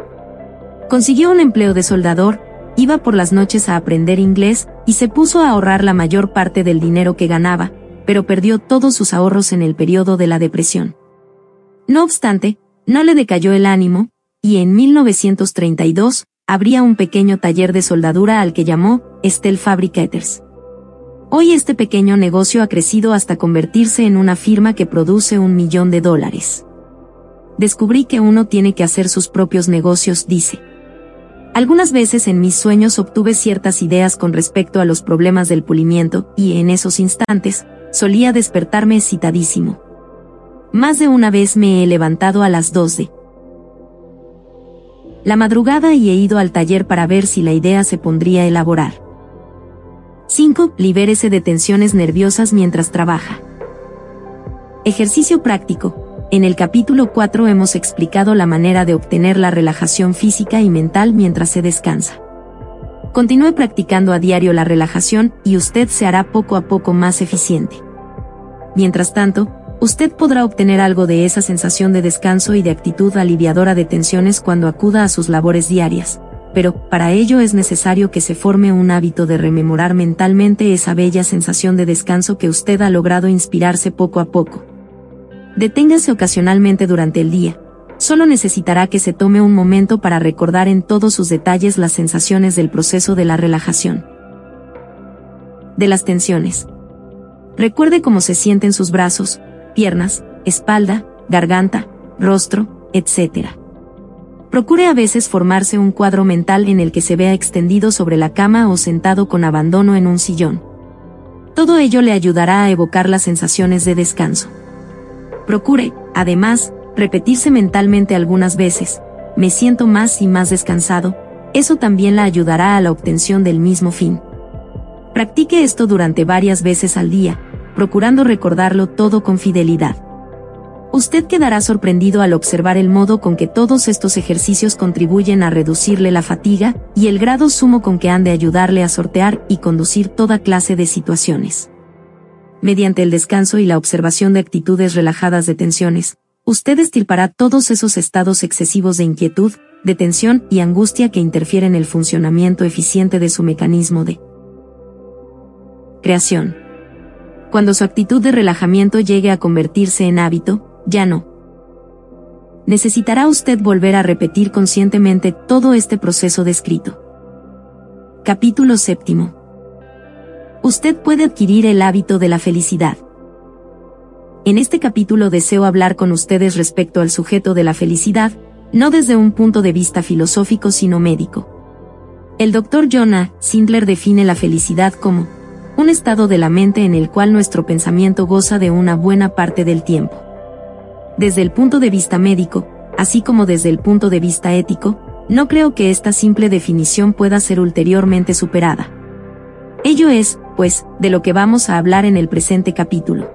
Speaker 1: Consiguió un empleo de soldador, iba por las noches a aprender inglés y se puso a ahorrar la mayor parte del dinero que ganaba, pero perdió todos sus ahorros en el periodo de la depresión. No obstante, no le decayó el ánimo, y en 1932, abría un pequeño taller de soldadura al que llamó Estel Fabricators. Hoy este pequeño negocio ha crecido hasta convertirse en una firma que produce un millón de dólares. Descubrí que uno tiene que hacer sus propios negocios, dice. Algunas veces en mis sueños obtuve ciertas ideas con respecto a los problemas del pulimiento, y en esos instantes, solía despertarme excitadísimo. Más de una vez me he levantado a las dos de la madrugada y he ido al taller para ver si la idea se pondría a elaborar. 5. Libérese de tensiones nerviosas mientras trabaja. Ejercicio práctico. En el capítulo 4 hemos explicado la manera de obtener la relajación física y mental mientras se descansa. Continúe practicando a diario la relajación y usted se hará poco a poco más eficiente. Mientras tanto, usted podrá obtener algo de esa sensación de descanso y de actitud aliviadora de tensiones cuando acuda a sus labores diarias, pero para ello es necesario que se forme un hábito de rememorar mentalmente esa bella sensación de descanso que usted ha logrado inspirarse poco a poco. Deténgase ocasionalmente durante el día, solo necesitará que se tome un momento para recordar en todos sus detalles las sensaciones del proceso de la relajación. de las tensiones. Recuerde cómo se sienten sus brazos, piernas, espalda, garganta, rostro, etc. Procure a veces formarse un cuadro mental en el que se vea extendido sobre la cama o sentado con abandono en un sillón. Todo ello le ayudará a evocar las sensaciones de descanso. Procure, además, repetirse mentalmente algunas veces, me siento más y más descansado, eso también la ayudará a la obtención del mismo fin. Practique esto durante varias veces al día, procurando recordarlo todo con fidelidad. Usted quedará sorprendido al observar el modo con que todos estos ejercicios contribuyen a reducirle la fatiga y el grado sumo con que han de ayudarle a sortear y conducir toda clase de situaciones. Mediante el descanso y la observación de actitudes relajadas de tensiones, usted estirpará todos esos estados excesivos de inquietud, de tensión y angustia que interfieren en el funcionamiento eficiente de su mecanismo de creación. Cuando su actitud de relajamiento llegue a convertirse en hábito, ya no. Necesitará usted volver a repetir conscientemente todo este proceso descrito. Capítulo séptimo. Usted puede adquirir el hábito de la felicidad. En este capítulo deseo hablar con ustedes respecto al sujeto de la felicidad, no desde un punto de vista filosófico sino médico. El doctor Jonah Sindler define la felicidad como un estado de la mente en el cual nuestro pensamiento goza de una buena parte del tiempo. Desde el punto de vista médico, así como desde el punto de vista ético, no creo que esta simple definición pueda ser ulteriormente superada. Ello es, pues, de lo que vamos a hablar en el presente capítulo.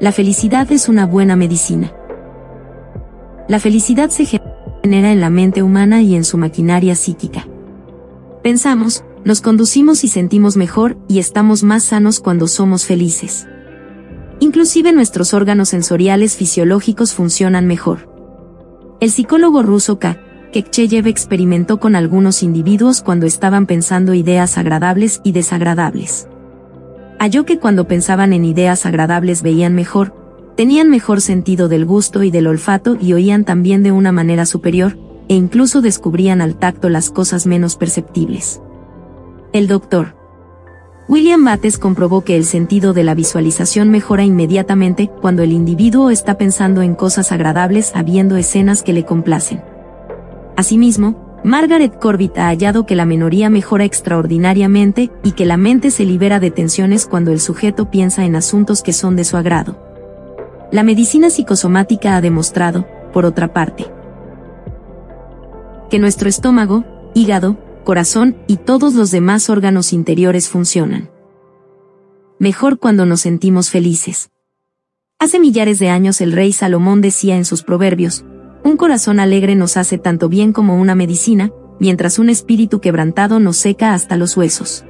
Speaker 1: La felicidad es una buena medicina. La felicidad se genera en la mente humana y en su maquinaria psíquica. Pensamos, nos conducimos y sentimos mejor y estamos más sanos cuando somos felices. Inclusive nuestros órganos sensoriales fisiológicos funcionan mejor. El psicólogo ruso K. Kekcheyev experimentó con algunos individuos cuando estaban pensando ideas agradables y desagradables. Halló que cuando pensaban en ideas agradables veían mejor, tenían mejor sentido del gusto y del olfato y oían también de una manera superior, e incluso descubrían al tacto las cosas menos perceptibles. El doctor William Bates comprobó que el sentido de la visualización mejora inmediatamente cuando el individuo está pensando en cosas agradables habiendo escenas que le complacen. Asimismo, Margaret Corbett ha hallado que la menoría mejora extraordinariamente y que la mente se libera de tensiones cuando el sujeto piensa en asuntos que son de su agrado. La medicina psicosomática ha demostrado, por otra parte, que nuestro estómago, hígado, corazón y todos los demás órganos interiores funcionan. Mejor cuando nos sentimos felices. Hace millares de años el rey Salomón decía en sus proverbios, un corazón alegre nos hace tanto bien como una medicina, mientras un espíritu quebrantado nos seca hasta los huesos.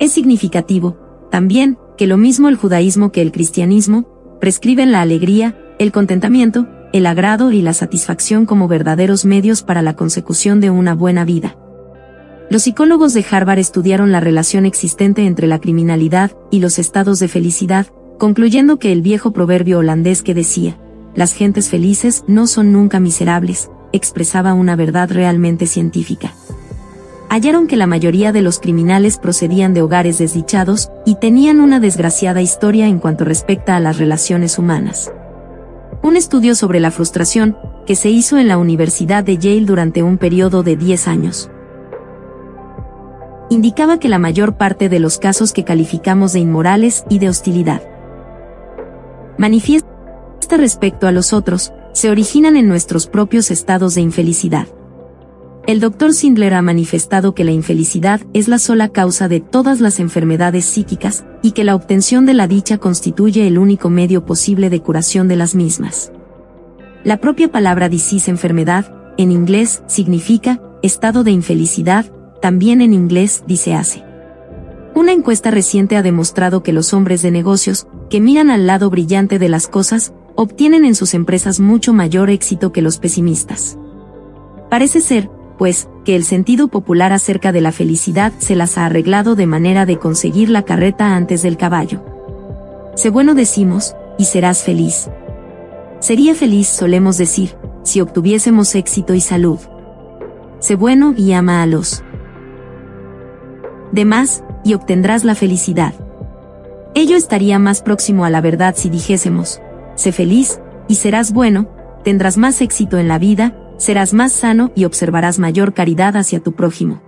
Speaker 1: Es significativo, también, que lo mismo el judaísmo que el cristianismo, prescriben la alegría, el contentamiento, el agrado y la satisfacción como verdaderos medios para la consecución de una buena vida. Los psicólogos de Harvard estudiaron la relación existente entre la criminalidad y los estados de felicidad, concluyendo que el viejo proverbio holandés que decía, las gentes felices no son nunca miserables, expresaba una verdad realmente científica. Hallaron que la mayoría de los criminales procedían de hogares desdichados y tenían una desgraciada historia en cuanto respecta a las relaciones humanas. Un estudio sobre la frustración, que se hizo en la Universidad de Yale durante un periodo de 10 años, indicaba que la mayor parte de los casos que calificamos de inmorales y de hostilidad manifiesta respecto a los otros, se originan en nuestros propios estados de infelicidad. El doctor Sindler ha manifestado que la infelicidad es la sola causa de todas las enfermedades psíquicas, y que la obtención de la dicha constituye el único medio posible de curación de las mismas. La propia palabra disease enfermedad, en inglés, significa estado de infelicidad, también en inglés dice hace. Una encuesta reciente ha demostrado que los hombres de negocios, que miran al lado brillante de las cosas, obtienen en sus empresas mucho mayor éxito que los pesimistas. Parece ser, pues, que el sentido popular acerca de la felicidad se las ha arreglado de manera de conseguir la carreta antes del caballo. Sé bueno decimos, y serás feliz. Sería feliz solemos decir, si obtuviésemos éxito y salud. Sé bueno y ama a los de más, y obtendrás la felicidad. Ello estaría más próximo a la verdad si dijésemos, sé feliz, y serás bueno, tendrás más éxito en la vida, serás más sano y observarás mayor caridad hacia tu prójimo.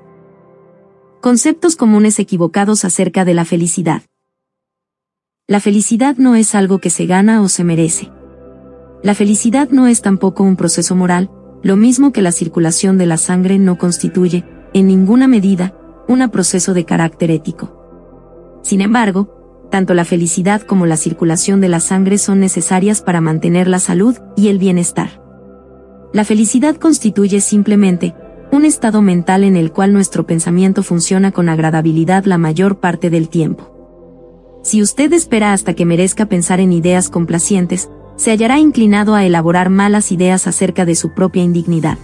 Speaker 1: Conceptos comunes equivocados acerca de la felicidad. La felicidad no es algo que se gana o se merece. La felicidad no es tampoco un proceso moral, lo mismo que la circulación de la sangre no constituye, en ninguna medida, un proceso de carácter ético. Sin embargo, tanto la felicidad como la circulación de la sangre son necesarias para mantener la salud y el bienestar. La felicidad constituye simplemente un estado mental en el cual nuestro pensamiento funciona con agradabilidad la mayor parte del tiempo. Si usted espera hasta que merezca pensar en ideas complacientes, se hallará inclinado a elaborar malas ideas acerca de su propia indignidad.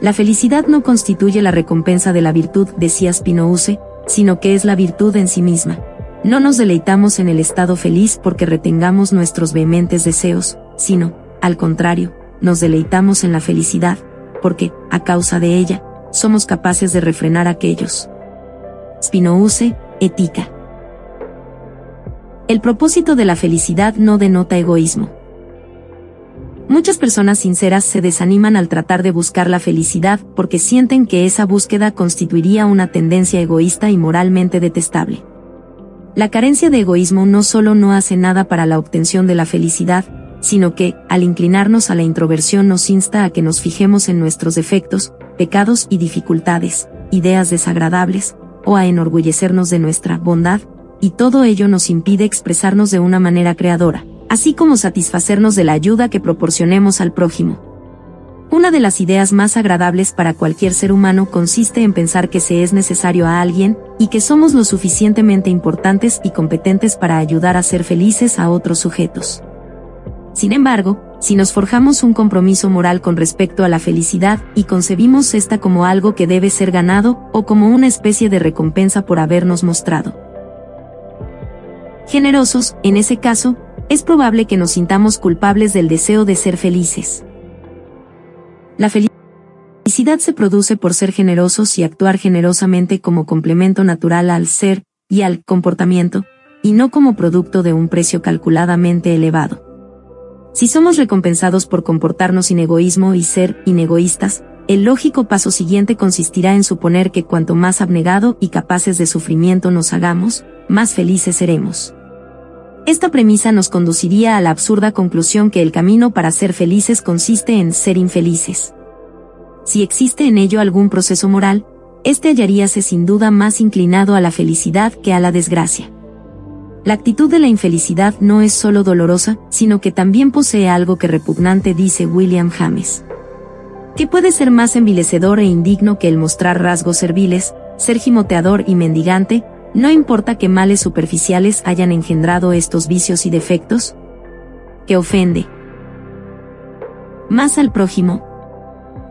Speaker 1: La felicidad no constituye la recompensa de la virtud, decía Spinouse, sino que es la virtud en sí misma. No nos deleitamos en el estado feliz porque retengamos nuestros vehementes deseos, sino, al contrario, nos deleitamos en la felicidad, porque, a causa de ella, somos capaces de refrenar aquellos. Spinouse, Ética. El propósito de la felicidad no denota egoísmo. Muchas personas sinceras se desaniman al tratar de buscar la felicidad porque sienten que esa búsqueda constituiría una tendencia egoísta y moralmente detestable. La carencia de egoísmo no solo no hace nada para la obtención de la felicidad, sino que, al inclinarnos a la introversión nos insta a que nos fijemos en nuestros defectos, pecados y dificultades, ideas desagradables, o a enorgullecernos de nuestra bondad, y todo ello nos impide expresarnos de una manera creadora, así como satisfacernos de la ayuda que proporcionemos al prójimo. Una de las ideas más agradables para cualquier ser humano consiste en pensar que se es necesario a alguien, y que somos lo suficientemente importantes y competentes para ayudar a ser felices a otros sujetos. Sin embargo, si nos forjamos un compromiso moral con respecto a la felicidad y concebimos esta como algo que debe ser ganado o como una especie de recompensa por habernos mostrado generosos, en ese caso, es probable que nos sintamos culpables del deseo de ser felices. La felicidad se produce por ser generosos y actuar generosamente como complemento natural al ser y al comportamiento, y no como producto de un precio calculadamente elevado. Si somos recompensados por comportarnos sin egoísmo y ser inegoístas, el lógico paso siguiente consistirá en suponer que cuanto más abnegado y capaces de sufrimiento nos hagamos, más felices seremos. Esta premisa nos conduciría a la absurda conclusión que el camino para ser felices consiste en ser infelices. Si existe en ello algún proceso moral, este hallaríase sin duda más inclinado a la felicidad que a la desgracia. La actitud de la infelicidad no es solo dolorosa, sino que también posee algo que repugnante, dice William James. ¿Qué puede ser más envilecedor e indigno que el mostrar rasgos serviles, ser gimoteador y mendigante, no importa que males superficiales hayan engendrado estos vicios y defectos? ¿Qué ofende? Más al prójimo.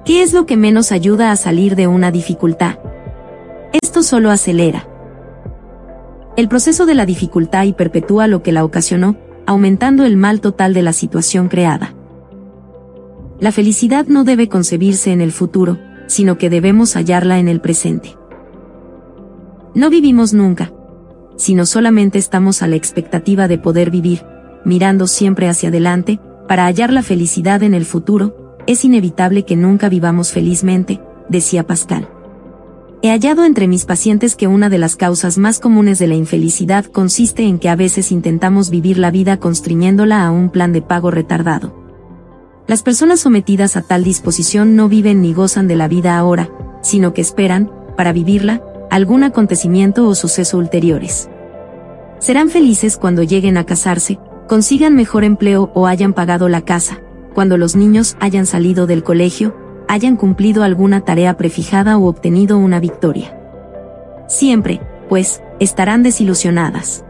Speaker 1: ¿Qué es lo que menos ayuda a salir de una dificultad? Esto solo acelera el proceso de la dificultad y perpetúa lo que la ocasionó, aumentando el mal total de la situación creada. La felicidad no debe concebirse en el futuro, sino que debemos hallarla en el presente. No vivimos nunca, sino solamente estamos a la expectativa de poder vivir, mirando siempre hacia adelante, para hallar la felicidad en el futuro, es inevitable que nunca vivamos felizmente, decía Pascal. He hallado entre mis pacientes que una de las causas más comunes de la infelicidad consiste en que a veces intentamos vivir la vida constriñéndola a un plan de pago retardado. Las personas sometidas a tal disposición no viven ni gozan de la vida ahora, sino que esperan, para vivirla, algún acontecimiento o suceso ulteriores. Serán felices cuando lleguen a casarse, consigan mejor empleo o hayan pagado la casa, cuando los niños hayan salido del colegio, hayan cumplido alguna tarea prefijada o obtenido una victoria. Siempre, pues, estarán desilusionadas.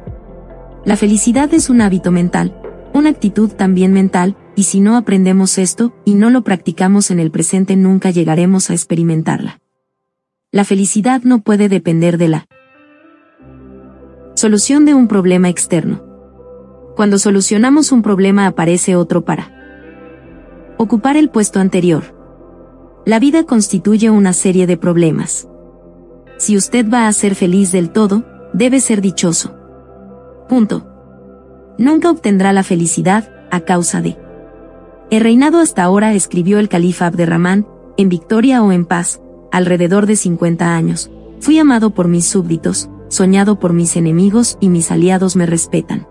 Speaker 1: La felicidad es un hábito mental, una actitud también mental, y si no aprendemos esto y no lo practicamos en el presente nunca llegaremos a experimentarla. La felicidad no puede depender de la solución de un problema externo. Cuando solucionamos un problema aparece otro para ocupar el puesto anterior. La vida constituye una serie de problemas. si usted va a ser feliz del todo, debe ser dichoso. Punto. Nunca obtendrá la felicidad, a causa de. El reinado hasta ahora escribió el califa Abderramán, en victoria o en paz, alrededor de 50 años. Fui amado por mis súbditos, soñado por mis enemigos y mis aliados me respetan.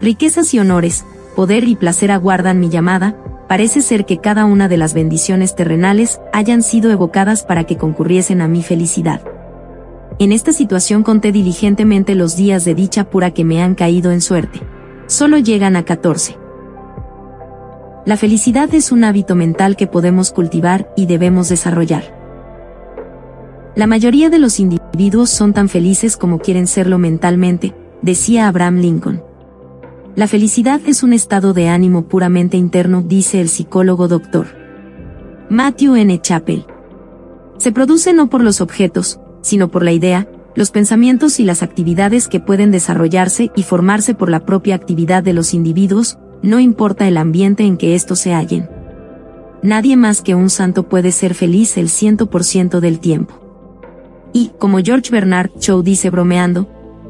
Speaker 1: Riquezas y honores, poder y placer aguardan mi llamada, parece ser que cada una de las bendiciones terrenales hayan sido evocadas para que concurriesen a mi felicidad. En esta situación conté diligentemente los días de dicha pura que me han caído en suerte. Solo llegan a 14. La felicidad es un hábito mental que podemos cultivar y debemos desarrollar. La mayoría de los individuos son tan felices como quieren serlo mentalmente, decía Abraham Lincoln. La felicidad es un estado de ánimo puramente interno, dice el psicólogo Dr. Matthew N. Chappell. Se produce no por los objetos, sino por la idea, los pensamientos y las actividades que pueden desarrollarse y formarse por la propia actividad de los individuos, no importa el ambiente en que estos se hallen. Nadie más que un santo puede ser feliz el 100% del tiempo. Y, como George Bernard Shaw dice bromeando,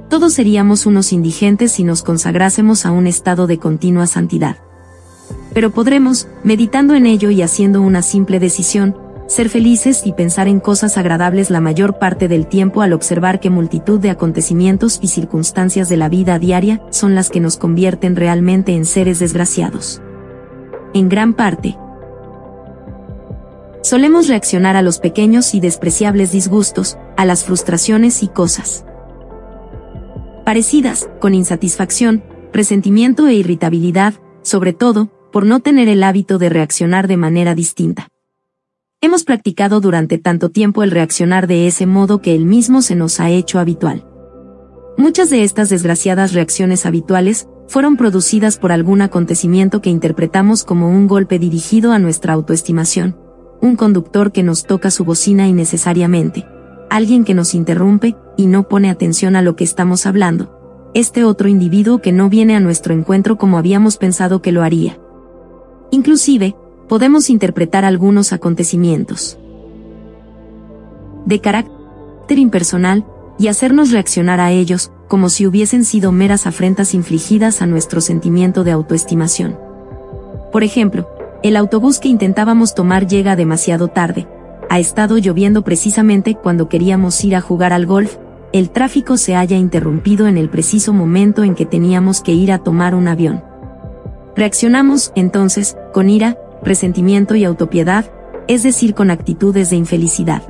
Speaker 1: todos seríamos unos indigentes si nos consagrásemos a un estado de continua santidad. Pero podremos, meditando en ello y haciendo una simple decisión, ser felices y pensar en cosas agradables la mayor parte del tiempo al observar que multitud de acontecimientos y circunstancias de la vida diaria son las que nos convierten realmente en seres desgraciados. En gran parte, solemos reaccionar a los pequeños y despreciables disgustos, a las frustraciones y cosas parecidas, con insatisfacción, resentimiento e irritabilidad, sobre todo, por no tener el hábito de reaccionar de manera distinta. Hemos practicado durante tanto tiempo el reaccionar de ese modo que el mismo se nos ha hecho habitual. Muchas de estas desgraciadas reacciones habituales fueron producidas por algún acontecimiento que interpretamos como un golpe dirigido a nuestra autoestimación, un conductor que nos toca su bocina innecesariamente, alguien que nos interrumpe y no pone atención a lo que estamos hablando, este otro individuo que no viene a nuestro encuentro como habíamos pensado que lo haría. Inclusive, podemos interpretar algunos acontecimientos de carácter impersonal y hacernos reaccionar a ellos como si hubiesen sido meras afrentas infligidas a nuestro sentimiento de autoestimación. Por ejemplo, el autobús que intentábamos tomar llega demasiado tarde, ha estado lloviendo precisamente cuando queríamos ir a jugar al golf, el tráfico se haya interrumpido en el preciso momento en que teníamos que ir a tomar un avión. Reaccionamos, entonces, con ira, resentimiento y autopiedad, es decir, con actitudes de infelicidad.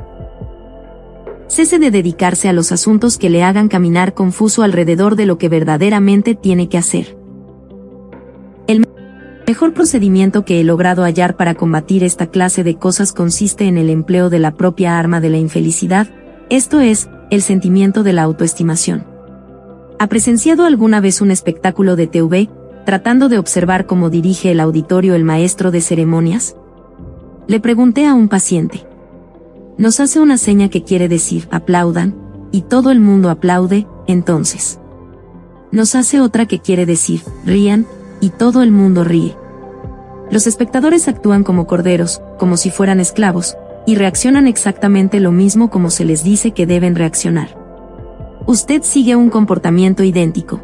Speaker 1: Cese de dedicarse a los asuntos que le hagan caminar confuso alrededor de lo que verdaderamente tiene que hacer mejor procedimiento que he logrado hallar para combatir esta clase de cosas consiste en el empleo de la propia arma de la infelicidad, esto es, el sentimiento de la autoestimación. ¿Ha presenciado alguna vez un espectáculo de TV, tratando de observar cómo dirige el auditorio el maestro de ceremonias? Le pregunté a un paciente. Nos hace una seña que quiere decir aplaudan, y todo el mundo aplaude, entonces. Nos hace otra que quiere decir rían, y todo el mundo ríe. Los espectadores actúan como corderos, como si fueran esclavos, y reaccionan exactamente lo mismo como se les dice que deben reaccionar. Usted sigue un comportamiento idéntico.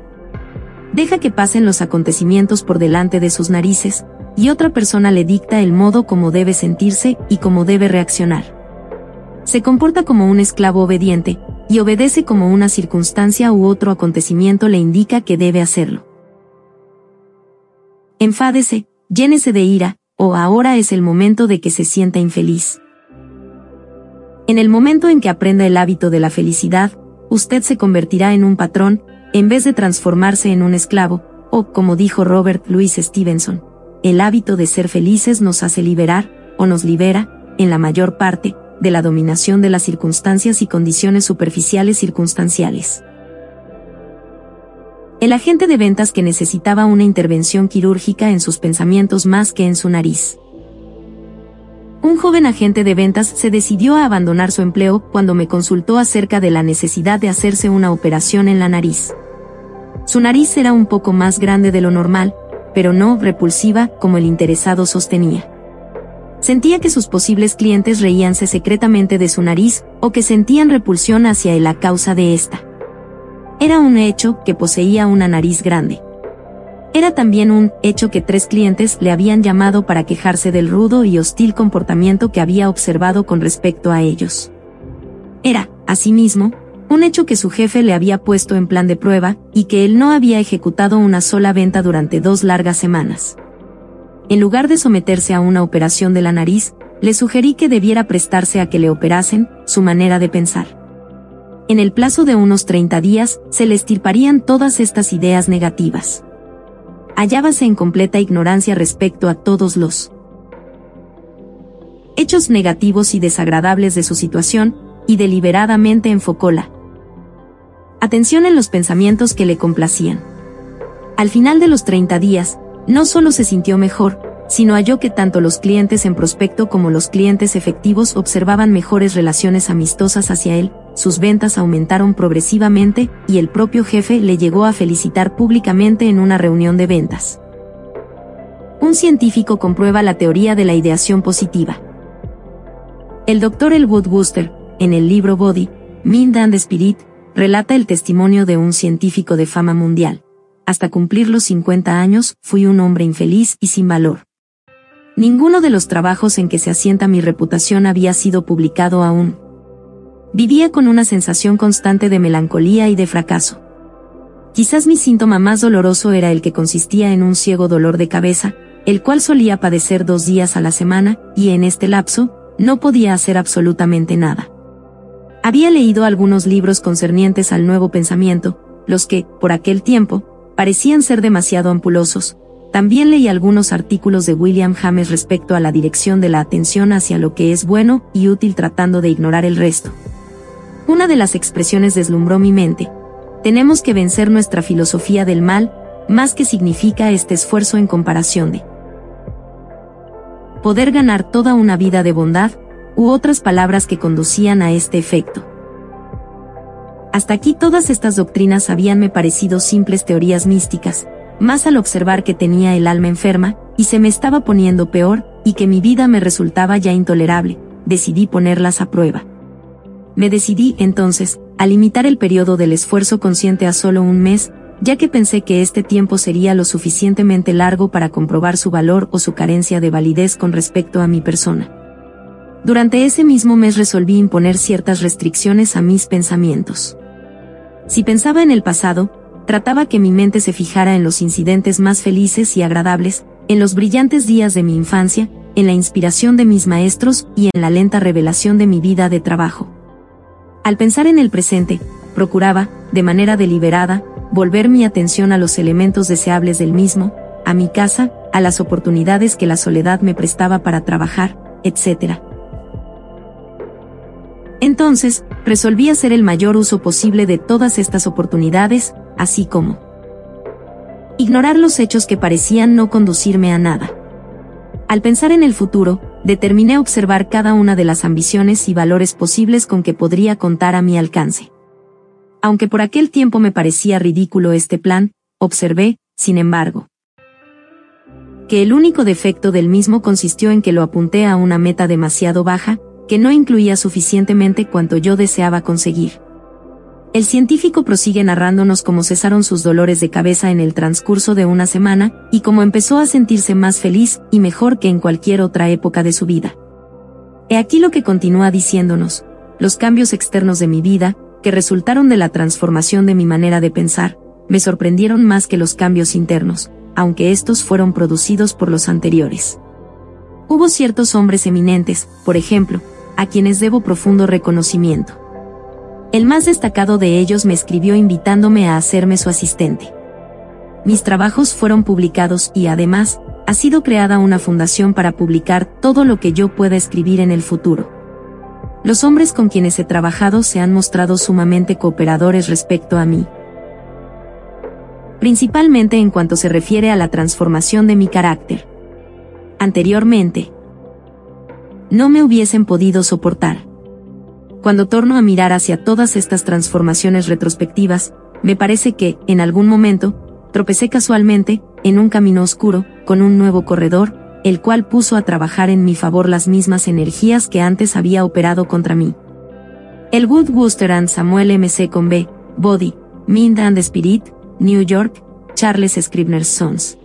Speaker 1: Deja que pasen los acontecimientos por delante de sus narices, y otra persona le dicta el modo como debe sentirse y cómo debe reaccionar. Se comporta como un esclavo obediente, y obedece como una circunstancia u otro acontecimiento le indica que debe hacerlo. Enfádese, llénese de ira, o ahora es el momento de que se sienta infeliz. En el momento en que aprenda el hábito de la felicidad, usted se convertirá en un patrón, en vez de transformarse en un esclavo, o como dijo Robert Louis Stevenson, el hábito de ser felices nos hace liberar, o nos libera, en la mayor parte, de la dominación de las circunstancias y condiciones superficiales circunstanciales. El agente de ventas que necesitaba una intervención quirúrgica en sus pensamientos más que en su nariz. Un joven agente de ventas se decidió a abandonar su empleo cuando me consultó acerca de la necesidad de hacerse una operación en la nariz. Su nariz era un poco más grande de lo normal, pero no repulsiva como el interesado sostenía. Sentía que sus posibles clientes reíanse secretamente de su nariz o que sentían repulsión hacia él a causa de esta. Era un hecho que poseía una nariz grande. Era también un hecho que tres clientes le habían llamado para quejarse del rudo y hostil comportamiento que había observado con respecto a ellos. Era, asimismo, un hecho que su jefe le había puesto en plan de prueba y que él no había ejecutado una sola venta durante dos largas semanas en lugar de someterse a una operación de la nariz, le sugerí que debiera prestarse a que le operasen su manera de pensar. En el plazo de unos 30 días, se le estirparían todas estas ideas negativas. Hallábase en completa ignorancia respecto a todos los hechos negativos y desagradables de su situación, y deliberadamente enfocó la atención en los pensamientos que le complacían. Al final de los 30 días, no solo se sintió mejor, sino halló que tanto los clientes en prospecto como los clientes efectivos observaban mejores relaciones amistosas hacia él, sus ventas aumentaron progresivamente y el propio jefe le llegó a felicitar públicamente en una reunión de ventas. Un científico comprueba la teoría de la ideación positiva. El doctor Elwood Wooster, en el libro Body, Mind and Spirit, relata el testimonio de un científico de fama mundial hasta cumplir los 50 años, fui un hombre infeliz y sin valor. Ninguno de los trabajos en que se asienta mi reputación había sido publicado aún. Vivía con una sensación constante de melancolía y de fracaso. Quizás mi síntoma más doloroso era el que consistía en un ciego dolor de cabeza, el cual solía padecer dos días a la semana, y en este lapso, no podía hacer absolutamente nada. Había leído algunos libros concernientes al nuevo pensamiento, los que, por aquel tiempo, parecían ser demasiado ampulosos. También leí algunos artículos de William James respecto a la dirección de la atención hacia lo que es bueno y útil tratando de ignorar el resto. Una de las expresiones deslumbró mi mente. Tenemos que vencer nuestra filosofía del mal, más que significa este esfuerzo en comparación de poder ganar toda una vida de bondad, u otras palabras que conducían a este efecto. Hasta aquí todas estas doctrinas habíanme parecido simples teorías místicas, más al observar que tenía el alma enferma, y se me estaba poniendo peor, y que mi vida me resultaba ya intolerable, decidí ponerlas a prueba. Me decidí, entonces, a limitar el periodo del esfuerzo consciente a solo un mes, ya que pensé que este tiempo sería lo suficientemente largo para comprobar su valor o su carencia de validez con respecto a mi persona. Durante ese mismo mes resolví imponer ciertas restricciones a mis pensamientos. Si pensaba en el pasado, trataba que mi mente se fijara en los incidentes más felices y agradables, en los brillantes días de mi infancia, en la inspiración de mis maestros y en la lenta revelación de mi vida de trabajo. Al pensar en el presente, procuraba, de manera deliberada, volver mi atención a los elementos deseables del mismo, a mi casa, a las oportunidades que la soledad me prestaba para trabajar, etc. Entonces, resolví hacer el mayor uso posible de todas estas oportunidades, así como ignorar los hechos que parecían no conducirme a nada. Al pensar en el futuro, determiné observar cada una de las ambiciones y valores posibles con que podría contar a mi alcance. Aunque por aquel tiempo me parecía ridículo este plan, observé, sin embargo, que el único defecto del mismo consistió en que lo apunté a una meta demasiado baja, que no incluía suficientemente cuanto yo deseaba conseguir. El científico prosigue narrándonos cómo cesaron sus dolores de cabeza en el transcurso de una semana, y cómo empezó a sentirse más feliz y mejor que en cualquier otra época de su vida. He aquí lo que continúa diciéndonos, los cambios externos de mi vida, que resultaron de la transformación de mi manera de pensar, me sorprendieron más que los cambios internos, aunque estos fueron producidos por los anteriores. Hubo ciertos hombres eminentes, por ejemplo, a quienes debo profundo reconocimiento. El más destacado de ellos me escribió invitándome a hacerme su asistente. Mis trabajos fueron publicados y además, ha sido creada una fundación para publicar todo lo que yo pueda escribir en el futuro. Los hombres con quienes he trabajado se han mostrado sumamente cooperadores respecto a mí. Principalmente en cuanto se refiere a la transformación de mi carácter. Anteriormente, no me hubiesen podido soportar. Cuando torno a mirar hacia todas estas transformaciones retrospectivas, me parece que, en algún momento, tropecé casualmente, en un camino oscuro, con un nuevo corredor, el cual puso a trabajar en mi favor las mismas energías que antes había operado contra mí. El Wood Wooster and Samuel M.C. con B, Body, Mind and Spirit, New York, Charles Scribner's Sons.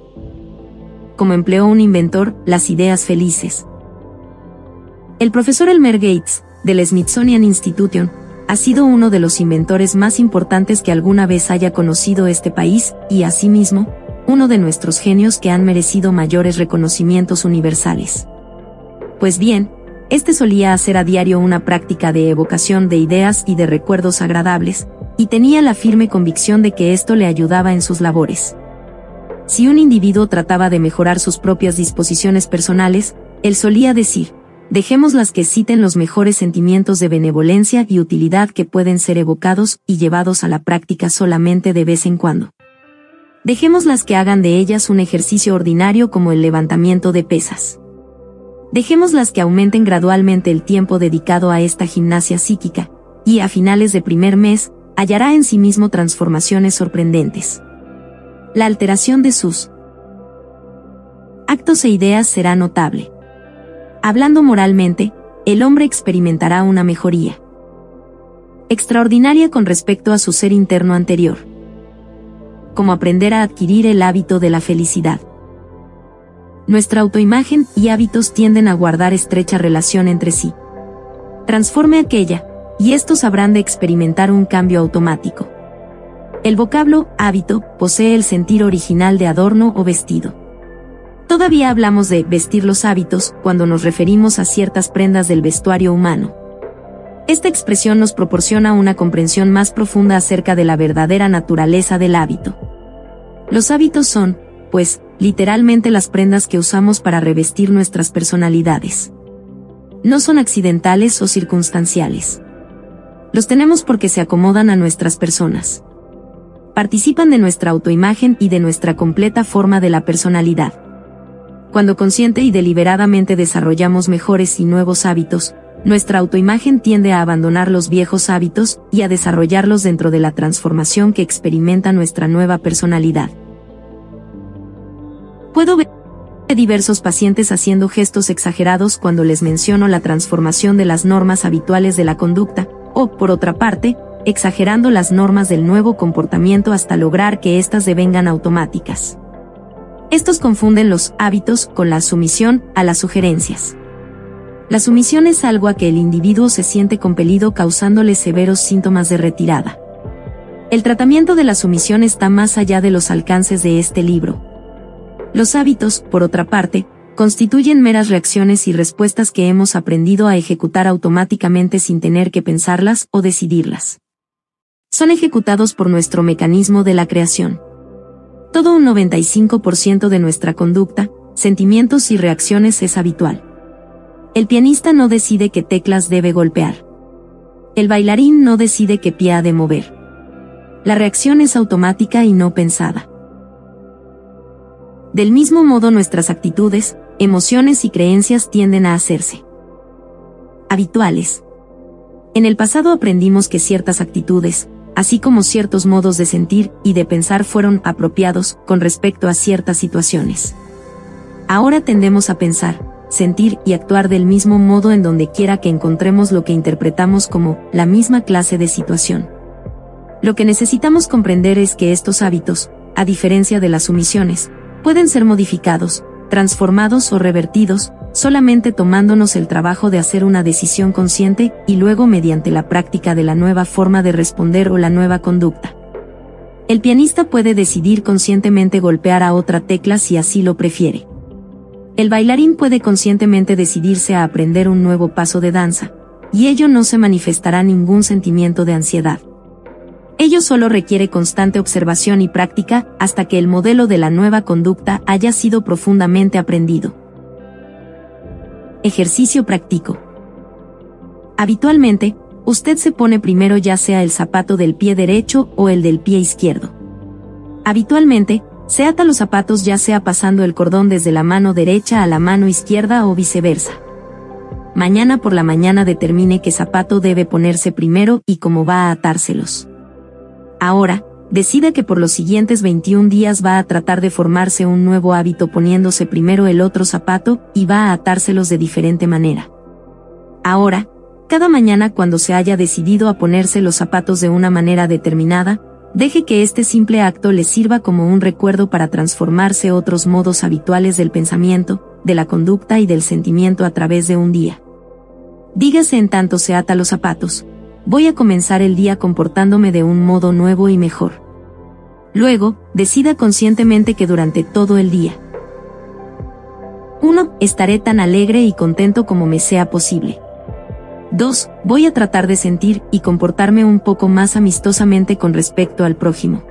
Speaker 1: Como empleó un inventor, las ideas felices. El profesor Elmer Gates, del Smithsonian Institution, ha sido uno de los inventores más importantes que alguna vez haya conocido este país, y asimismo, uno de nuestros genios que han merecido mayores reconocimientos universales. Pues bien, este solía hacer a diario una práctica de evocación de ideas y de recuerdos agradables, y tenía la firme convicción de que esto le ayudaba en sus labores. Si un individuo trataba de mejorar sus propias disposiciones personales, él solía decir, dejemos las que citen los mejores sentimientos de benevolencia y utilidad que pueden ser evocados y llevados a la práctica solamente de vez en cuando. Dejemos las que hagan de ellas un ejercicio ordinario como el levantamiento de pesas. Dejemos las que aumenten gradualmente el tiempo dedicado a esta gimnasia psíquica, y a finales de primer mes, hallará en sí mismo transformaciones sorprendentes. La alteración de sus actos e ideas será notable. Hablando moralmente, el hombre experimentará una mejoría extraordinaria con respecto a su ser interno anterior. Como aprender a adquirir el hábito de la felicidad. Nuestra autoimagen y hábitos tienden a guardar estrecha relación entre sí. Transforme aquella, y estos habrán de experimentar un cambio automático. El vocablo hábito posee el sentir original de adorno o vestido. Todavía hablamos de vestir los hábitos cuando nos referimos a ciertas prendas del vestuario humano. Esta expresión nos proporciona una comprensión más profunda acerca de la verdadera naturaleza del hábito. Los hábitos son, pues, literalmente las prendas que usamos para revestir nuestras personalidades. No son accidentales o circunstanciales. Los tenemos porque se acomodan a nuestras personas. Participan de nuestra autoimagen y de nuestra completa forma de la personalidad. Cuando consciente y deliberadamente desarrollamos mejores y nuevos hábitos, nuestra autoimagen tiende a abandonar los viejos hábitos y a desarrollarlos dentro de la transformación que experimenta nuestra nueva personalidad. Puedo ver diversos pacientes haciendo gestos exagerados cuando les menciono la transformación de las normas habituales de la conducta, o, por otra parte, exagerando las normas del nuevo comportamiento hasta lograr que éstas devengan automáticas. Estos confunden los hábitos con la sumisión a las sugerencias. La sumisión es algo a que el individuo se siente compelido causándole severos síntomas de retirada. El tratamiento de la sumisión está más allá de los alcances de este libro. Los hábitos, por otra parte, constituyen meras reacciones y respuestas que hemos aprendido a ejecutar automáticamente sin tener que pensarlas o decidirlas. Son ejecutados por nuestro mecanismo de la creación. Todo un 95% de nuestra conducta, sentimientos y reacciones es habitual. El pianista no decide qué teclas debe golpear. El bailarín no decide qué pie ha de mover. La reacción es automática y no pensada. Del mismo modo nuestras actitudes, emociones y creencias tienden a hacerse habituales. En el pasado aprendimos que ciertas actitudes, así como ciertos modos de sentir y de pensar fueron apropiados con respecto a ciertas situaciones. Ahora tendemos a pensar, sentir y actuar del mismo modo en donde quiera que encontremos lo que interpretamos como la misma clase de situación. Lo que necesitamos comprender es que estos hábitos, a diferencia de las sumisiones, pueden ser modificados, transformados o revertidos, solamente tomándonos el trabajo de hacer una decisión consciente y luego mediante la práctica de la nueva forma de responder o la nueva conducta. El pianista puede decidir conscientemente golpear a otra tecla si así lo prefiere. El bailarín puede conscientemente decidirse a aprender un nuevo paso de danza, y ello no se manifestará ningún sentimiento de ansiedad. Ello solo requiere constante observación y práctica hasta que el modelo de la nueva conducta haya sido profundamente aprendido. Ejercicio práctico. Habitualmente, usted se pone primero ya sea el zapato del pie derecho o el del pie izquierdo. Habitualmente, se ata los zapatos ya sea pasando el cordón desde la mano derecha a la mano izquierda o viceversa. Mañana por la mañana determine qué zapato debe ponerse primero y cómo va a atárselos. Ahora, decida que por los siguientes 21 días va a tratar de formarse un nuevo hábito poniéndose primero el otro zapato y va a atárselos de diferente manera. Ahora, cada mañana cuando se haya decidido a ponerse los zapatos de una manera determinada, deje que este simple acto le sirva como un recuerdo para transformarse otros modos habituales del pensamiento, de la conducta y del sentimiento a través de un día. Dígase en tanto se ata los zapatos, voy a comenzar el día comportándome de un modo nuevo y mejor. Luego, decida conscientemente que durante todo el día 1. Estaré tan alegre y contento como me sea posible. 2. Voy a tratar de sentir y comportarme un poco más amistosamente con respecto al prójimo.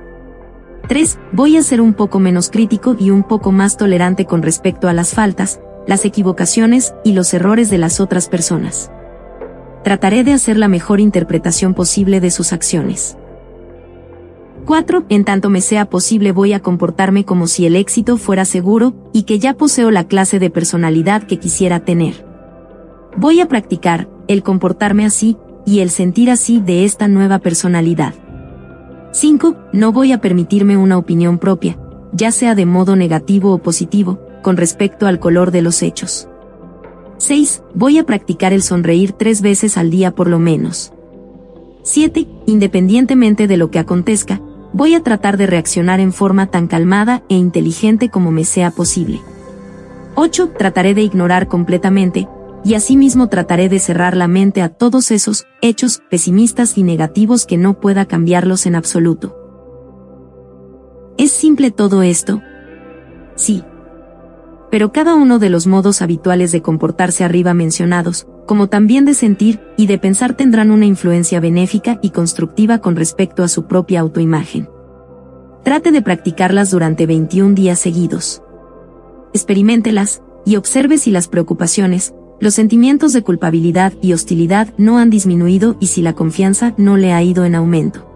Speaker 1: 3. Voy a ser un poco menos crítico y un poco más tolerante con respecto a las faltas, las equivocaciones y los errores de las otras personas. Trataré de hacer la mejor interpretación posible de sus acciones. 4. En tanto me sea posible voy a comportarme como si el éxito fuera seguro y que ya poseo la clase de personalidad que quisiera tener. Voy a practicar, el comportarme así, y el sentir así de esta nueva personalidad. 5. No voy a permitirme una opinión propia, ya sea de modo negativo o positivo, con respecto al color de los hechos. 6. Voy a practicar el sonreír tres veces al día por lo menos. 7. Independientemente de lo que acontezca, voy a tratar de reaccionar en forma tan calmada e inteligente como me sea posible. 8. Trataré de ignorar completamente, y asimismo trataré de cerrar la mente a todos esos hechos pesimistas y negativos que no pueda cambiarlos en absoluto. ¿Es simple todo esto? Sí. Pero cada uno de los modos habituales de comportarse arriba mencionados, como también de sentir y de pensar tendrán una influencia benéfica y constructiva con respecto a su propia autoimagen. Trate de practicarlas durante 21 días seguidos. Experiméntelas, y observe si las preocupaciones, los sentimientos de culpabilidad y hostilidad no han disminuido y si la confianza no le ha ido en aumento.